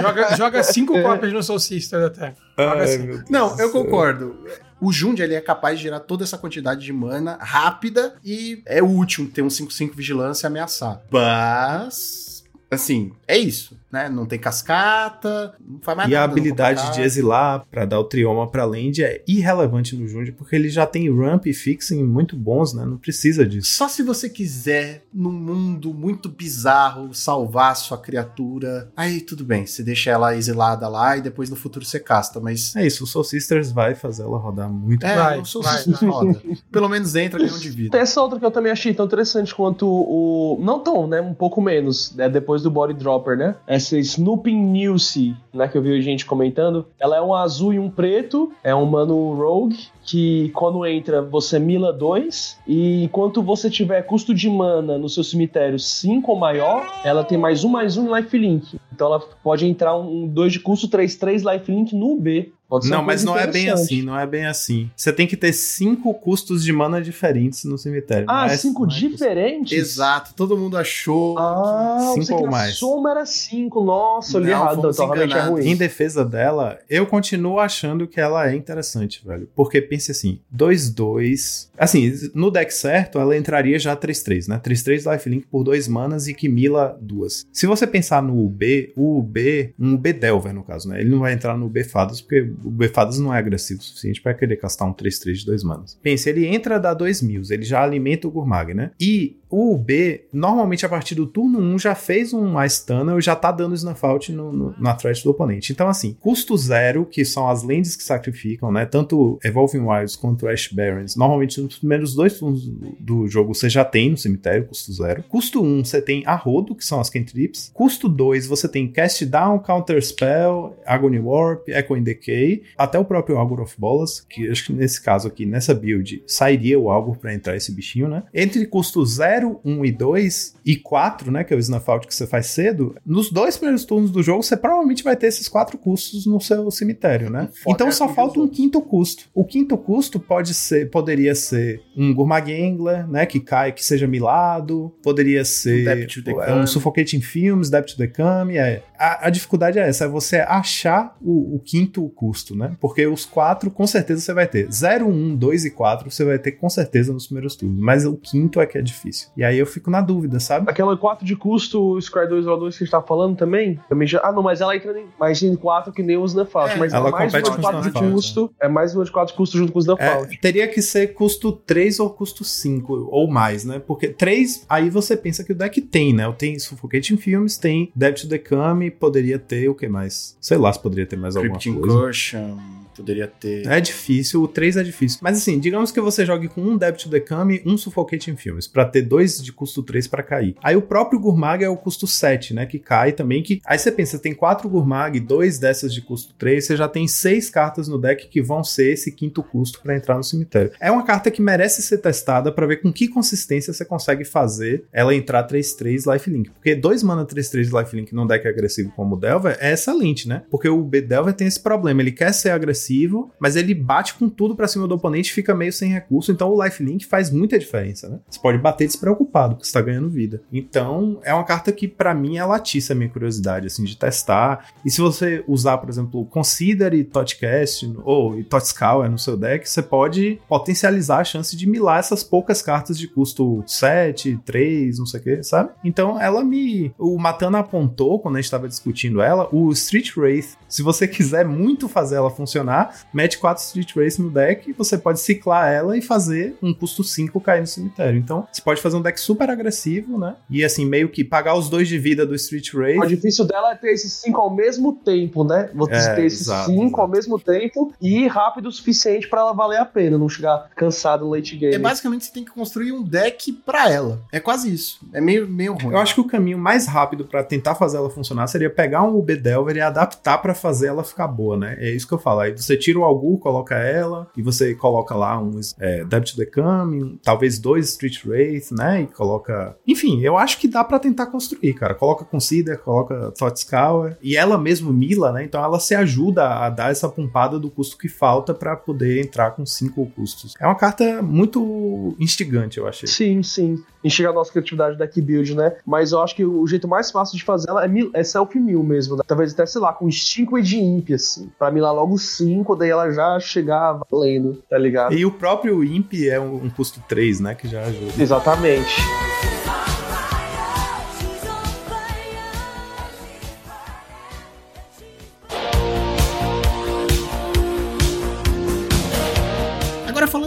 Joga, joga cinco cópias no Soul Sister até. Joga Ai, Não, eu concordo. O Jund ele é capaz de gerar toda essa quantidade de mana rápida e é útil ter um 5-5 vigilância e ameaçar. Mas, assim, é isso, né? Não tem cascata, não faz mais E a nada. não habilidade compra de exilar pra dar o trioma pra land é irrelevante no Jund, porque ele já tem ramp e fixing muito bons, né? Não precisa disso. Só se você quiser, num mundo muito bizarro, salvar sua criatura. Aí tudo bem, você deixa ela exilada lá e depois no futuro você casta, mas. É isso, o Soul Sisters vai fazer ela rodar muito. É, Vai, não sou vai, foda. Pelo menos entra ganhando de vida. Tem essa outra que eu também achei tão interessante quanto o. Não tão, né? Um pouco menos, né? Depois do Body Dropper, né? Essa Snooping Newsy, né? Que eu vi gente comentando. Ela é um azul e um preto. É um mano rogue. Que quando entra, você mila 2. E enquanto você tiver custo de mana no seu cemitério 5 ou maior, ela tem mais um mais um lifelink. Então ela pode entrar um 2 de custo 3-3 lifelink no B. Pode ser Não, mas não é bem assim, não é bem assim. Você tem que ter cinco custos de mana diferentes no cemitério. Ah, é- cinco não é diferentes? Exato, todo mundo achou. Ah, Cinco ou a mais. soma era 5. Nossa, eu li errado. Então realmente é ruim. Em defesa dela, eu continuo achando que ela é interessante, velho. Porque pense assim: 2-2. Assim, no deck certo, ela entraria já 3-3, né? 3-3 lifelink por 2 manas e que mila duas. Se você pensar no UB, o UB, um UB Delver no caso, né? Ele não vai entrar no UB Fadas, porque o UB Fadas não é agressivo o suficiente pra querer castar um 3-3 de 2 manas. Pense, ele entra dá 2 mil, ele já alimenta o Gurmag, né? E o UB, normalmente a partir do turno 1, já fez um Ice Tunnel e já tá dando Snuff Out no, no, na threat do oponente. Então, assim, custo zero, que são as lands que sacrificam, né? Tanto Evolving Wilds quanto Ash Barrens. Normalmente, nos primeiros dois turnos do, do jogo, você já tem no cemitério, custo zero. Custo 1, você tem Arrodo, que são as cantrips. Custo 2, você tem Cast Down, Counter Spell, Agony Warp, Echoing Decay, até o próprio Algor of Bolas, que acho que nesse caso aqui, nessa build, sairia o Algor pra entrar esse bichinho, né? Entre custo 0, 1 e 2 e 4, né, que é o Snuff Out que você faz cedo, nos dois primeiros turnos do jogo, você provavelmente vai ter esses quatro custos no seu cemitério, né? Então só falta um quinto custo. O quinto custo pode ser, poderia ser um Gurmag Angler, né, que cai, que seja milado, poderia ser the é, um Suffocating Films, Depth to the Came, é. A, a dificuldade é essa, é você achar o, o quinto custo, né? Porque os quatro, com certeza, você vai ter. 0, 1, 2 e 4, você vai ter com certeza nos primeiros turnos. Mas o quinto é que é difícil. E aí eu fico na dúvida, sabe? Aquela 4 de custo, o Square 2 ou 2 que a gente tá falando também, também já... Ah, não, mas ela entra em mais em 4 que nem o Snuff Out. É, mas ela é mais compete uma de com o 4 de custo. É mais uma de 4 de custo junto com o Snuff É, teria que ser custo 3 ou custo 5, ou mais, né? Porque 3, aí você pensa que o deck tem, né? Tem Suffocating Films, tem Depth to the Came, poderia ter o que mais? Sei lá se poderia ter mais alguma Crypt coisa. Incursion, poderia ter. É difícil, o 3 é difícil. Mas assim, digamos que você jogue com um Depth to the Came um Suffocating Films, pra ter dois de custo 3 pra cair. Aí o próprio Gurmag é o custo 7, né? Que cai também. que Aí você pensa, tem quatro Gurmag, dois dessas de custo 3, você já tem seis cartas no deck que vão ser esse quinto custo pra entrar no cemitério. É uma carta que merece ser testada pra ver com que consistência você consegue fazer ela entrar 3-3 lifelink. Porque dois mana 3-3 lifelink num deck agressivo como o Delver é excelente, né? Porque o B Delver tem esse problema, ele quer ser agressivo, mas ele bate com tudo pra cima do oponente e fica meio sem recurso, então o lifelink faz muita diferença, né? Você pode bater despreocupado, porque você tá ganhando vida. Então, é uma carta que pra mim ela atiça a minha curiosidade, assim, de testar. E se você usar, por exemplo, Consider e Totcast ou Totscour no seu deck, você pode potencializar a chance de milar essas poucas cartas de custo 7, 3, não sei o que, sabe? Então, ela me... O Matana apontou, quando a gente tava discutindo ela, o Street Wraith. Se você quiser muito fazer ela funcionar, mete 4 Street Wraith no deck, você pode ciclar ela e fazer um custo 5 cair no cemitério. Então, você pode fazer um deck super agressivo, né? E assim, meio que pagar os dois de vida do Street Wraith. O difícil dela é ter esses 5 ao mesmo tempo, né? Você É, ter esses exato, 5 exato. ao mesmo tempo e ir rápido o suficiente pra ela valer a pena, não chegar cansado no late game. É basicamente você tem que construir um deck pra ela. É quase isso. É meio, meio ruim. Eu acho que o caminho mais rápido pra tentar fazer ela funcionar seria pegar um UB Delver e adaptar pra fazer ela ficar boa, né? É isso que eu falo. Aí você tira o Algur, coloca ela, e você coloca lá um é, Debit to the Coming, talvez dois Street Wraith, né? E coloca. Enfim, eu acho que dá para tentar construir, cara. Coloca Consider, coloca Thoughtscour. E ela mesmo mila, né? Então ela se ajuda a dar essa pompada do custo que falta para poder entrar com cinco custos. É uma carta muito instigante, eu achei. Sim, sim. Enxergar a nossa criatividade deck build, né? Mas eu acho que o jeito mais fácil de fazer ela é, mil- é self-mill mesmo, né? Talvez até, sei lá, com Instinct de Imp, assim. Pra milar logo 5, daí ela já chegar valendo, tá ligado? E o próprio Imp é um, um custo 3, né? Que já ajuda. Exatamente.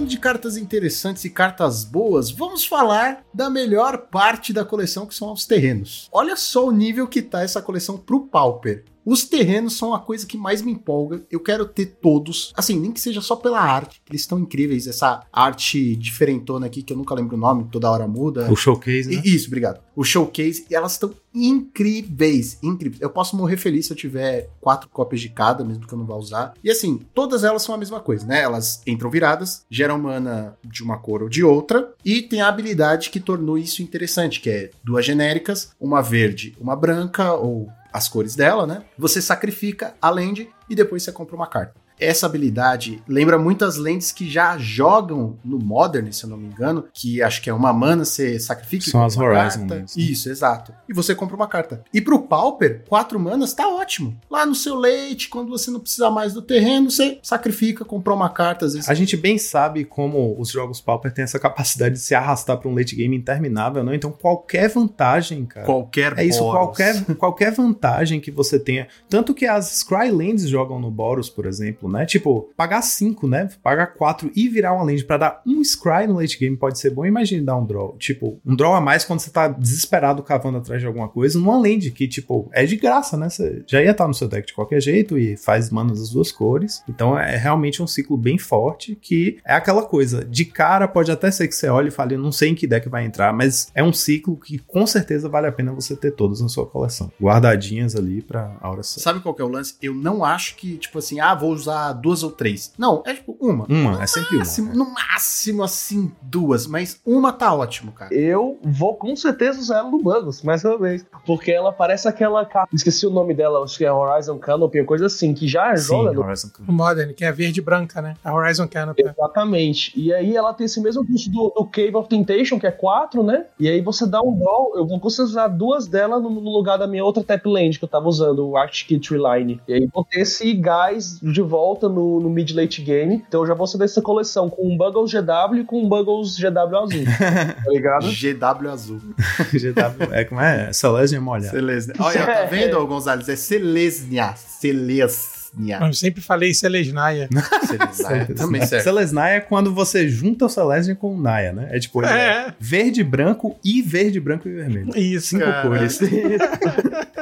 Falando de cartas interessantes e cartas boas, vamos falar da melhor parte da coleção, que são os terrenos. Olha só o nível que tá essa coleção pro Pauper. Os terrenos são a coisa que mais me empolga. Eu quero ter todos. Assim, nem que seja só pela arte. que Eles estão incríveis. Essa arte diferentona aqui, que eu nunca lembro o nome, toda hora muda. O showcase, né? Isso, obrigado. O showcase, e elas estão incríveis, incríveis. Eu posso morrer feliz se eu tiver quatro cópias de cada, mesmo que eu não vá usar. E assim, todas elas são a mesma coisa, né? Elas entram viradas, geram mana de uma cor ou de outra, e tem a habilidade que tornou isso interessante, que é duas genéricas, uma verde, uma branca, ou as cores dela, né? Você sacrifica a land e depois você compra uma carta. Essa habilidade lembra muitas lentes que já jogam no Modern, se eu não me engano, que acho que é uma mana, você sacrifica e São compra as uma Horizon né? Isso, exato. E você compra uma carta. E pro Pauper, quatro manas tá ótimo. Lá no seu leite, quando você não precisar mais do terreno, você sacrifica, comprou uma carta, às vezes. A gente bem sabe como os jogos Pauper têm essa capacidade de se arrastar para um late game interminável, não? Então qualquer vantagem, cara. Qualquer É isso, Boros. qualquer, qualquer vantagem que você tenha. Tanto que as Scrylands jogam no Boros, por exemplo, né? Tipo, pagar 5, né? Pagar 4 e virar uma land pra dar um Scry no late game pode ser bom. Imagine dar um draw. Tipo, um draw a mais quando você tá desesperado cavando atrás de alguma coisa, numa land que, tipo, é de graça, né? Você já ia estar no seu deck de qualquer jeito e faz manas das duas cores. Então é realmente um ciclo bem forte que é aquela coisa. De cara pode até ser que você olhe e fale, não sei em que deck vai entrar, mas é um ciclo que com certeza vale a pena você ter todos na sua coleção. Guardadinhas ali pra a hora certa. Sabe qual que é o lance? Eu não acho que, tipo assim, ah, vou usar duas ou três. Não, é tipo uma. Uma, No é sempre uma. máximo, é. No máximo, assim, duas. Mas uma tá ótimo, cara. Eu vou com certeza usar ela no Bugos, mais uma vez. Porque ela parece aquela carta. Esqueci o nome dela, acho que é Horizon Canopy, uma coisa assim, que já Sim, joga no Horizon O Modern, que é verde e branca, né? A Horizon Canopy. Exatamente. E aí ela tem esse mesmo custo do, do Cave of Temptation, que é 4, né? E aí você dá um draw, eu vou conseguir usar duas delas no, no lugar da minha outra tap land que eu tava usando, o Arctic Tree Line. E aí vou ter esse gás de volta no, no mid-late game. Então eu já vou sair dessa coleção com um Buggles GW e com um Buggles GW azul. tá ligado? GW azul. GW, é como é? Celestia molhada. Celesnia. Olha, tá vendo, ô Gonzalez? É Celesnia. Celesnia. Eu sempre falei Celesnaia. Celesnia. Também serve. Celesnaia é quando você junta o Celestia com o Naya, né? É tipo, é. É. verde e branco e verde, branco e vermelho. Isso. Cinco Caralho. cores.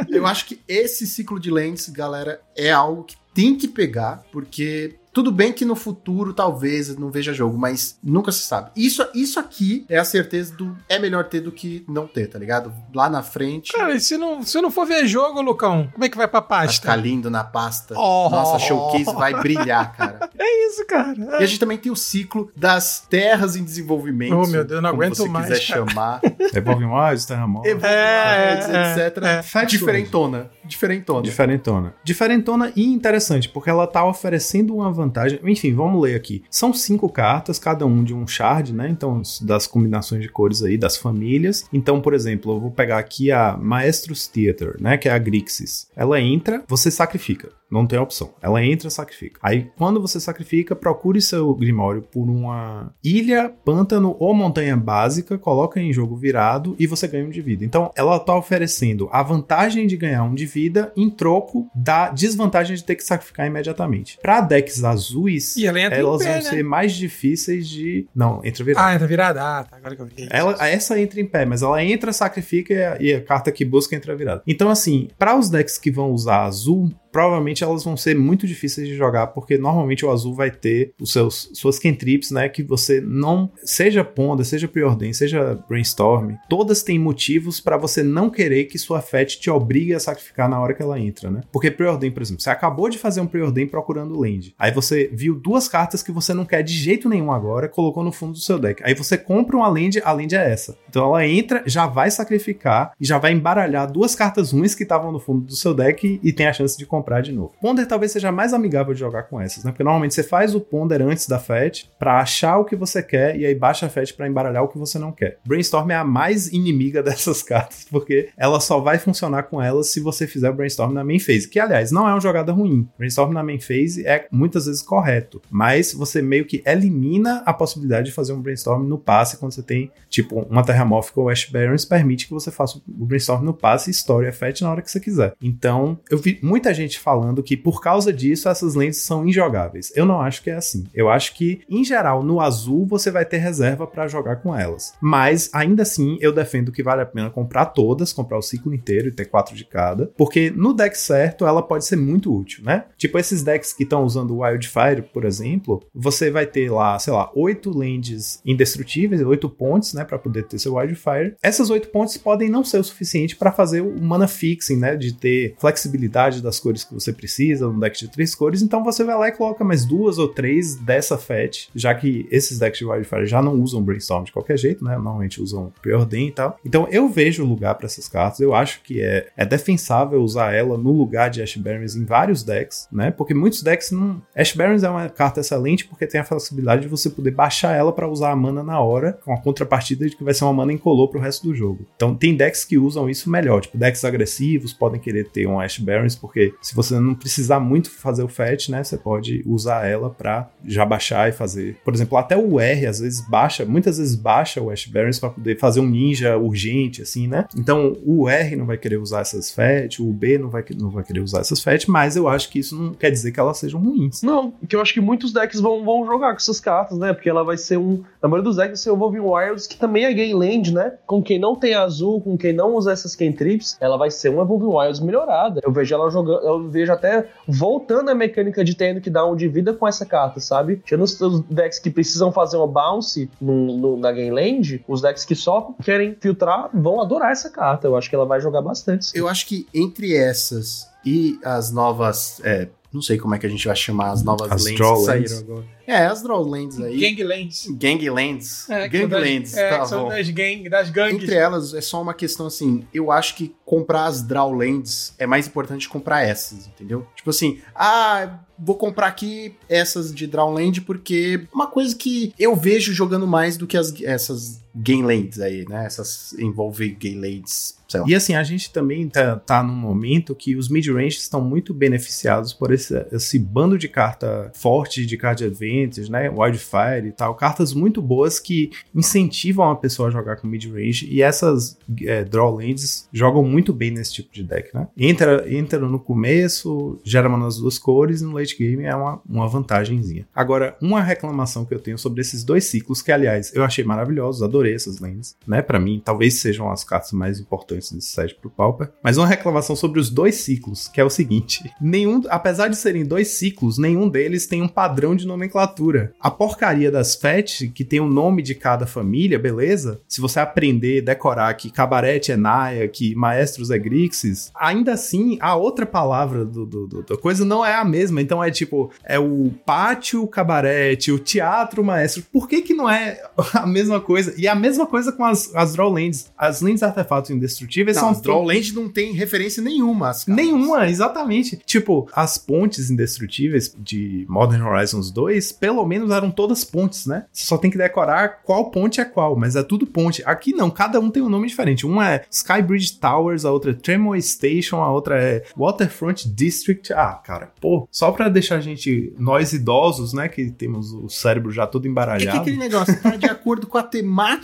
Eu acho que esse ciclo de lentes, galera, é algo que tem que pegar, porque tudo bem que no futuro talvez não veja jogo, mas nunca se sabe. Isso, isso aqui é a certeza do é melhor ter do que não ter, tá ligado? Lá na frente, Cara, e se não, se não for ver jogo, Lucão, como é que vai pra vai pasta? ficar lindo na pasta. Oh. Nossa, showcase vai brilhar, cara. É isso, cara. E a gente também tem o ciclo das terras em desenvolvimento. Oh, meu Deus, não como aguento você mais, quiser cara. chamar. Devolve mais, terremoto. Evoluções, É, é, etc. é. Fat Diferentona. Diferentona. Diferentona. Diferentona e interessante, porque ela tá oferecendo uma vantagem. Enfim, vamos ler aqui. São cinco cartas, cada um de um shard, né? Então, das combinações de cores aí, das famílias. Então, por exemplo, eu vou pegar aqui a Maestros Theater, né? Que é a Grixis. Ela entra, você sacrifica. Não tem opção. Ela entra, sacrifica. Aí, quando você sacrifica, procure seu Grimório por uma ilha, pântano ou montanha básica, coloca em jogo virado e você ganha um de vida. Então, ela tá oferecendo a vantagem de ganhar um de vida em troco da desvantagem de ter que sacrificar imediatamente. Para decks azuis, E ela elas pé, vão né? ser mais difíceis de. Não, entra virado. Ah, entra virada. Ah, tá. Agora que eu vi. Ela, essa entra em pé, mas ela entra, sacrifica e a, e a carta que busca entra virada. Então, assim, para os decks que vão usar azul, provavelmente elas vão ser muito difíceis de jogar, porque normalmente o azul vai ter os seus suas cantrips, né, que você não seja Ponda, seja Preordain, seja Brainstorm, todas têm motivos para você não querer que sua Fetch te obrigue a sacrificar na hora que ela entra, né? Porque Preordain, por exemplo, você acabou de fazer um Preordain procurando land. Aí você viu duas cartas que você não quer de jeito nenhum agora, colocou no fundo do seu deck. Aí você compra uma land, a land é essa. Então ela entra, já vai sacrificar e já vai embaralhar duas cartas ruins que estavam no fundo do seu deck e tem a chance de comprar de novo. Ponder talvez seja mais amigável de jogar com essas, né? Porque normalmente você faz o Ponder antes da Fetch para achar o que você quer e aí baixa a Fetch para embaralhar o que você não quer. Brainstorm é a mais inimiga dessas cartas, porque ela só vai funcionar com elas se você fizer Brainstorm na main phase, que aliás não é uma jogada ruim. Brainstorm na main phase é muitas vezes correto, mas você meio que elimina a possibilidade de fazer um Brainstorm no passe quando você tem, tipo, uma Terramorphic ou Ash Barrens permite que você faça o Brainstorm no passe e store a Fetch na hora que você quiser. Então, eu vi muita gente falando que por causa disso essas lentes são injogáveis. Eu não acho que é assim. Eu acho que, em geral, no azul você vai ter reserva para jogar com elas. Mas, ainda assim, eu defendo que vale a pena comprar todas, comprar o ciclo inteiro e ter quatro de cada, porque no deck certo ela pode ser muito útil, né? Tipo esses decks que estão usando Wildfire, por exemplo, você vai ter lá, sei lá, oito lands indestrutíveis, oito pontes, né, para poder ter seu Wildfire. Essas oito pontes podem não ser o suficiente para fazer o mana fixing, né, de ter flexibilidade das cores que você precisa, um deck de três cores, então você vai lá e coloca mais duas ou três dessa fetch, já que esses decks de Wildfire já não usam Brainstorm de qualquer jeito, né, normalmente usam Preordain e tal. Então eu vejo lugar para essas cartas, eu acho que é, é defensável usar ela no lugar de Ash Barrens em vários decks, né, porque muitos decks não... Ash Barrens é uma carta excelente porque tem a flexibilidade de você poder baixar ela para usar a mana na hora, com a contrapartida de que vai ser uma mana incolor pro resto do jogo. Então tem decks que usam isso melhor, tipo decks agressivos podem querer ter um Ash Barrens, porque se você não precisar muito fazer o fetch, né, você pode usar ela para já baixar e fazer. Por exemplo, até o R às vezes baixa, muitas vezes baixa o Ash Barrens para poder fazer um ninja urgente, assim, né? Então o R não vai querer usar essas fetch, o B não vai, não vai querer usar essas fetch, mas eu acho que isso não quer dizer que elas sejam ruins. Não, que eu acho que muitos decks vão, vão jogar com essas cartas, né? Porque ela vai ser um. Na maioria dos decks ser o Evolving Wilds, que também é Gay Land, né? Com quem não tem azul, com quem não usa essas cantrips, ela vai ser uma Evolving Wilds melhorada. Eu vejo ela jogando, eu vejo até voltando a mecânica de tendo que dar um de vida com essa carta, sabe? Tirando os, os decks que precisam fazer uma bounce no, no, na Game Land, os decks que só querem filtrar vão adorar essa carta. Eu acho que ela vai jogar bastante. sim. Eu acho que entre essas e as novas. é, não sei como é que a gente vai chamar as novas As lentes draw que saíram lands. agora. É, as Drawlands aí. Ganglands. Ganglands. É, Ganglands, é, tá são bom. das, gang, das gangues. Entre elas, é só uma questão assim, eu acho que comprar as Drawlands é mais importante que comprar essas, entendeu? Tipo assim, ah, vou comprar aqui essas de Drawland porque uma coisa que eu vejo jogando mais do que as, essas Gamelands aí, né? Essas envolve Gamelands, sei lá. E assim, a gente também tá, tá num momento que os mid-range estão muito beneficiados por esse, esse bando de carta forte de card advantage, né? Wildfire e tal. Cartas muito boas que incentivam a pessoa a jogar com mid-range. E essas é, draw lands jogam muito bem nesse tipo de deck, né? Entra, entra no começo, gera mana nas duas cores, e no late game é uma, uma vantagenzinha. Agora, uma reclamação que eu tenho sobre esses dois ciclos, que aliás eu achei maravilhosos, adorei essas lands, né? Pra mim, talvez sejam as cartas mais importantes desse set pro Pauper. Mas uma reclamação sobre os dois ciclos, que é o seguinte: nenhum, apesar de serem dois ciclos, nenhum deles tem um padrão de nomenclatura. A porcaria das FET, que tem o nome de cada família, beleza? Se você aprender, decorar que cabarete é Naya, que maestros é Grixis, ainda assim, a outra palavra do, do- do- da coisa não é a mesma. Então é tipo, é o pátio cabarete, o teatro maestro. Por que que não é a mesma coisa? E a mesma coisa com as, as Drawlands. As lentes artefatos indestrutíveis Não, são as Drawland não tem referência nenhuma. às cartas. Nenhuma, exatamente. Tipo, as pontes indestrutíveis de Modern Horizons 2, pelo menos eram todas pontes, né? Você só tem que decorar qual ponte é qual, mas é tudo ponte. Aqui não, cada um tem um nome diferente. Uma é Skybridge Towers, a outra é Tremor Station, a outra é Waterfront District. Ah, cara, pô, só pra deixar a gente, nós idosos, né, que temos o cérebro já todo É que embaralhado. aquele negócio tá de acordo com a temática,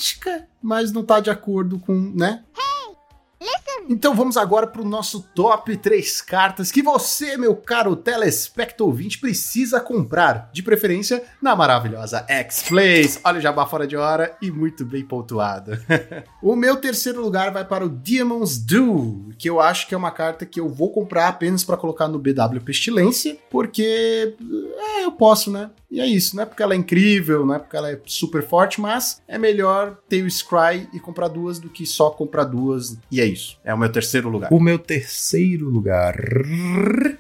mas não tá de acordo com, né? Então vamos agora para o nosso top 3 cartas que você, meu caro telespecto ouvinte, precisa comprar. De preferência na maravilhosa X-Plays. Olha o jabá fora de hora e muito bem pontuado. o meu terceiro lugar vai para o Demon's Duel, que eu acho que é uma carta que eu vou comprar apenas para colocar no BW Pestilência, porque é, eu posso, né? E é isso, não é porque ela é incrível, não é porque ela é super forte, mas é melhor ter o Scry e comprar duas do que só comprar duas. E é isso. É o meu terceiro lugar. O meu terceiro lugar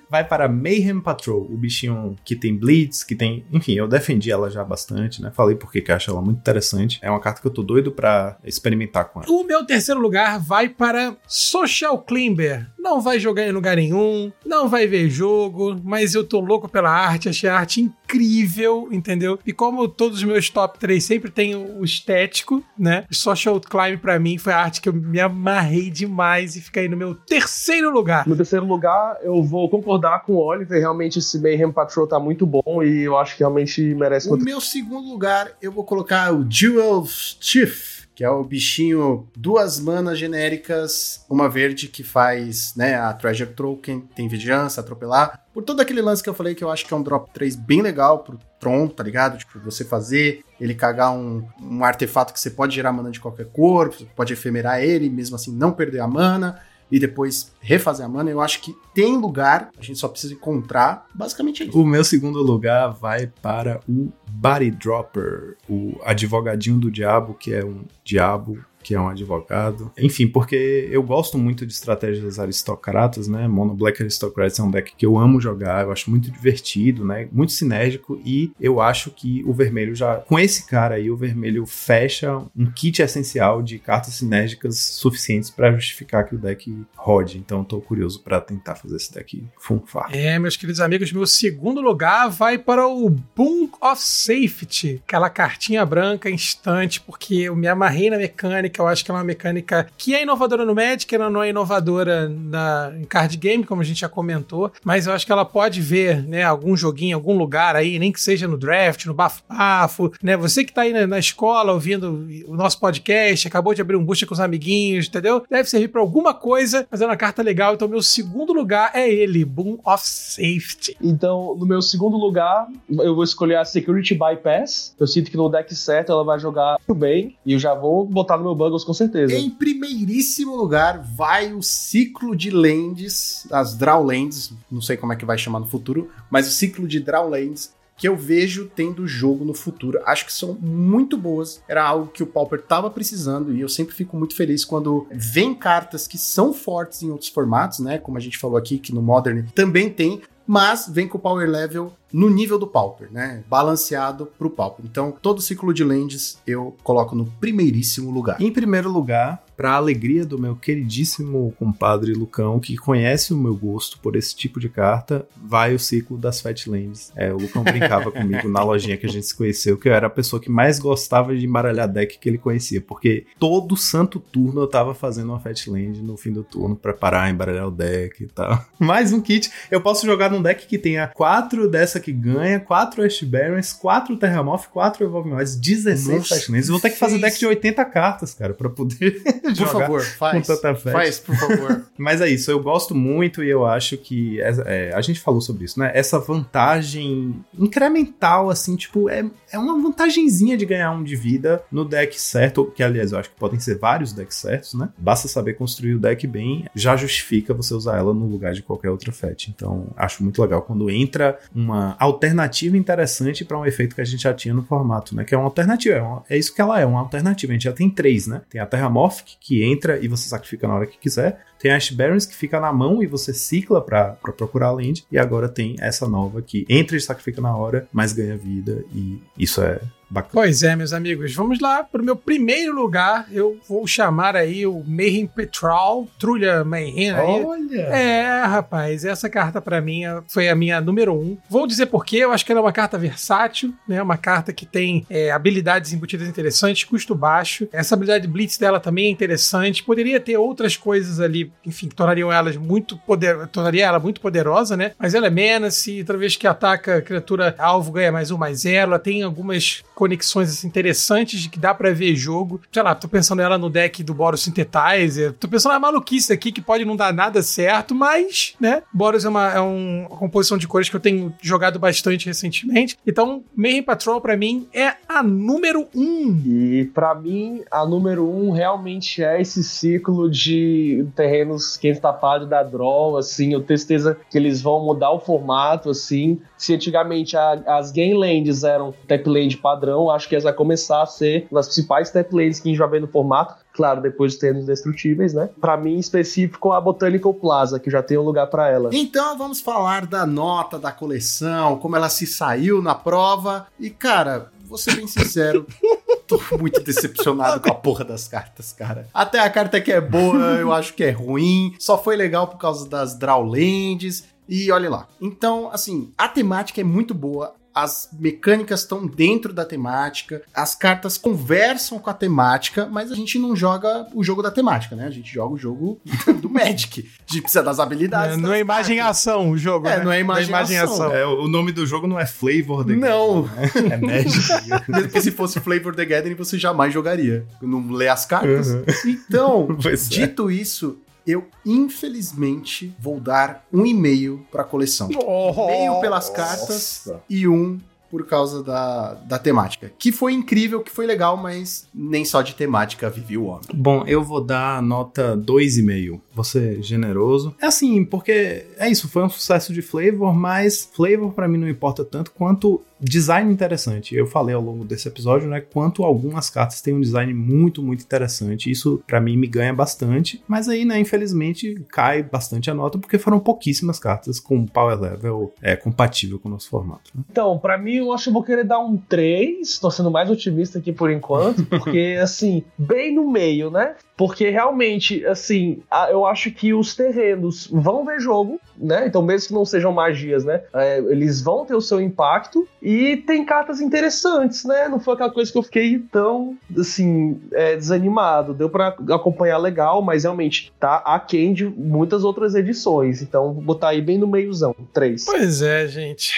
vai para Mayhem Patrol, o bichinho que tem Blitz, que tem. Enfim, eu defendi ela já bastante, né? Falei porque que acho ela muito interessante. É uma carta que eu tô doido pra experimentar com ela. O meu terceiro lugar vai para Social Climber. Não vai jogar em lugar nenhum, não vai ver jogo, mas eu tô louco pela arte, achei a arte incrível, entendeu? E como todos os meus top 3 sempre tem o estético, né? Social Climb pra mim foi a arte que eu me amarrei demais e fica aí no meu terceiro lugar. No terceiro lugar, eu vou concordar com o Oliver. Realmente esse Mayhem Patrol tá muito bom e eu acho que realmente merece. O meu segundo lugar, eu vou colocar o Jewel Chief que é o bichinho duas manas genéricas, uma verde que faz, né, a Treasure Token, tem vigilância, atropelar. Por todo aquele lance que eu falei que eu acho que é um drop 3 bem legal pro Tron, tá ligado? Tipo, você fazer ele cagar um, um artefato que você pode gerar mana de qualquer cor, pode efemerar ele, mesmo assim não perder a mana e depois refazer a mana, eu acho que tem lugar, a gente só precisa encontrar. Basicamente isso. O meu segundo lugar vai para o Body Dropper, o advogadinho do diabo, que é um diabo que é um advogado. Enfim, porque eu gosto muito de estratégias aristocratas, né? Mono Black Aristocrats é um deck que eu amo jogar, eu acho muito divertido, né? Muito sinérgico e eu acho que o vermelho já, com esse cara aí, o vermelho fecha um kit essencial de cartas sinérgicas suficientes para justificar que o deck rode. Então, tô curioso para tentar fazer esse deck funfar. É, meus queridos amigos, meu segundo lugar vai para o Boom of Safety, aquela cartinha branca instante, porque eu me amarrei na mecânica, eu acho que é uma mecânica que é inovadora no Magic, ela não é inovadora na, em card game, como a gente já comentou, mas eu acho que ela pode ver, né, algum joguinho, algum lugar aí, nem que seja no draft, no bafo-bafo, né, você que tá aí na, na, escola ouvindo o nosso podcast, acabou de abrir um boost com os amiguinhos, entendeu? Deve servir para alguma coisa, mas é uma carta legal, então meu segundo lugar é ele, Boom of Safety. Então, no meu segundo lugar, eu vou escolher a Security Bypass, eu sinto que no deck certo ela vai jogar muito bem, e eu já vou botar no meu Buggles com certeza. Em primeiríssimo lugar vai o ciclo de lands, as Draw Lands, não sei como é que vai chamar no futuro, mas o ciclo de Draw Lands que eu vejo tendo jogo no futuro. Acho que são muito boas. Era algo que o Pauper tava precisando e eu sempre fico muito feliz quando vem cartas que são fortes em outros formatos, né? Como a gente falou aqui que no Modern também tem, mas vem com o power level no nível do Pauper, né? Balanceado pro Pauper. Então, todo ciclo de lands eu coloco no primeiríssimo lugar. Em primeiro lugar, para a alegria do meu queridíssimo compadre Lucão, que conhece o meu gosto por esse tipo de carta, vai o ciclo das Fat Lands. É, o Lucão brincava comigo na lojinha que a gente se conheceu, que eu era a pessoa que mais gostava de embaralhar deck que ele conhecia, porque todo santo turno eu tava fazendo uma Fat Land no fim do turno para parar, embaralhar o deck e tal. Mais um kit. Eu posso jogar num deck que tenha quatro dessa que ganha, 4 Ash Barons, 4 Terramoth, 4 Evolve Mais, 16 Fastlands. Vou ter que fazer deck de 80 cartas, cara, pra poder por jogar favor, faz, com tanta festa. Faz, por favor. Mas é isso, eu gosto muito e eu acho que é, é, a gente falou sobre isso, né? Essa vantagem incremental, assim, tipo, é, é uma vantagenzinha de ganhar um de vida no deck certo, que aliás eu acho que podem ser vários decks certos, né? Basta saber construir o deck bem, já justifica você usar ela no lugar de qualquer outra fetch. Então, acho muito legal quando entra uma alternativa interessante para um efeito que a gente já tinha no formato, né? Que é uma alternativa, é, uma, é isso que ela é, uma alternativa. A gente já tem três, né? Tem a Terramorphic, que entra e você sacrifica na hora que quiser. Tem Ash Barons, que fica na mão e você cicla para procurar a land. E agora tem essa nova que entra e sacrifica na hora, mas ganha vida. E isso é Bacana. Pois é, meus amigos, vamos lá para o meu primeiro lugar. Eu vou chamar aí o Mayhem Petrol, Trulha Mayhem. Aí. Olha! É, rapaz, essa carta para mim foi a minha número um. Vou dizer por quê. Eu acho que ela é uma carta versátil, né? Uma carta que tem é, habilidades embutidas interessantes, custo baixo. Essa habilidade Blitz dela também é interessante. Poderia ter outras coisas ali, enfim, que tornariam elas muito poder, tornaria ela muito poderosa, né? Mas ela é menace, toda vez que ataca a criatura alvo ganha mais um, mais zero. Ela tem algumas conexões assim, interessantes de que dá pra ver jogo. Sei lá, tô pensando ela no deck do Boros Synthetizer. Tô pensando na maluquice aqui que pode não dar nada certo, mas, né? Boros é uma, é um- uma composição de cores que eu tenho jogado bastante recentemente. Então, Mayhem Patrol pra mim é a número um. E pra mim, a número um realmente é esse ciclo de terrenos que tapados da draw, assim, eu tenho certeza que eles vão mudar o formato, assim. Se antigamente a- as game lands eram tap land padrão, acho que essa vai começar a ser uma das principais tap lands que a gente vai ver no formato. Claro, depois dos terrenos destrutíveis, né? Pra mim, em específico, a Botanical Plaza, que já tem um lugar pra ela. Então vamos falar da nota da coleção, como ela se saiu na prova. E, cara, vou ser bem sincero, tô muito decepcionado com a porra das cartas, cara. Até a carta que é boa, eu acho que é ruim. Só foi legal por causa das Drawlands. E olha lá. Então, assim, a temática é muito boa. As mecânicas estão dentro da temática, as cartas conversam com a temática, mas a gente não joga o jogo da temática, né? A gente joga o jogo do Magic. A gente precisa das habilidades. não das é imagem cartas. ação o jogo. É, né? não é imagem ação. É, o nome do jogo não é Flavor the Não. Game, né? É Magic. Mesmo porque se fosse Flavor the Gathering, você jamais jogaria. Não lê as cartas. Uhum. Então, Pois é. dito isso, eu infelizmente vou dar um e-mail pra coleção. Oh, Um e-mail pelas cartas e um por causa da, da temática. Que foi incrível, que foi legal, mas nem só de temática vive o homem. Bom, eu vou dar a nota 2,5. Vou ser generoso. É assim, porque é isso, foi um sucesso de flavor, mas flavor pra mim não importa tanto quanto design interessante. Eu falei ao longo desse episódio, né, quanto algumas cartas têm um design muito, muito interessante. Isso pra mim me ganha bastante, mas aí, né, infelizmente cai bastante a nota porque foram pouquíssimas cartas com power level é, compatível com o nosso formato. né? Então, pra mim, eu acho que eu vou querer dar um 3. Tô sendo mais otimista aqui por enquanto, porque, assim, bem no meio, né? Porque realmente, assim, eu acho que os terrenos vão ver jogo, né? Então, mesmo que não sejam magias, né? é, eles vão ter o seu impacto e tem cartas interessantes, né? Não foi aquela coisa que eu fiquei tão, assim, é, desanimado. Deu pra acompanhar legal, mas realmente tá aquém de muitas outras edições. Então, vou botar aí bem no meiozão, 3. Pois é, gente.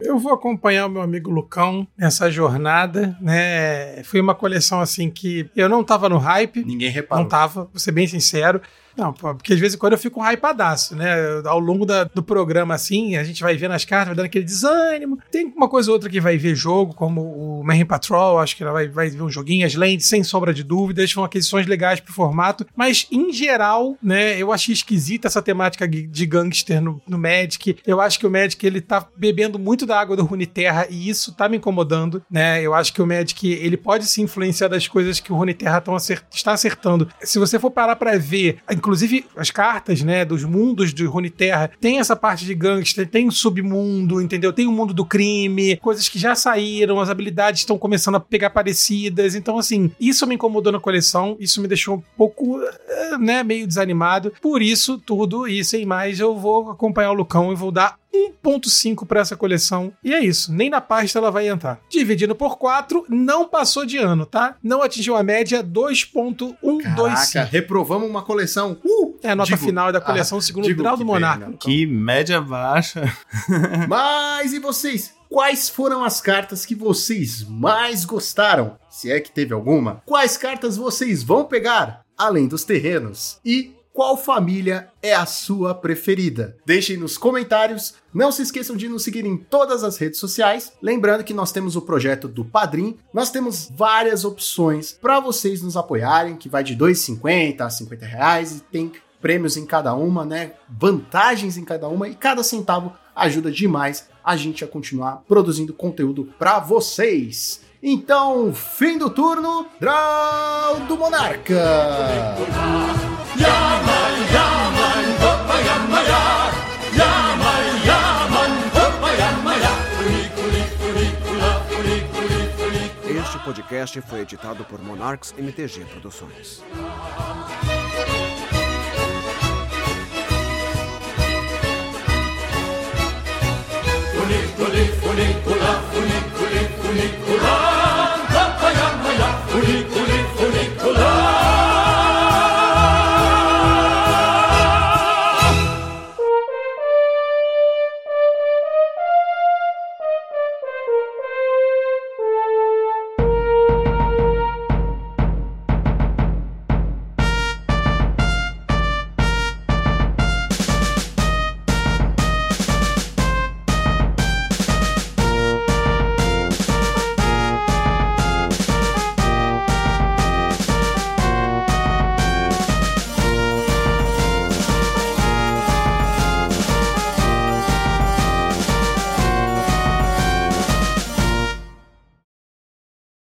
Eu vou acompanhar o meu amigo Lucão nessa jornada, né? Foi uma coleção assim que eu não tava no hype, Ninguém reparou. não tava, vou ser bem sincero. Não, porque às vezes quando eu fico hypadaço, né? Ao longo da- do programa, assim, a gente vai vendo as cartas, vai dando aquele desânimo. Tem uma coisa ou outra que vai ver jogo, como o Mayhem Patrol, acho que ela vai, vai ver um joguinho, as Lands, sem sombra de dúvidas, são aquisições legais pro formato. Mas, em geral, né, eu achei esquisita essa temática de gangster no, no Magic. Eu acho que o Magic, ele tá bebendo muito da água do Runeterra e isso tá me incomodando, né? Eu acho que o Magic, ele pode se influenciar das coisas que o Runeterra acert- está acertando. Se você for parar pra ver, inclusive as cartas, né, dos mundos de Runeterra, tem essa parte de gangster, tem submundo, entendeu? Tem o mundo do crime, coisas que já saíram, as habilidades estão começando a pegar parecidas. Então, assim, isso me incomodou na coleção, isso me deixou um pouco, eh, né, meio desanimado. Por isso, tudo e sem mais, eu vou acompanhar o Lucão e vou dar 1.5 para essa coleção. E é isso, nem na pasta ela vai entrar. Dividindo por 4, não passou de ano, tá? Não atingiu a média Caraca, 2.125. reprovamos uma coleção. Uh! É a nota Digo- final da coleção, ah, segundo o digo grau do Monarca. pena. Que média baixa. Mas e vocês? Quais foram as cartas que vocês mais gostaram? Se é que teve alguma. Quais cartas vocês vão pegar? Além dos terrenos. E qual família é a sua preferida? Deixem nos comentários. Não se esqueçam de nos seguir em todas as redes sociais. Lembrando que nós temos o projeto do Padrim. Nós temos várias opções para vocês nos apoiarem, que vai de R$ 2,50 a 50 reais e tem prêmios em cada uma, né? Vantagens em cada uma e cada centavo ajuda demais a gente a continuar produzindo conteúdo para vocês. Então, fim do turno, Draw do Monarca. Este podcast foi editado por Monarchs MTG Produções. Funiculi, funicula, funiculi, funicula, funiculi, funicula.